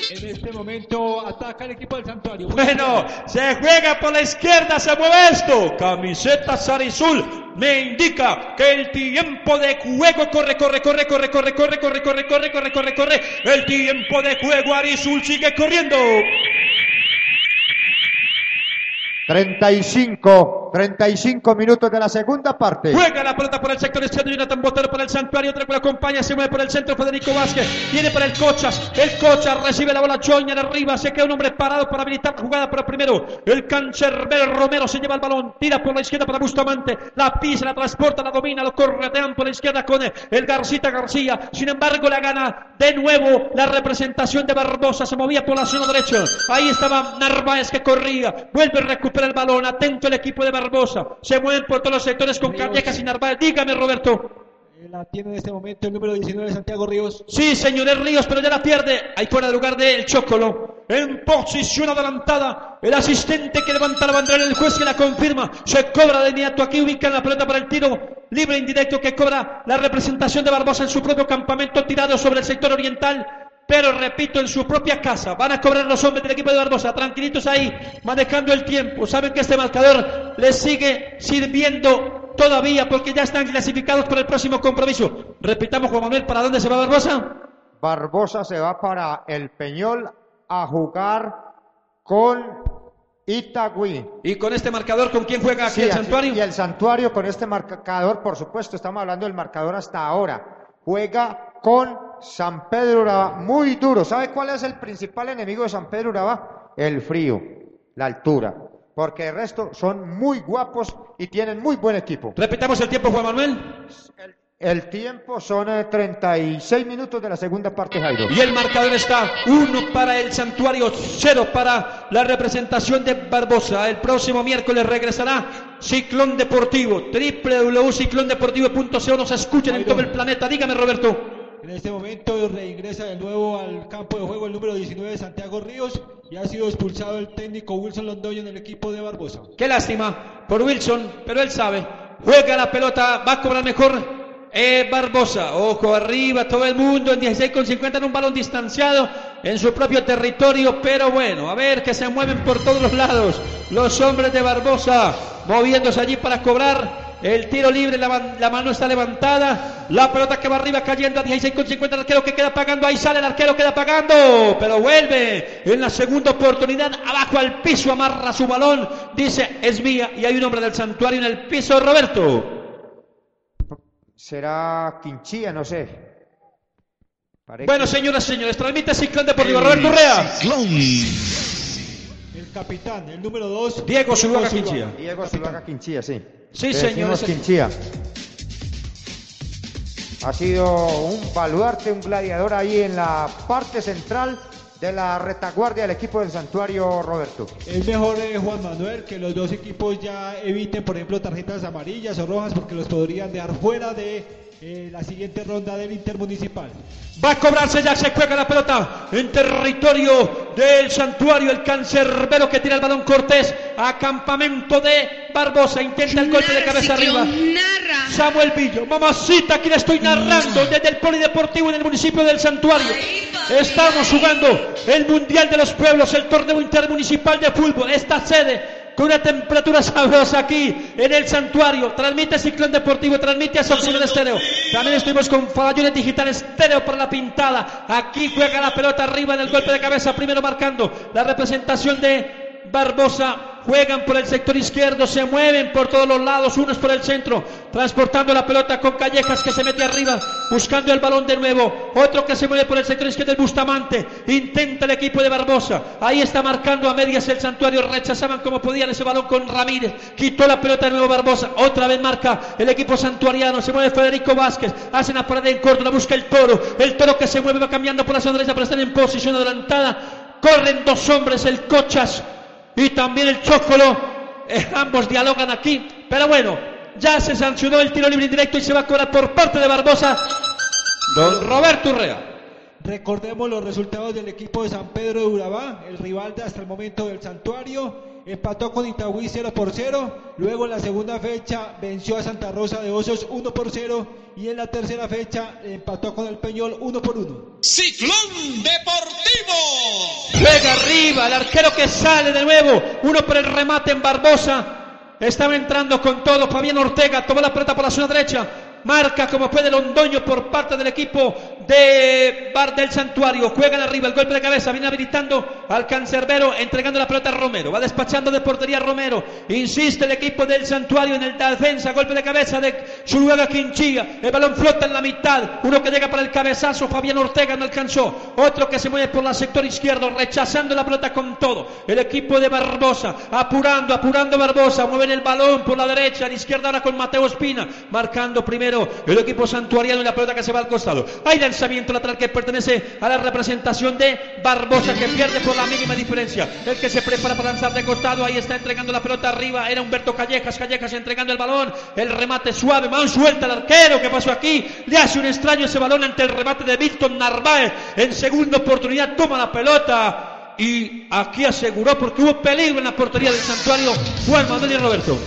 En este momento ataca el equipo del Santuario. Bueno, se juega por la izquierda, se mueve esto. Camiseta Sarizul me indica que el tiempo de juego corre, corre, corre, corre, corre, corre, corre, corre, corre, corre, corre, corre. El tiempo de juego Arizul sigue corriendo. 35, 35 minutos de la segunda parte. Juega la pelota por el sector izquierdo, Jonathan Botero por el Santuario, otra que lo acompaña, se mueve por el centro Federico Vázquez, viene para el Cochas, el Cochas recibe la bola Choña de arriba, se queda un hombre parado para habilitar la jugada, pero primero el cancerbero Romero se lleva el balón, tira por la izquierda para Bustamante, la pisa, la transporta, la domina, lo corretean por la izquierda con el Garcita García, sin embargo la gana de nuevo la representación de Barbosa, se movía por la zona derecha, ahí estaba Narváez que corría, vuelve a recuperar el balón, atento el equipo de Barbosa, se mueven por todos los sectores con Callejas y Narváez, dígame Roberto. Eh, La tiene en este momento el número 19 Santiago Ríos. Sí, señores Ríos, pero ya la pierde. Ahí fuera de lugar del Chocolo. En posición adelantada. El asistente que levanta la bandera, el juez que la confirma. Se cobra de inmediato. Aquí ubican la pelota para el tiro libre indirecto que cobra la representación de Barbosa en su propio campamento tirado sobre el sector oriental. Pero repito, en su propia casa. Van a cobrar los hombres del equipo de Barbosa. Tranquilitos ahí, manejando el tiempo. Saben que este marcador les sigue sirviendo todavía porque ya están clasificados para el próximo compromiso. Repitamos, Juan Manuel, ¿para dónde se va Barbosa? Barbosa se va para el Peñol a jugar con Itagüí. Y con este marcador, ¿con quién juega aquí Sí, el santuario? Y el santuario con este marcador, por supuesto, estamos hablando del marcador hasta ahora. Juega con San Pedro Urabá, muy duro. ¿Sabe cuál es el principal enemigo de San Pedro Urabá? El frío, la altura. Porque el resto son muy guapos y tienen muy buen equipo. Repitamos el tiempo, Juan Manuel. El tiempo son eh, 36 minutos de la segunda parte, Jairo. Y el marcador está uno para el santuario, cero para la representación de Barbosa. El próximo miércoles regresará Ciclón Deportivo, www.ciclondeportivo.co. Nos escuchan en todo el planeta. Dígame, Roberto. En este momento reingresa de nuevo al campo de juego el número 19 Santiago Ríos y ha sido expulsado el técnico Wilson Londoño en el equipo de Barbosa. Qué lástima por Wilson, pero él sabe. Juega la pelota, va a cobrar mejor eh, Barbosa. Ojo arriba, todo el mundo en 16 con 50 en un balón distanciado en su propio territorio. Pero bueno, a ver que se mueven por todos los lados los hombres de Barbosa moviéndose allí para cobrar. El tiro libre, la, man- la mano está levantada. La pelota que va arriba cayendo a 16 con 50. El arquero que queda pagando. Ahí sale el arquero, queda pagando. Pero vuelve en la segunda oportunidad. Abajo al piso, amarra su balón. Dice, es mía. Y hay un hombre del santuario en el piso, Roberto. Será Quinchilla, no sé. Parece Bueno, señoras y señores, transmite Ciclón Deportivo. Roberto Urrea. El capitán, el número 2. Diego Zuluaga Quinchilla. Diego Zuluaga Quinchilla, sí. Sí, señor, Quinchilla. Ha sido un baluarte, un gladiador ahí en la parte central de la retaguardia del equipo del santuario Roberto. Es mejor eh, Juan Manuel que los dos equipos ya eviten, por ejemplo, tarjetas amarillas o rojas porque los podrían dejar fuera de eh, la siguiente ronda del Intermunicipal. Va a cobrarse ya, se juega la pelota en territorio del santuario. El cancerbero que tira el balón Cortés a campamento de Barbosa. Intenta el golpe de cabeza arriba. Samuel Villo, mamacita, aquí le estoy narrando desde el Polideportivo en el municipio del Santuario. Estamos jugando el Mundial de los Pueblos, el torneo intermunicipal de fútbol. Esta sede una temperatura sabrosa aquí en el Santuario. Transmite Ciclón Deportivo, transmite a Opción Estéreo. También estuvimos con Faballones Digital Estéreo por la pintada. Aquí juega la pelota arriba en el golpe de cabeza, primero marcando la representación de Barbosa. Juegan por el sector izquierdo, se mueven por todos los lados, unos por el centro, transportando la pelota con Callejas que se mete arriba, buscando el balón de nuevo. Otro que se mueve por el sector izquierdo, el Bustamante. Intenta el equipo de Barbosa. Ahí está marcando a medias el santuario. Rechazaban como podían ese balón con Ramírez. Quitó la pelota de nuevo Barbosa. Otra vez marca el equipo santuariano. Se mueve Federico Vázquez. Hacen la parada en corto, la busca el toro. El toro que se mueve va cambiando por la zona derecha para estar en posición adelantada. Corren dos hombres, el Cochas y también el Chocolo. Eh, ambos dialogan aquí. Pero bueno, ya se sancionó el tiro libre indirecto y se va a cobrar por parte de Barbosa. Don Roberto Urrea. Recordemos los resultados del equipo de San Pedro de Urabá, el rival de hasta el momento del Santuario. Empató con Itagüí 0 por 0. Luego en la segunda fecha venció a Santa Rosa de Osos 1 por 0. Y en la tercera fecha empató con el Peñol 1 por 1. Ciclón Deportivo. Juega arriba, el arquero que sale de nuevo. Uno por el remate en Barbosa. Estaba entrando con todo. Fabián Ortega tomó la pelota por la zona derecha. Marca como puede Londoño por parte del equipo de Bar del Santuario. Juegan arriba el golpe de cabeza. Viene habilitando al cancerbero, entregando la pelota a Romero. Va despachando de portería Romero. Insiste el equipo del Santuario en el defensa. Golpe de cabeza de Zuluaga Quinchilla. El balón flota en la mitad. Uno que llega para el cabezazo. Fabián Ortega no alcanzó. Otro que se mueve por el sector izquierdo, rechazando la pelota con todo. El equipo de Barbosa, apurando, apurando Barbosa. Mueven el balón por la derecha, a la izquierda ahora con Mateo Espina. Marcando primero el equipo santuariano y la pelota que se va al costado. Hay lanzamiento lateral que pertenece a la representación de Barbosa que pierde por la mínima diferencia. El que se prepara para lanzar de costado, ahí está entregando la pelota arriba. Era Humberto Callejas, Callejas entregando el balón. El remate suave, mano suelta el arquero. ¿Qué pasó aquí? Le hace un extraño ese balón ante el remate de Víctor Narváez. En segunda oportunidad toma la pelota. Y aquí aseguró porque hubo peligro en la portería del santuario Juan Manuel y Roberto.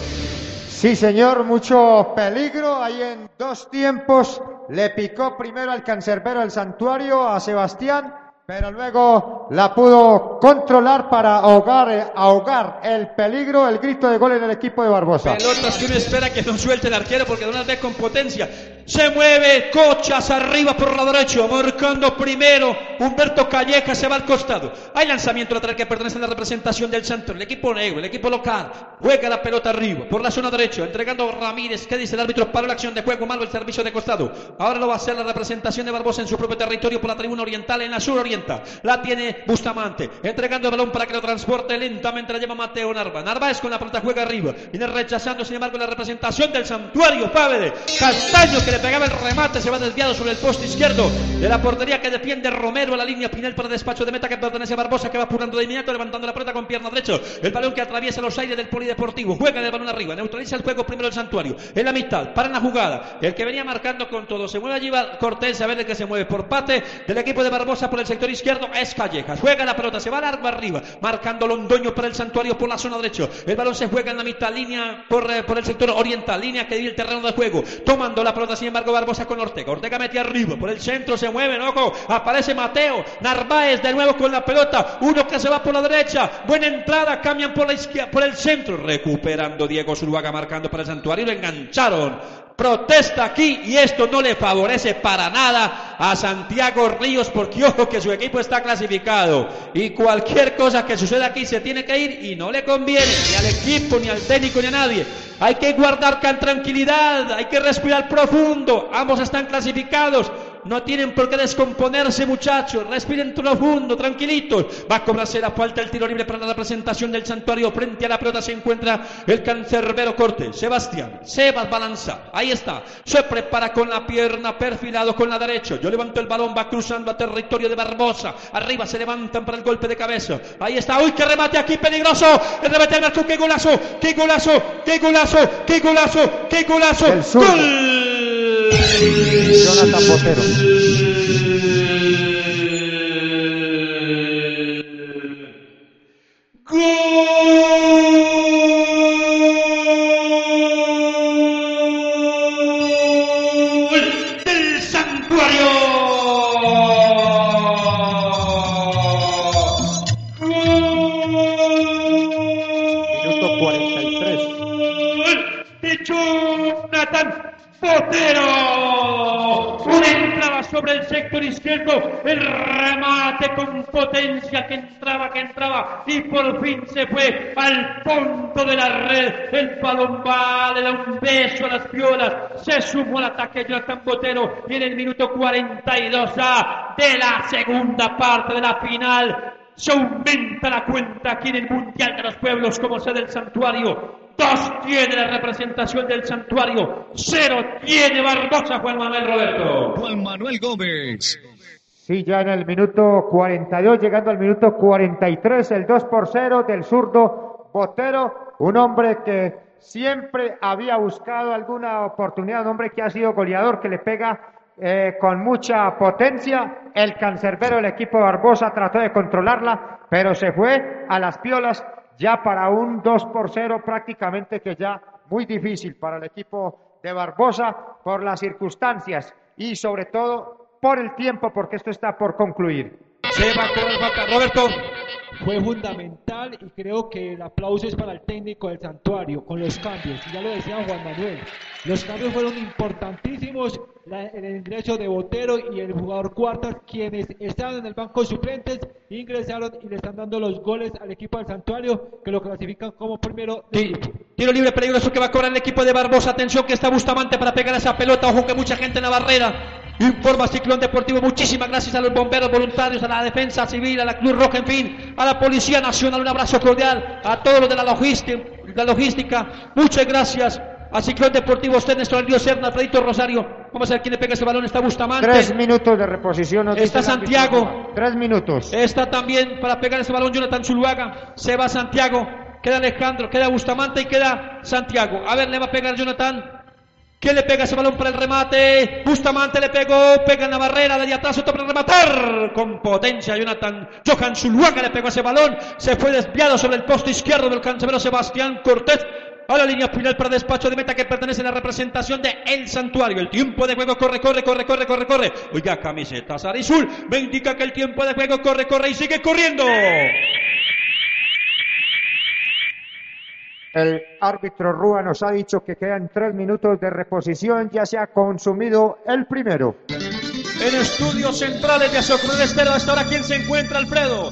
Sí, señor, mucho peligro. Ahí en dos tiempos le picó primero al cancerbero del santuario a Sebastián, pero luego la pudo controlar para ahogar, eh, ahogar el peligro, el grito de gol en el equipo de Barbosa. Pelotas que uno espera que no suelte el arquero porque no las ve con potencia. Se mueve Cochas arriba por la derecha, marcando primero Humberto Calleja, se va al costado. Hay lanzamiento lateral que pertenece a la representación del Santos. El equipo negro, el equipo local, juega la pelota arriba por la zona derecha, entregando Ramírez. ¿Qué dice el árbitro? Paró la acción de juego, malo el servicio de costado. Ahora lo va a hacer la representación de Barbosa en su propio territorio por la tribuna oriental, en la sur oriental. La tiene Bustamante, entregando el balón para que lo transporte lentamente. La lleva Mateo Narva. Narváez con la pelota juega arriba. Viene rechazando, sin embargo, la representación del santuario Pávede. Castaño que le pegaba el remate, se va desviado sobre el poste izquierdo de la portería que defiende Romero a la línea Pinel para despacho de meta que pertenece a Barbosa que va apurando de inmediato, levantando la pelota con pierna derecha. El balón que atraviesa los aires del polideportivo. Juega el balón arriba, neutraliza el juego primero el santuario. En la mitad, para la jugada. El que venía marcando con todo. Se mueve allí Cortés a ver de que se mueve por parte del equipo de Barbosa por el sector izquierdo. Es Callejas. Juega la pelota, se va largo arriba, marcando Londoño para el santuario por la zona derecha. El balón se juega en la mitad, línea por, eh, por el sector oriental, línea que divide el terreno de juego. Tomando la pelota, sin embargo, Barbosa con Ortega. Ortega mete arriba, por el centro se mueve, ojo, aparece Mateo. Narváez de nuevo con la pelota. Uno que se va por la derecha. Buena entrada, cambian por la izquierda, por el centro. Recuperando Diego Zuluaga, marcando para el santuario. Lo engancharon protesta aquí y esto no le favorece para nada a Santiago Ríos porque ojo que su equipo está clasificado y cualquier cosa que suceda aquí se tiene que ir y no le conviene ni al equipo, ni al técnico, ni a nadie. Hay que guardar tranquilidad, hay que respirar profundo, ambos están clasificados. No tienen por qué descomponerse, muchachos. Respiren profundo, tranquilitos. Va a cobrarse la falta el tiro libre para la representación del santuario. Frente a la pelota se encuentra el cancerbero corte. Sebastián. Sebas balanza. Ahí está. Se prepara con la pierna perfilado con la derecha. Yo levanto el balón. Va cruzando a territorio de Barbosa. Arriba se levantan para el golpe de cabeza. Ahí está. Uy, qué remate aquí peligroso. El remate al marco. Qué golazo. Qué golazo. Qué golazo. Qué golazo. Qué golazo. Gol. Jonathan Botero. Sobre el sector izquierdo. El remate con potencia que entraba, que entraba. Y por fin se fue al fondo de la red. El balón va, le da un beso a las piolas. Se sumó al ataque Jonathan Botero. Y en el minuto 42 A de la segunda parte de la final. Se aumenta la cuenta aquí en el Mundial de los Pueblos como sede del santuario. Dos tiene la representación del santuario. Cero tiene Barbosa Juan Manuel Roberto. Juan Manuel Gómez. Sí, ya en el minuto 42, llegando al minuto 43, el 2 por 0 del zurdo Botero, un hombre que siempre había buscado alguna oportunidad, un hombre que ha sido goleador, que le pega eh, con mucha potencia. El cancerbero del equipo Barbosa trató de controlarla, pero se fue a las piolas ya para un 2 por 0 prácticamente que ya muy difícil para el equipo de Barbosa por las circunstancias y sobre todo por el tiempo porque esto está por concluir. Se va. Fue fundamental y creo que el aplauso es para el técnico del santuario con los cambios. Ya lo decía Juan Manuel. Los cambios fueron importantísimos. La- el ingreso de Botero y el jugador Cuartas, quienes estaban en el banco suplentes, ingresaron y le están dando los goles al equipo del santuario que lo clasifican como primero grupo. Tiro libre peligroso que va a cobrar el equipo de Barbosa. Atención que está Bustamante para pegar esa pelota. Ojo que mucha gente en la barrera. Informa Ciclón Deportivo. Muchísimas gracias a los bomberos voluntarios, a la defensa civil, a la Cruz Roja, en fin, a la Policía Nacional. Un abrazo cordial a todos los de la logística. La logística. Muchas gracias. A Ciclón Deportivo, usted, nuestro Río Serna, Alfredito Rosario. Vamos a ver quién le pega ese balón. Está Bustamante. Tres minutos de reposición. nos Está. Santiago. Tres minutos. Está también para pegar ese balón Jonathan Zuluaga. Se va Santiago. Queda Alejandro, queda Bustamante y queda Santiago. A ver, le va a pegar Jonathan. ¿Quién le pega ese balón para el remate? Bustamante le pegó, pega en la barrera, de atrás, otro para rematar. Con potencia, Jonathan. Johan Zuluaga le pegó ese balón. Se fue desviado sobre el posto izquierdo del cancerbero Sebastián Cortés. A la línea final para despacho de meta que pertenece a la representación de El Santuario. El tiempo de juego corre, corre, corre, corre, corre, corre. Oiga, camiseta azul me indica que el tiempo de juego corre, corre y sigue corriendo. El árbitro Rúa nos ha dicho que quedan tres minutos de reposición, ya se ha consumido el primero. En estudios centrales de Azocruz Estero, hasta ahora, ¿quién se encuentra, Alfredo?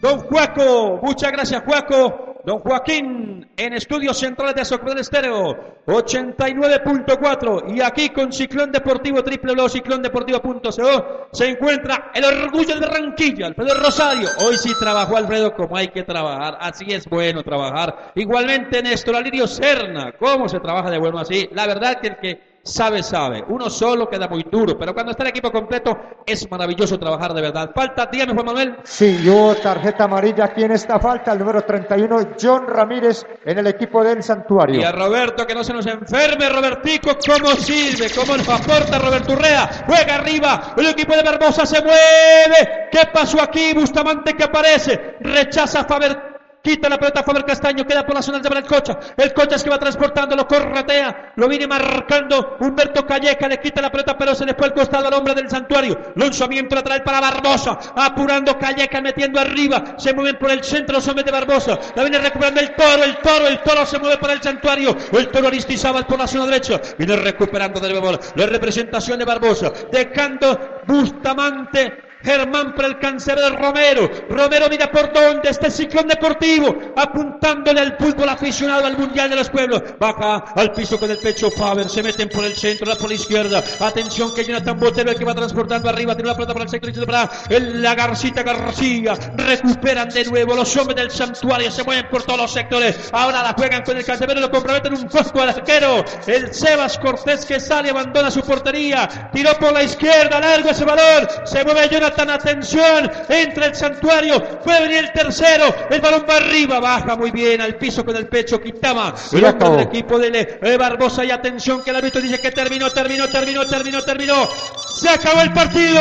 Don Juaco, muchas gracias, Juaco. Don Joaquín, en estudios centrales de Azocruz Estéreo, 89.4. Y aquí con Ciclón Deportivo, www.ciclondeportivo.co, se encuentra el orgullo de Barranquilla, Alfredo Rosario. Hoy sí trabajó Alfredo como hay que trabajar, así es bueno trabajar. Igualmente Néstor Alirio Serna, ¿cómo se trabaja de bueno así? La verdad que el que sabe, sabe. Uno solo queda muy duro, pero cuando está el equipo completo es maravilloso trabajar de verdad. Falta, dígame Juan Manuel. Sí, hubo tarjeta amarilla aquí en esta falta, el número 31, John Ramírez, en el equipo del Santuario. Y a Roberto, que no se nos enferme, Robertico, ¿cómo sirve? ¿Cómo nos aporta Roberto Urrea? Juega arriba, el equipo de Barbosa se mueve. ¿Qué pasó aquí? Bustamante que aparece, rechaza a Faber Quita la pelota Faber Castaño, queda por la zona de el Cocha. El Cocha es que va transportando, lo corretea, lo viene marcando Humberto Calleja, le quita la pelota, pero se le fue al costado al hombre del santuario. Lanzamiento lateral para Barbosa, apurando Calleja, metiendo arriba. Se mueven por el centro los hombres de Barbosa. La viene recuperando el toro, el toro, el toro se mueve por el santuario. El toro Aristizábal por la zona derecha. Viene recuperando de nuevo la representación de Barbosa, dejando Bustamante Germán para el cancerbero Romero. Romero mira por dónde este ciclón deportivo, apuntándole al fútbol aficionado al Mundial de los Pueblos. Baja al piso con el pecho Faber, se meten por el centro, la por la izquierda. Atención que Jonathan Botero el que va transportando arriba, tiene la pelota para el sector para el, la Garcita García. Recuperan de nuevo los hombres del santuario, se mueven por todos los sectores. Ahora la juegan con el cancerbero, lo comprometen un poco al arquero. El Sebas Cortés que sale, abandona su portería, tiró por la izquierda, largo ese valor, se mueve Jonathan Jonathan, atención, entra el santuario, puede venir el tercero, el balón va arriba, baja muy bien al piso con el pecho, Quintama, el hombre del equipo de eh, Barbosa y atención que el árbitro dice que terminó, terminó, terminó, terminó, terminó, se acabó el partido,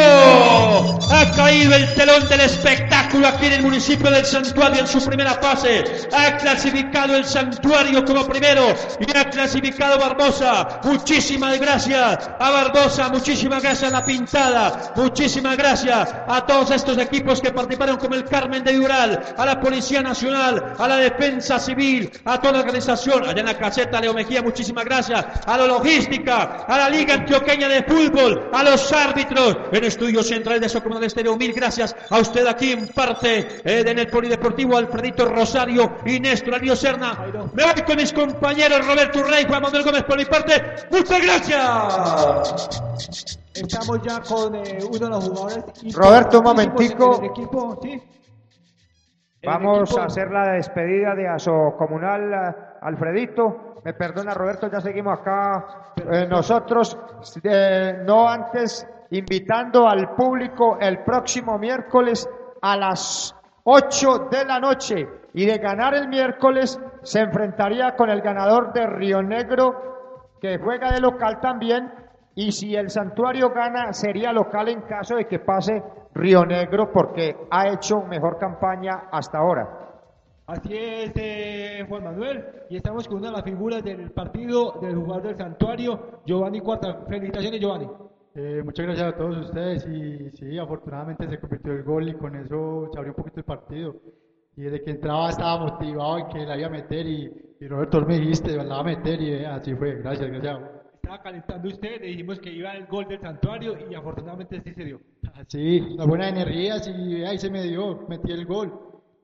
ha caído el telón del espectáculo aquí en el municipio del santuario en su primera fase, ha clasificado el santuario como primero y ha clasificado Barbosa, muchísimas gracias a Barbosa, muchísimas gracias a la pintada, muchísimas gracias a todos estos equipos que participaron como el Carmen de Dural, a la Policía Nacional, a la Defensa Civil, a toda la organización, allá en la caseta Leo Mejía, muchísimas gracias, a la logística, a la Liga Antioqueña de Fútbol, a los árbitros, en Estudio Central de de Estéreo, mil gracias a usted aquí en parte eh, en el Polideportivo, Alfredito Rosario y Néstor Serna. Me voy con mis compañeros Roberto Rey, Juan Manuel Gómez por mi parte, muchas gracias. Estamos ya con eh, uno de los jugadores. Roberto, un momentico. equipo, ¿sí? Vamos a hacer la despedida de Aso Comunal, eh, Alfredito. Me perdona, Roberto, ya seguimos acá eh, nosotros. no antes invitando al público el próximo miércoles a las 8 de la noche. Y de ganar el miércoles se enfrentaría con el ganador de Río Negro, que juega de local también, y si el santuario gana, sería local en caso de que pase Río Negro porque ha hecho mejor campaña hasta ahora. Así es, eh, Juan Manuel. Y estamos con una de las figuras del partido del jugador del santuario, Giovanni Cuarta. Felicitaciones, Giovanni. Eh, muchas gracias a todos ustedes. Y sí, afortunadamente se convirtió el gol y con eso se abrió un poquito el partido. Y desde que entraba estaba motivado en que la iba a meter. Y, Roberto me dijiste, la va a meter. Y eh, así fue. Gracias, gracias estaba calentando usted, le dijimos que iba el gol del santuario y afortunadamente sí se dio. Sí, una buena energía, y ahí se me dio, metí el gol,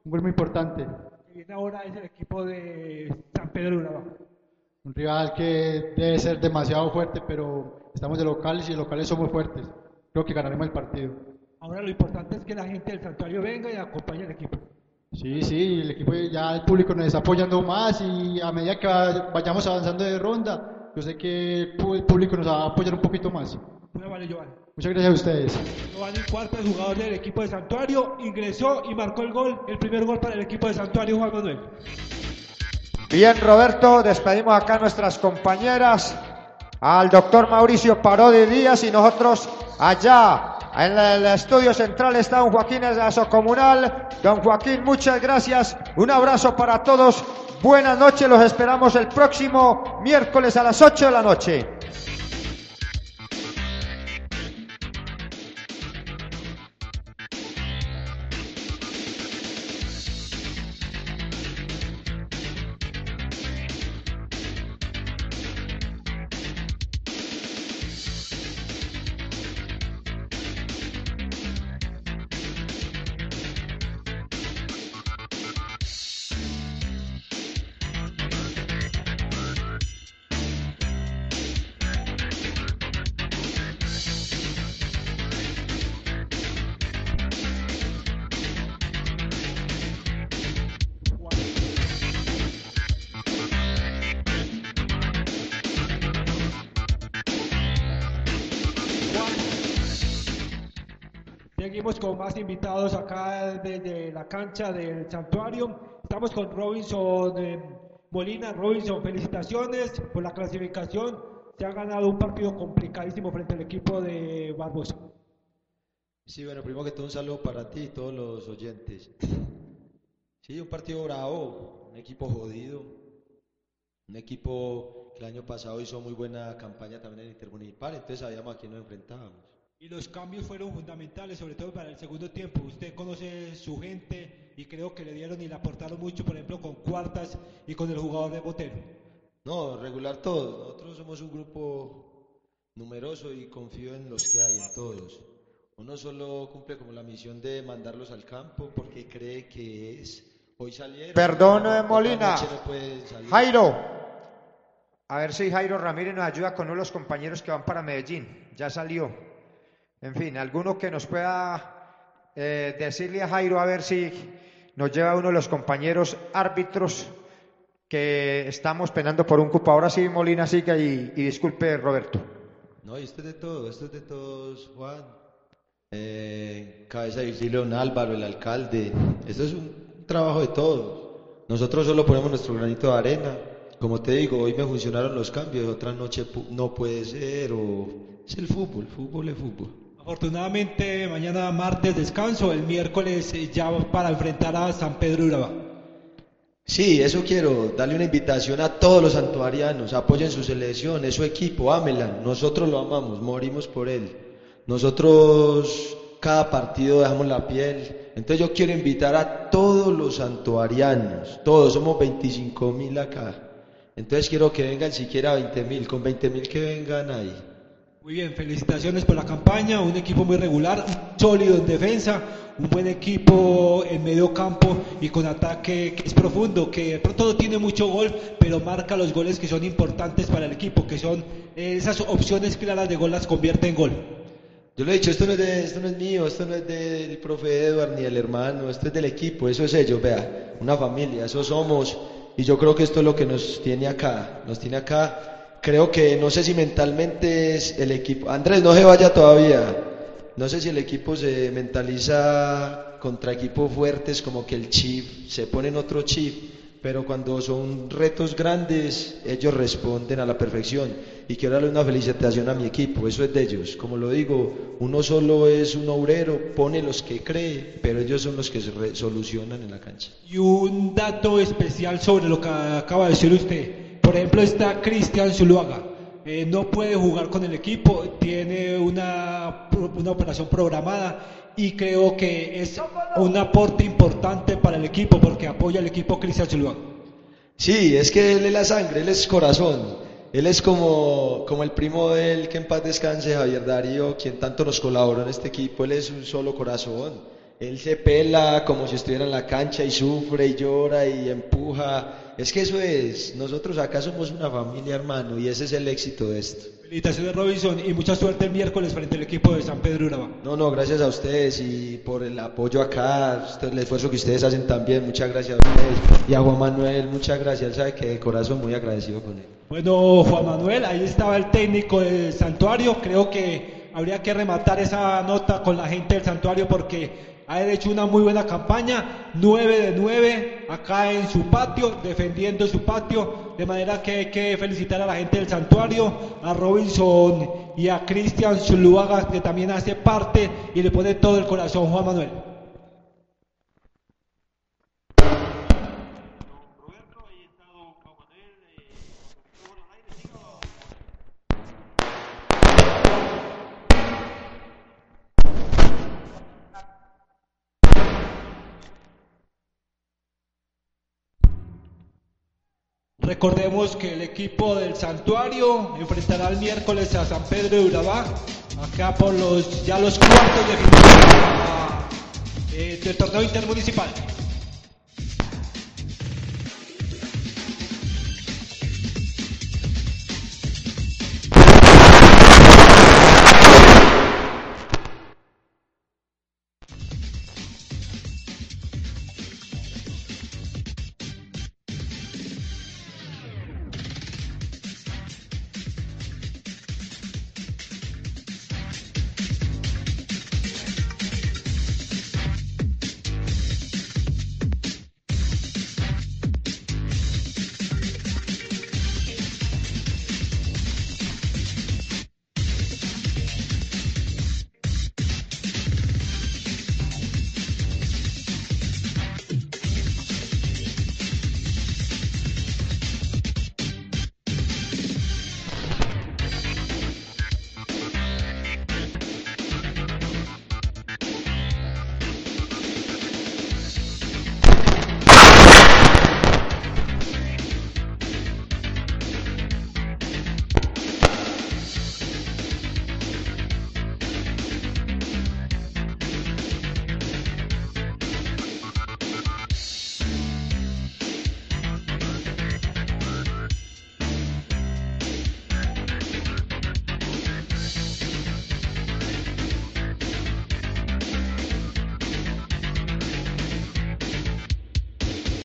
un gol muy importante. Y ahora es el equipo de San Pedro de Urabá. Un rival que debe ser demasiado fuerte, pero estamos de locales y los locales somos fuertes. Creo que ganaremos el partido. Ahora lo importante es que la gente del santuario venga y acompañe al equipo. Sí, sí, el equipo ya el público nos está apoyando más y a medida que vayamos avanzando de ronda, yo sé que el público nos va a apoyar un poquito más. vale, Giovanni. Muchas gracias a ustedes. Giovanni Cuarta, jugador del equipo de Santuario, ingresó y marcó el gol, el primer gol para el equipo de Santuario, Juan Manuel. Bien, Roberto, despedimos acá a nuestras compañeras, al doctor Mauricio Parodi Díaz y nosotros allá en el estudio central está don Joaquín Aso Comunal. Don Joaquín, muchas gracias. Un abrazo para todos. Buenas noches, los esperamos el próximo miércoles a las 8 de la noche. Acá desde la cancha del santuario. Estamos con Robinson eh, Molina. Robinson, felicitaciones por la clasificación. Se ha ganado un partido complicadísimo frente al equipo de Barbosa. Sí, bueno, primero que todo un saludo para ti y todos los oyentes. Sí, un partido bravo, un equipo jodido, un equipo que el año pasado hizo muy buena campaña también en Intermunicipal, entonces sabíamos a quién nos enfrentábamos. Y los cambios fueron fundamentales, sobre todo para el segundo tiempo. Usted conoce su gente y creo que le dieron y le aportaron mucho, por ejemplo, con Cuartas y con el jugador de Botero. No, regular todos. Nosotros somos un grupo numeroso y confío en los que hay, en todos. Uno solo cumple como la misión de mandarlos al campo porque cree que es. Hoy salieron. Perdón, Molina. no. Jairo. A ver si Jairo Ramírez nos ayuda con uno de los compañeros que van para Medellín. Ya salió. En fin, alguno que nos pueda eh, decirle a Jairo a ver si nos lleva uno de los compañeros árbitros que estamos penando por un cupo. Ahora sí, Molina siga y, y disculpe, Roberto. No, esto es de todo, esto es de todos, Juan. Eh, cabeza de don Álvaro, el alcalde. Esto es un trabajo de todos. Nosotros solo ponemos nuestro granito de arena. Como te digo, hoy me funcionaron los cambios, otra noche no puede ser, o es el fútbol, fútbol es fútbol. Afortunadamente, mañana martes descanso, el miércoles eh, ya para enfrentar a San Pedro Urabá. Sí, eso quiero, darle una invitación a todos los santuarianos, apoyen su selección, es su equipo, ámelan, nosotros lo amamos, morimos por él. Nosotros cada partido dejamos la piel, entonces yo quiero invitar a todos los santuarianos, todos, somos 25 mil acá, entonces quiero que vengan siquiera 20 mil, con 20 mil que vengan ahí. Muy bien, felicitaciones por la campaña, un equipo muy regular, sólido en defensa, un buen equipo en medio campo y con ataque que es profundo, que de pronto no tiene mucho gol, pero marca los goles que son importantes para el equipo, que son eh, esas opciones claras de gol las convierte en gol. Yo le he dicho, esto no es, de, esto no es mío, esto no es del profe Edward ni del hermano, esto es del equipo, eso es ellos, vea, una familia, eso somos, y yo creo que esto es lo que nos tiene acá, nos tiene acá. Creo que no sé si mentalmente es el equipo. Andrés, no se vaya todavía. No sé si el equipo se mentaliza contra equipos fuertes, como que el chip, se ponen otro chip, pero cuando son retos grandes, ellos responden a la perfección. Y quiero darle una felicitación a mi equipo, eso es de ellos. Como lo digo, uno solo es un obrero, pone los que cree, pero ellos son los que solucionan en la cancha. Y un dato especial sobre lo que acaba de decir usted. Por ejemplo, está Cristian Zuluaga. Eh, no puede jugar con el equipo, tiene una, una operación programada y creo que es un aporte importante para el equipo porque apoya al equipo Cristian Zuluaga. Sí, es que él es la sangre, él es corazón. Él es como, como el primo de él, que en paz descanse, Javier Darío, quien tanto nos colaboró en este equipo. Él es un solo corazón. Él se pela como si estuviera en la cancha y sufre y llora y empuja. Es que eso es. Nosotros acá somos una familia, hermano, y ese es el éxito de esto. Felicitaciones Robinson y mucha suerte el miércoles frente al equipo de San Pedro Urabá. No, no, gracias a ustedes y por el apoyo acá, el esfuerzo que ustedes hacen también. Muchas gracias a ustedes. Y a Juan Manuel, muchas gracias. Él sabe que de corazón muy agradecido con él. Bueno, Juan Manuel, ahí estaba el técnico del santuario. Creo que habría que rematar esa nota con la gente del santuario porque ha hecho una muy buena campaña. 9 de 9 acá en su patio, defendiendo su patio. De manera que hay que felicitar a la gente del santuario, a Robinson y a Cristian Zuluaga, que también hace parte y le pone todo el corazón, Juan Manuel. Recordemos que el equipo del santuario enfrentará el miércoles a San Pedro de Urabá, acá por los ya los cuartos de final eh, del torneo intermunicipal.